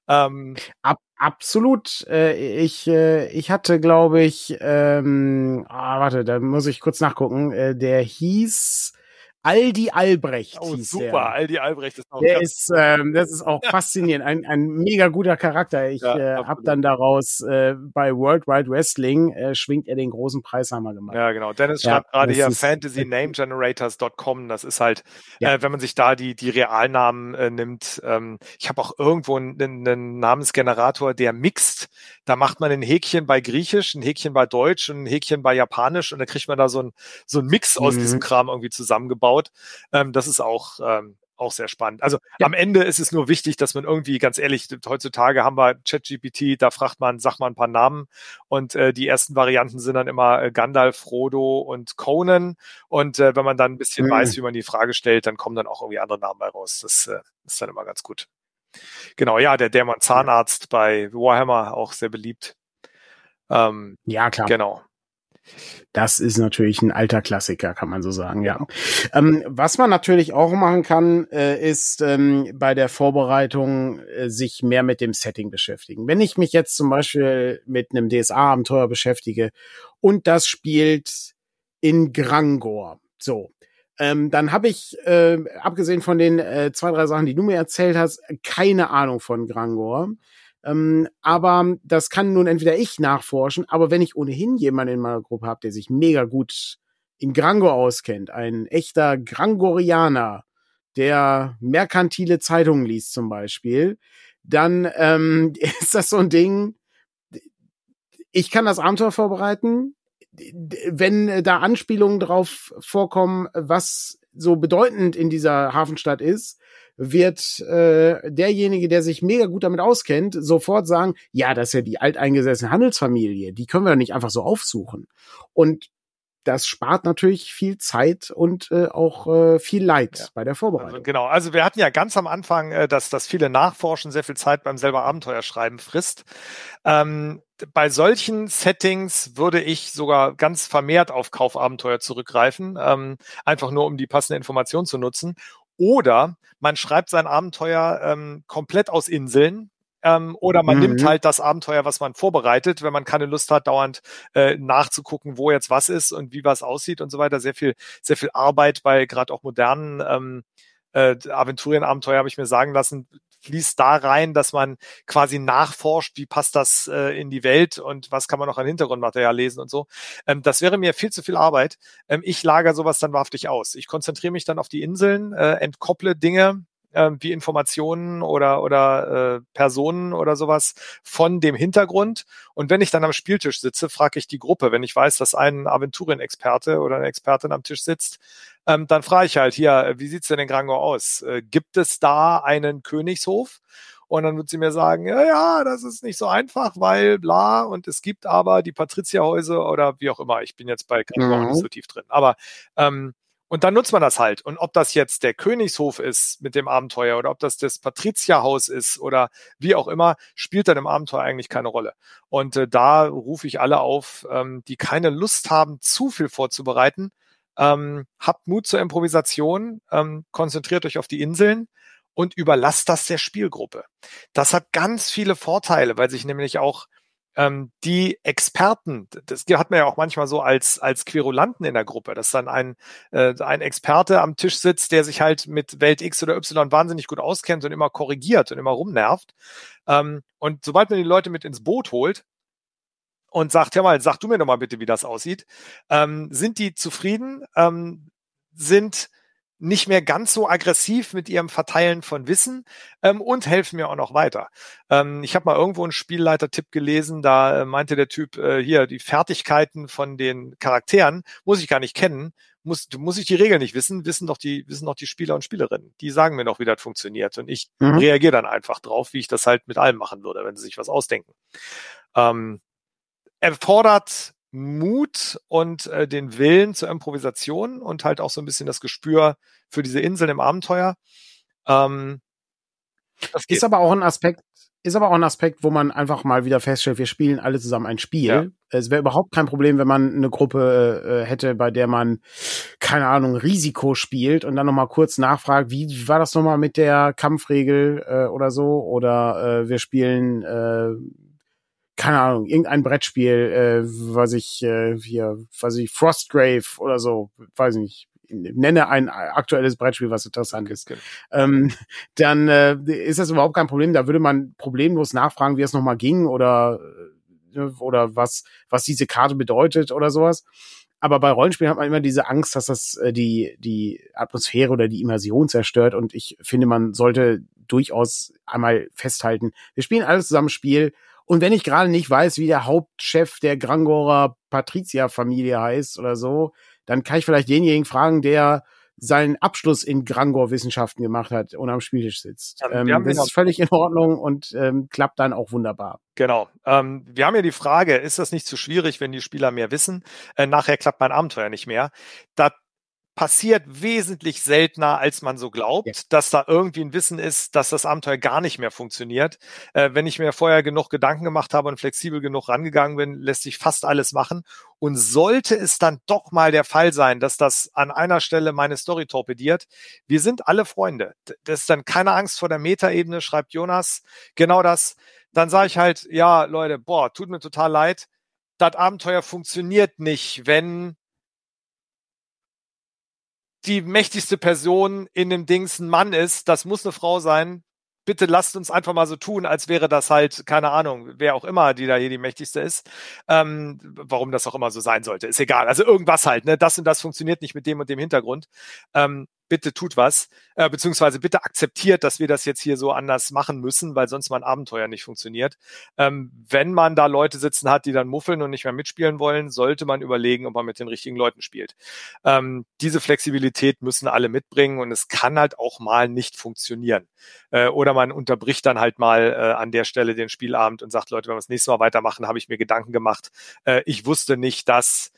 S1: Ähm, Ab, absolut. Äh, ich, äh, ich hatte, glaube ich, ähm, ah, warte, da muss ich kurz nachgucken. Äh, der hieß Aldi Albrecht.
S2: Oh, super, der. Aldi Albrecht
S1: ist auch Der ist, ähm, das ist auch faszinierend. Ein, ein mega guter Charakter. Ich ja, äh, habe dann daraus äh, bei World Wide Wrestling äh, schwingt er den großen Preishammer gemacht.
S2: Ja, genau. Dennis ja, schreibt gerade hier fantasynamegenerators.com. Das ist halt, ja. äh, wenn man sich da die, die Realnamen äh, nimmt. Ähm, ich habe auch irgendwo einen, einen Namensgenerator, der mixt. Da macht man ein Häkchen bei Griechisch, ein Häkchen bei Deutsch und ein Häkchen bei Japanisch und dann kriegt man da so ein, so ein Mix aus mhm. diesem Kram irgendwie zusammengebaut aufbaut. Ähm, das ist auch, ähm, auch sehr spannend. Also ja. am Ende ist es nur wichtig, dass man irgendwie, ganz ehrlich, heutzutage haben wir ChatGPT, da fragt man, sagt man ein paar Namen und äh, die ersten Varianten sind dann immer äh, Gandalf, Frodo und Conan und äh, wenn man dann ein bisschen mhm. weiß, wie man die Frage stellt, dann kommen dann auch irgendwie andere Namen bei raus. Das äh, ist dann immer ganz gut. Genau, ja, der Dämon Zahnarzt bei Warhammer auch sehr beliebt.
S1: Ähm, ja, klar.
S2: Genau.
S1: Das ist natürlich ein alter Klassiker, kann man so sagen, ja. Ähm, was man natürlich auch machen kann, äh, ist ähm, bei der Vorbereitung äh, sich mehr mit dem Setting beschäftigen. Wenn ich mich jetzt zum Beispiel mit einem DSA-Abenteuer beschäftige und das spielt in Grangor, so, ähm, dann habe ich, äh, abgesehen von den äh, zwei, drei Sachen, die du mir erzählt hast, keine Ahnung von Grangor. Ähm, aber das kann nun entweder ich nachforschen, aber wenn ich ohnehin jemanden in meiner Gruppe habe, der sich mega gut in Grangor auskennt, ein echter Grangorianer, der merkantile Zeitungen liest zum Beispiel, dann ähm, ist das so ein Ding, ich kann das Abenteuer vorbereiten, wenn da Anspielungen drauf vorkommen, was so bedeutend in dieser Hafenstadt ist, wird äh, derjenige, der sich mega gut damit auskennt, sofort sagen, ja, das ist ja die alteingesessene Handelsfamilie, die können wir nicht einfach so aufsuchen. Und das spart natürlich viel Zeit und äh, auch äh, viel Leid ja. bei der Vorbereitung.
S2: Also, genau, also wir hatten ja ganz am Anfang, äh, dass, dass viele Nachforschen sehr viel Zeit beim selber Abenteuerschreiben frisst. Ähm, bei solchen Settings würde ich sogar ganz vermehrt auf Kaufabenteuer zurückgreifen, ähm, einfach nur um die passende Information zu nutzen. Oder man schreibt sein Abenteuer ähm, komplett aus Inseln, ähm, oder man mhm. nimmt halt das Abenteuer, was man vorbereitet, wenn man keine Lust hat, dauernd äh, nachzugucken, wo jetzt was ist und wie was aussieht und so weiter. Sehr viel, sehr viel Arbeit bei gerade auch modernen ähm, äh, Aventurien-Abenteuer habe ich mir sagen lassen, fließt da rein, dass man quasi nachforscht, wie passt das äh, in die Welt und was kann man noch an Hintergrundmaterial lesen und so. Ähm, das wäre mir viel zu viel Arbeit. Ähm, ich lager sowas dann wahrhaftig aus. Ich konzentriere mich dann auf die Inseln, äh, entkopple Dinge, äh, wie Informationen oder, oder äh, Personen oder sowas von dem Hintergrund. Und wenn ich dann am Spieltisch sitze, frage ich die Gruppe, wenn ich weiß, dass ein Aventurien-Experte oder eine Expertin am Tisch sitzt, ähm, dann frage ich halt hier, wie sieht's denn in Grangor aus? Äh, gibt es da einen Königshof? Und dann wird sie mir sagen, ja, ja, das ist nicht so einfach, weil bla, und es gibt aber die Patrizierhäuser oder wie auch immer. Ich bin jetzt bei Grangor mhm. nicht so tief drin. Aber ähm, und dann nutzt man das halt. Und ob das jetzt der Königshof ist mit dem Abenteuer oder ob das das Patrizierhaus ist oder wie auch immer, spielt dann im Abenteuer eigentlich keine Rolle. Und äh, da rufe ich alle auf, ähm, die keine Lust haben, zu viel vorzubereiten. Ähm, habt Mut zur Improvisation, ähm, konzentriert euch auf die Inseln und überlasst das der Spielgruppe. Das hat ganz viele Vorteile, weil sich nämlich auch ähm, die Experten, das hat man ja auch manchmal so als, als Querulanten in der Gruppe, dass dann ein, äh, ein Experte am Tisch sitzt, der sich halt mit Welt X oder Y wahnsinnig gut auskennt und immer korrigiert und immer rumnervt. Ähm, und sobald man die Leute mit ins Boot holt, und sagt, hör mal, sag du mir doch mal bitte, wie das aussieht. Ähm, sind die zufrieden? Ähm, sind nicht mehr ganz so aggressiv mit ihrem Verteilen von Wissen ähm, und helfen mir auch noch weiter. Ähm, ich habe mal irgendwo einen Spielleiter-Tipp gelesen, da äh, meinte der Typ, äh, hier, die Fertigkeiten von den Charakteren muss ich gar nicht kennen, muss, muss ich die Regeln nicht wissen, wissen doch die, wissen doch die Spieler und Spielerinnen. Die sagen mir noch, wie das funktioniert. Und ich mhm. reagiere dann einfach drauf, wie ich das halt mit allem machen würde, wenn sie sich was ausdenken. Ähm, erfordert Mut und äh, den Willen zur Improvisation und halt auch so ein bisschen das Gespür für diese Inseln im Abenteuer. Ähm,
S1: ist aber auch ein Aspekt, ist aber auch ein Aspekt, wo man einfach mal wieder feststellt, wir spielen alle zusammen ein Spiel. Ja. Es wäre überhaupt kein Problem, wenn man eine Gruppe äh, hätte, bei der man, keine Ahnung, Risiko spielt und dann nochmal kurz nachfragt, wie war das nochmal mit der Kampfregel äh, oder so? Oder äh, wir spielen äh, keine Ahnung, irgendein Brettspiel, äh, was ich äh, hier, was ich Frostgrave oder so, weiß ich nicht, nenne ein aktuelles Brettspiel, was interessant ist, ähm, dann äh, ist das überhaupt kein Problem. Da würde man problemlos nachfragen, wie es nochmal ging oder äh, oder was was diese Karte bedeutet oder sowas. Aber bei Rollenspielen hat man immer diese Angst, dass das äh, die die Atmosphäre oder die Immersion zerstört. Und ich finde, man sollte durchaus einmal festhalten: Wir spielen alles zusammen Spiel und wenn ich gerade nicht weiß, wie der Hauptchef der Grangorer Patrizia-Familie heißt oder so, dann kann ich vielleicht denjenigen fragen, der seinen Abschluss in Grangor-Wissenschaften gemacht hat und am Spieltisch sitzt. Ja, ähm, das ist völlig in Ordnung und ähm, klappt dann auch wunderbar.
S2: Genau. Ähm, wir haben ja die Frage, ist das nicht zu schwierig, wenn die Spieler mehr wissen? Äh, nachher klappt mein Abenteuer nicht mehr. Da passiert wesentlich seltener, als man so glaubt, ja. dass da irgendwie ein Wissen ist, dass das Abenteuer gar nicht mehr funktioniert. Äh, wenn ich mir vorher genug Gedanken gemacht habe und flexibel genug rangegangen bin, lässt sich fast alles machen. Und sollte es dann doch mal der Fall sein, dass das an einer Stelle meine Story torpediert, wir sind alle Freunde. Das ist dann keine Angst vor der Metaebene, schreibt Jonas. Genau das. Dann sage ich halt, ja, Leute, boah, tut mir total leid. Das Abenteuer funktioniert nicht, wenn die mächtigste Person in dem Dings ein Mann ist, das muss eine Frau sein. Bitte lasst uns einfach mal so tun, als wäre das halt, keine Ahnung, wer auch immer, die da hier die mächtigste ist. Ähm, warum das auch immer so sein sollte, ist egal. Also irgendwas halt, ne? Das und das funktioniert nicht mit dem und dem Hintergrund. Ähm, bitte tut was, äh, beziehungsweise bitte akzeptiert, dass wir das jetzt hier so anders machen müssen, weil sonst mein Abenteuer nicht funktioniert. Ähm, wenn man da Leute sitzen hat, die dann muffeln und nicht mehr mitspielen wollen, sollte man überlegen, ob man mit den richtigen Leuten spielt. Ähm, diese Flexibilität müssen alle mitbringen und es kann halt auch mal nicht funktionieren. Äh, oder man unterbricht dann halt mal äh, an der Stelle den Spielabend und sagt, Leute, wenn wir das nächste Mal weitermachen, habe ich mir Gedanken gemacht. Äh, ich wusste nicht, dass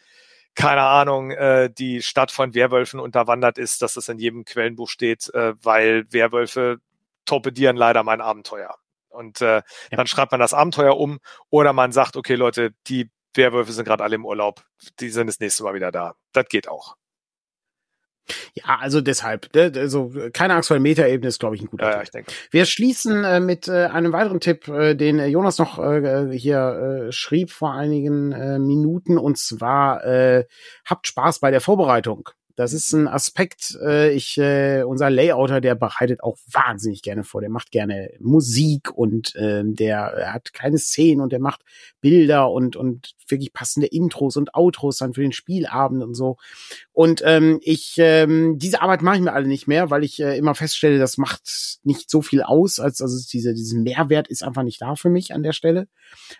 S2: keine Ahnung, äh, die Stadt von Werwölfen unterwandert ist, dass das in jedem Quellenbuch steht, äh, weil Werwölfe torpedieren leider mein Abenteuer. Und äh, ja. dann schreibt man das Abenteuer um oder man sagt, okay, Leute, die Werwölfe sind gerade alle im Urlaub, die sind das nächste Mal wieder da. Das geht auch.
S1: Ja, also deshalb, ne, also keine Angst vor der Metaebene ist, glaube ich, ein guter ja, Tipp. Ich denke. Wir schließen äh, mit äh, einem weiteren Tipp, äh, den Jonas noch äh, hier äh, schrieb vor einigen äh, Minuten, und zwar äh, habt Spaß bei der Vorbereitung. Das ist ein Aspekt, äh, ich, äh, unser Layouter, der bereitet auch wahnsinnig gerne vor. Der macht gerne Musik und äh, der hat keine Szenen und der macht Bilder und, und wirklich passende Intros und Outros dann für den Spielabend und so. Und ähm, ich, ähm, diese Arbeit mache ich mir alle nicht mehr, weil ich äh, immer feststelle, das macht nicht so viel aus, als also diese, diesen Mehrwert ist einfach nicht da für mich an der Stelle.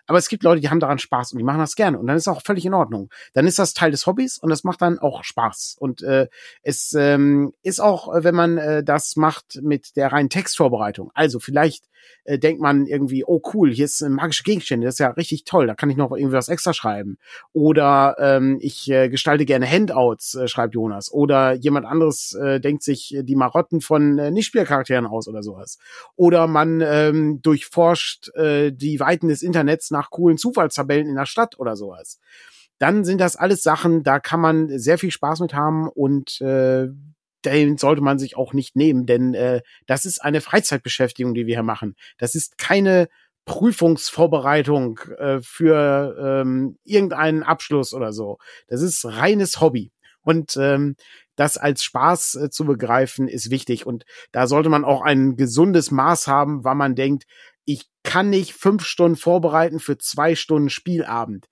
S1: Aber es gibt Leute, die haben daran Spaß und die machen das gerne und dann ist auch völlig in Ordnung. Dann ist das Teil des Hobbys und das macht dann auch Spaß. Und äh, es ähm, ist auch, wenn man äh, das macht mit der reinen Textvorbereitung. Also vielleicht äh, denkt man irgendwie, oh cool, hier ist ein magische Gegenstände, das ist ja richtig toll, da kann ich noch irgendwie was extra schreiben. Oder ähm, ich äh, gestalte gerne Handouts, äh, schreibt Jonas. Oder jemand anderes äh, denkt sich die Marotten von äh, Nichtspielercharakteren aus oder sowas. Oder man ähm, durchforscht äh, die Weiten des Internets nach coolen Zufallstabellen in der Stadt oder sowas dann sind das alles Sachen, da kann man sehr viel Spaß mit haben und äh, den sollte man sich auch nicht nehmen, denn äh, das ist eine Freizeitbeschäftigung, die wir hier machen. Das ist keine Prüfungsvorbereitung äh, für ähm, irgendeinen Abschluss oder so. Das ist reines Hobby. Und ähm, das als Spaß äh, zu begreifen, ist wichtig. Und da sollte man auch ein gesundes Maß haben, weil man denkt, ich kann nicht fünf Stunden vorbereiten für zwei Stunden Spielabend.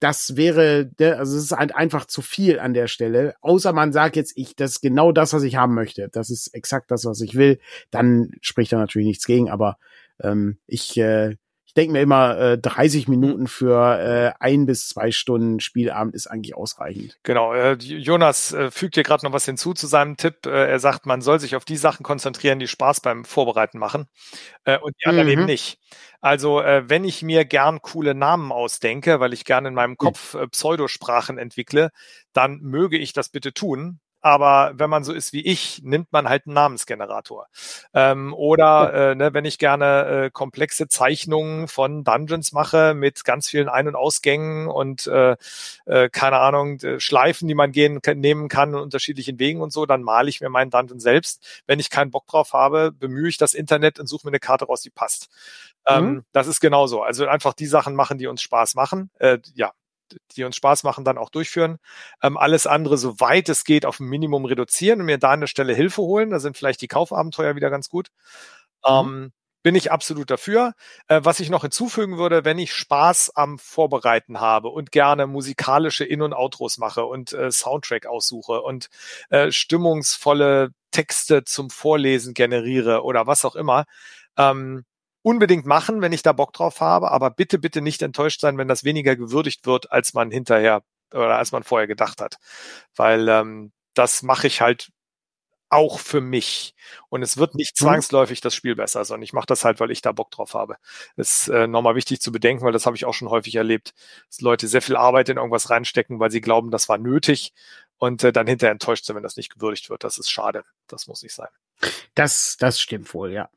S1: Das wäre, also es ist halt einfach zu viel an der Stelle. Außer man sagt jetzt, ich, das ist genau das, was ich haben möchte. Das ist exakt das, was ich will. Dann spricht da natürlich nichts gegen. Aber ähm, ich äh, denke mir immer, äh, 30 mhm. Minuten für äh, ein bis zwei Stunden Spielabend ist eigentlich ausreichend.
S2: Genau. Äh, Jonas äh, fügt hier gerade noch was hinzu zu seinem Tipp. Äh, er sagt, man soll sich auf die Sachen konzentrieren, die Spaß beim Vorbereiten machen äh, und die anderen mhm. eben nicht. Also äh, wenn ich mir gern coole Namen ausdenke, weil ich gerne in meinem Kopf äh, Pseudosprachen entwickle, dann möge ich das bitte tun aber wenn man so ist wie ich, nimmt man halt einen Namensgenerator. Ähm, oder äh, ne, wenn ich gerne äh, komplexe Zeichnungen von Dungeons mache mit ganz vielen Ein- und Ausgängen und äh, äh, keine Ahnung, Schleifen, die man gehen nehmen kann in unterschiedlichen Wegen und so, dann male ich mir meinen Dungeon selbst. Wenn ich keinen Bock drauf habe, bemühe ich das Internet und suche mir eine Karte raus, die passt. Ähm, mhm. Ähm, das ist genauso. Also einfach die Sachen machen, die uns Spaß machen. Äh, ja, die uns Spaß machen, dann auch durchführen. Ähm, alles andere, soweit es geht, auf ein Minimum reduzieren und mir da an der Stelle Hilfe holen. Da sind vielleicht die Kaufabenteuer wieder ganz gut. Mhm. Ähm, bin ich absolut dafür. Äh, was ich noch hinzufügen würde, wenn ich Spaß am Vorbereiten habe und gerne musikalische In- und Outros mache und äh, Soundtrack aussuche und äh, stimmungsvolle Texte zum Vorlesen generiere oder was auch immer, ähm, unbedingt machen, wenn ich da Bock drauf habe, aber bitte, bitte nicht enttäuscht sein, wenn das weniger gewürdigt wird, als man hinterher oder als man vorher gedacht hat. Weil ähm, das mache ich halt auch für mich. Und es wird nicht mhm. zwangsläufig das Spiel besser, sondern ich mache das halt, weil ich da Bock drauf habe. Das ist äh, nochmal wichtig zu bedenken, weil das habe ich auch schon häufig erlebt, dass Leute sehr viel Arbeit in irgendwas reinstecken, weil sie glauben, das war nötig und äh, dann hinterher enttäuscht sind, wenn das nicht gewürdigt wird. Das ist schade. Das muss nicht sein.
S1: Das, das stimmt wohl, ja.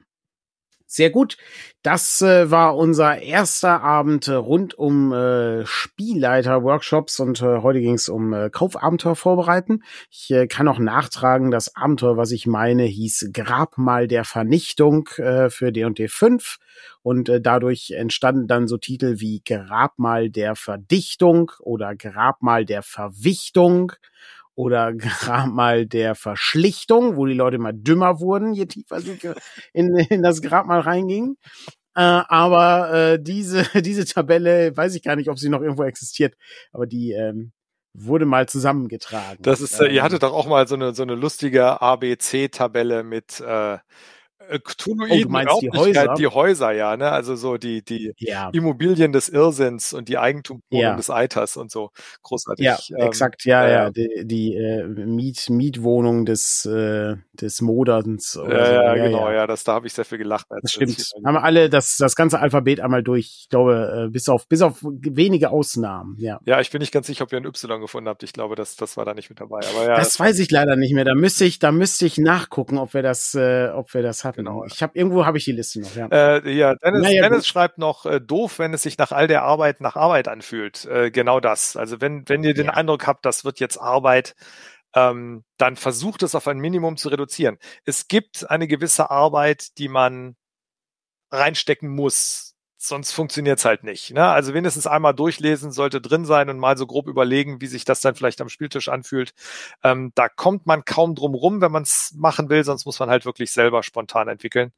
S1: Sehr gut. Das äh, war unser erster Abend äh, rund um äh, Spielleiter-Workshops und äh, heute ging es um äh, Kaufabenteuer vorbereiten. Ich äh, kann auch nachtragen, das Abenteuer, was ich meine, hieß Grabmal der Vernichtung äh, für D&D 5 und äh, dadurch entstanden dann so Titel wie Grabmal der Verdichtung oder Grabmal der Verwichtung oder gerade mal der Verschlichtung, wo die Leute mal dümmer wurden, je tiefer sie in, in das Grab mal reingingen. Äh, aber äh, diese, diese Tabelle, weiß ich gar nicht, ob sie noch irgendwo existiert, aber die ähm, wurde mal zusammengetragen.
S2: Das ist, äh, ihr ähm. hattet doch auch mal so eine, so eine lustige ABC-Tabelle mit äh, Cthulhuiden, oh, meinst die Häuser? Die Häuser, ja, ne? Also so die, die ja. Immobilien des Irrsinns und die Eigentumswohnungen ja. des Eiters und so. Großartig.
S1: Ja, ähm, exakt, ja, äh, ja. Die, die äh, Miet, Mietwohnung des, äh, des Moderns.
S2: Oder ja, so. ja, ja, genau, ja. ja das, da habe ich sehr viel gelacht.
S1: das stimmt. Das Haben wir alle das, das ganze Alphabet einmal durch, ich glaube, äh, bis auf, bis auf wenige Ausnahmen, ja.
S2: Ja, ich bin nicht ganz sicher, ob ihr ein Y gefunden habt. Ich glaube, das, das war da nicht mit dabei. Aber ja,
S1: das, das weiß ich leider nicht mehr. Da müsste ich, da müsste ich nachgucken, ob wir das, äh, ob wir das hatten. Genau. Ich habe irgendwo habe ich die Liste noch. Ja,
S2: äh, ja Dennis, naja, Dennis schreibt noch äh, doof, wenn es sich nach all der Arbeit nach Arbeit anfühlt. Äh, genau das. Also wenn wenn ihr den ja. Eindruck habt, das wird jetzt Arbeit, ähm, dann versucht es auf ein Minimum zu reduzieren. Es gibt eine gewisse Arbeit, die man reinstecken muss sonst funktioniert's halt nicht. Ne? Also wenigstens einmal durchlesen sollte drin sein und mal so grob überlegen, wie sich das dann vielleicht am Spieltisch anfühlt. Ähm, da kommt man kaum drum rum, wenn man es machen will, sonst muss man halt wirklich selber spontan entwickeln.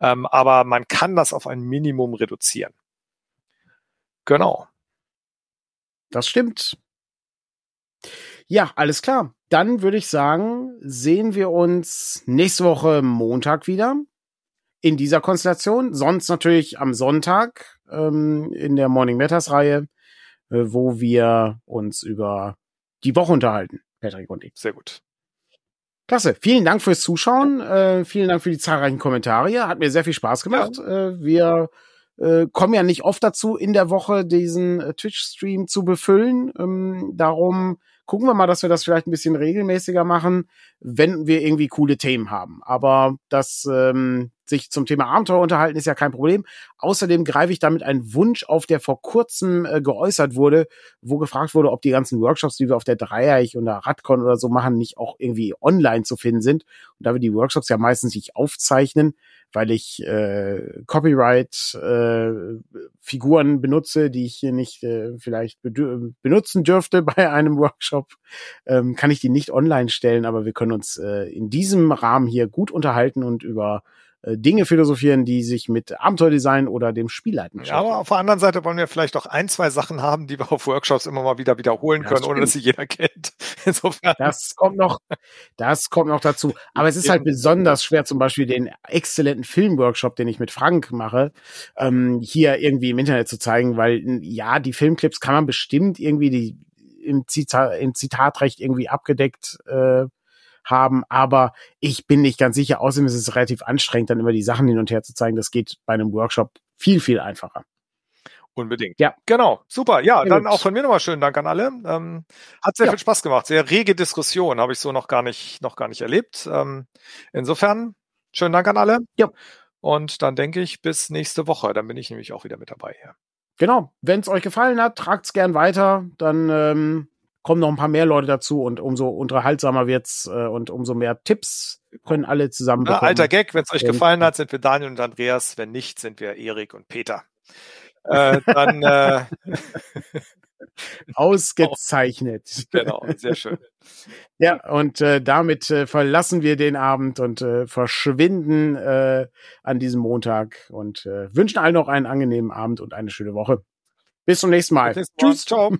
S2: Ähm, aber man kann das auf ein Minimum reduzieren. Genau.
S1: Das stimmt. Ja, alles klar. Dann würde ich sagen, sehen wir uns nächste Woche Montag wieder in dieser Konstellation. Sonst natürlich am Sonntag ähm, in der Morning Matters Reihe, äh, wo wir uns über die Woche unterhalten, Patrick und ich.
S2: Sehr gut.
S1: Klasse. Vielen Dank fürs Zuschauen. Äh, vielen Dank für die zahlreichen Kommentare. Hat mir sehr viel Spaß gemacht. Ja. Äh, wir äh, kommen ja nicht oft dazu, in der Woche diesen äh, Twitch-Stream zu befüllen. Ähm, darum gucken wir mal, dass wir das vielleicht ein bisschen regelmäßiger machen, wenn wir irgendwie coole Themen haben. Aber das ähm, sich zum Thema Abenteuer unterhalten, ist ja kein Problem. Außerdem greife ich damit einen Wunsch auf, der vor kurzem äh, geäußert wurde, wo gefragt wurde, ob die ganzen Workshops, die wir auf der Dreieich oder Radcon oder so machen, nicht auch irgendwie online zu finden sind. Und da wir die Workshops ja meistens nicht aufzeichnen, weil ich äh, Copyright äh, benutze, die ich hier nicht äh, vielleicht benutzen dürfte bei einem Workshop, ähm, kann ich die nicht online stellen, aber wir können uns äh, in diesem Rahmen hier gut unterhalten und über Dinge philosophieren, die sich mit Abenteuerdesign oder dem Spielleiten
S2: beschäftigen. Ja, aber auf der anderen Seite wollen wir vielleicht auch ein, zwei Sachen haben, die wir auf Workshops immer mal wieder wiederholen können, ohne dass sie jeder kennt.
S1: Insofern. Das kommt noch, das kommt noch dazu. Aber es ist halt besonders schwer, zum Beispiel den exzellenten Filmworkshop, den ich mit Frank mache, ähm, hier irgendwie im Internet zu zeigen, weil ja, die Filmclips kann man bestimmt irgendwie die im, Zitat, im Zitatrecht irgendwie abgedeckt äh, haben, aber ich bin nicht ganz sicher. Außerdem ist es relativ anstrengend, dann immer die Sachen hin und her zu zeigen. Das geht bei einem Workshop viel, viel einfacher.
S2: Unbedingt. Ja. Genau. Super. Ja, sehr dann gut. auch von mir nochmal schönen Dank an alle. Ähm, hat sehr ja. viel Spaß gemacht. Sehr rege Diskussion. Habe ich so noch gar nicht, noch gar nicht erlebt. Ähm, insofern, schönen Dank an alle. Ja. Und dann denke ich bis nächste Woche. Dann bin ich nämlich auch wieder mit dabei. Ja.
S1: Genau. Wenn es euch gefallen hat, tragt es gern weiter. Dann ähm, kommen noch ein paar mehr Leute dazu und umso unterhaltsamer wird's äh, und umso mehr Tipps können alle zusammen
S2: bekommen. Ja, alter Gag, wenn es euch gefallen hat, sind wir Daniel und Andreas. Wenn nicht, sind wir Erik und Peter. Äh, dann äh,
S1: ausgezeichnet.
S2: genau, sehr schön.
S1: Ja, und äh, damit äh, verlassen wir den Abend und äh, verschwinden äh, an diesem Montag und äh, wünschen allen noch einen angenehmen Abend und eine schöne Woche. Bis zum nächsten Mal.
S2: Tschüss, ciao.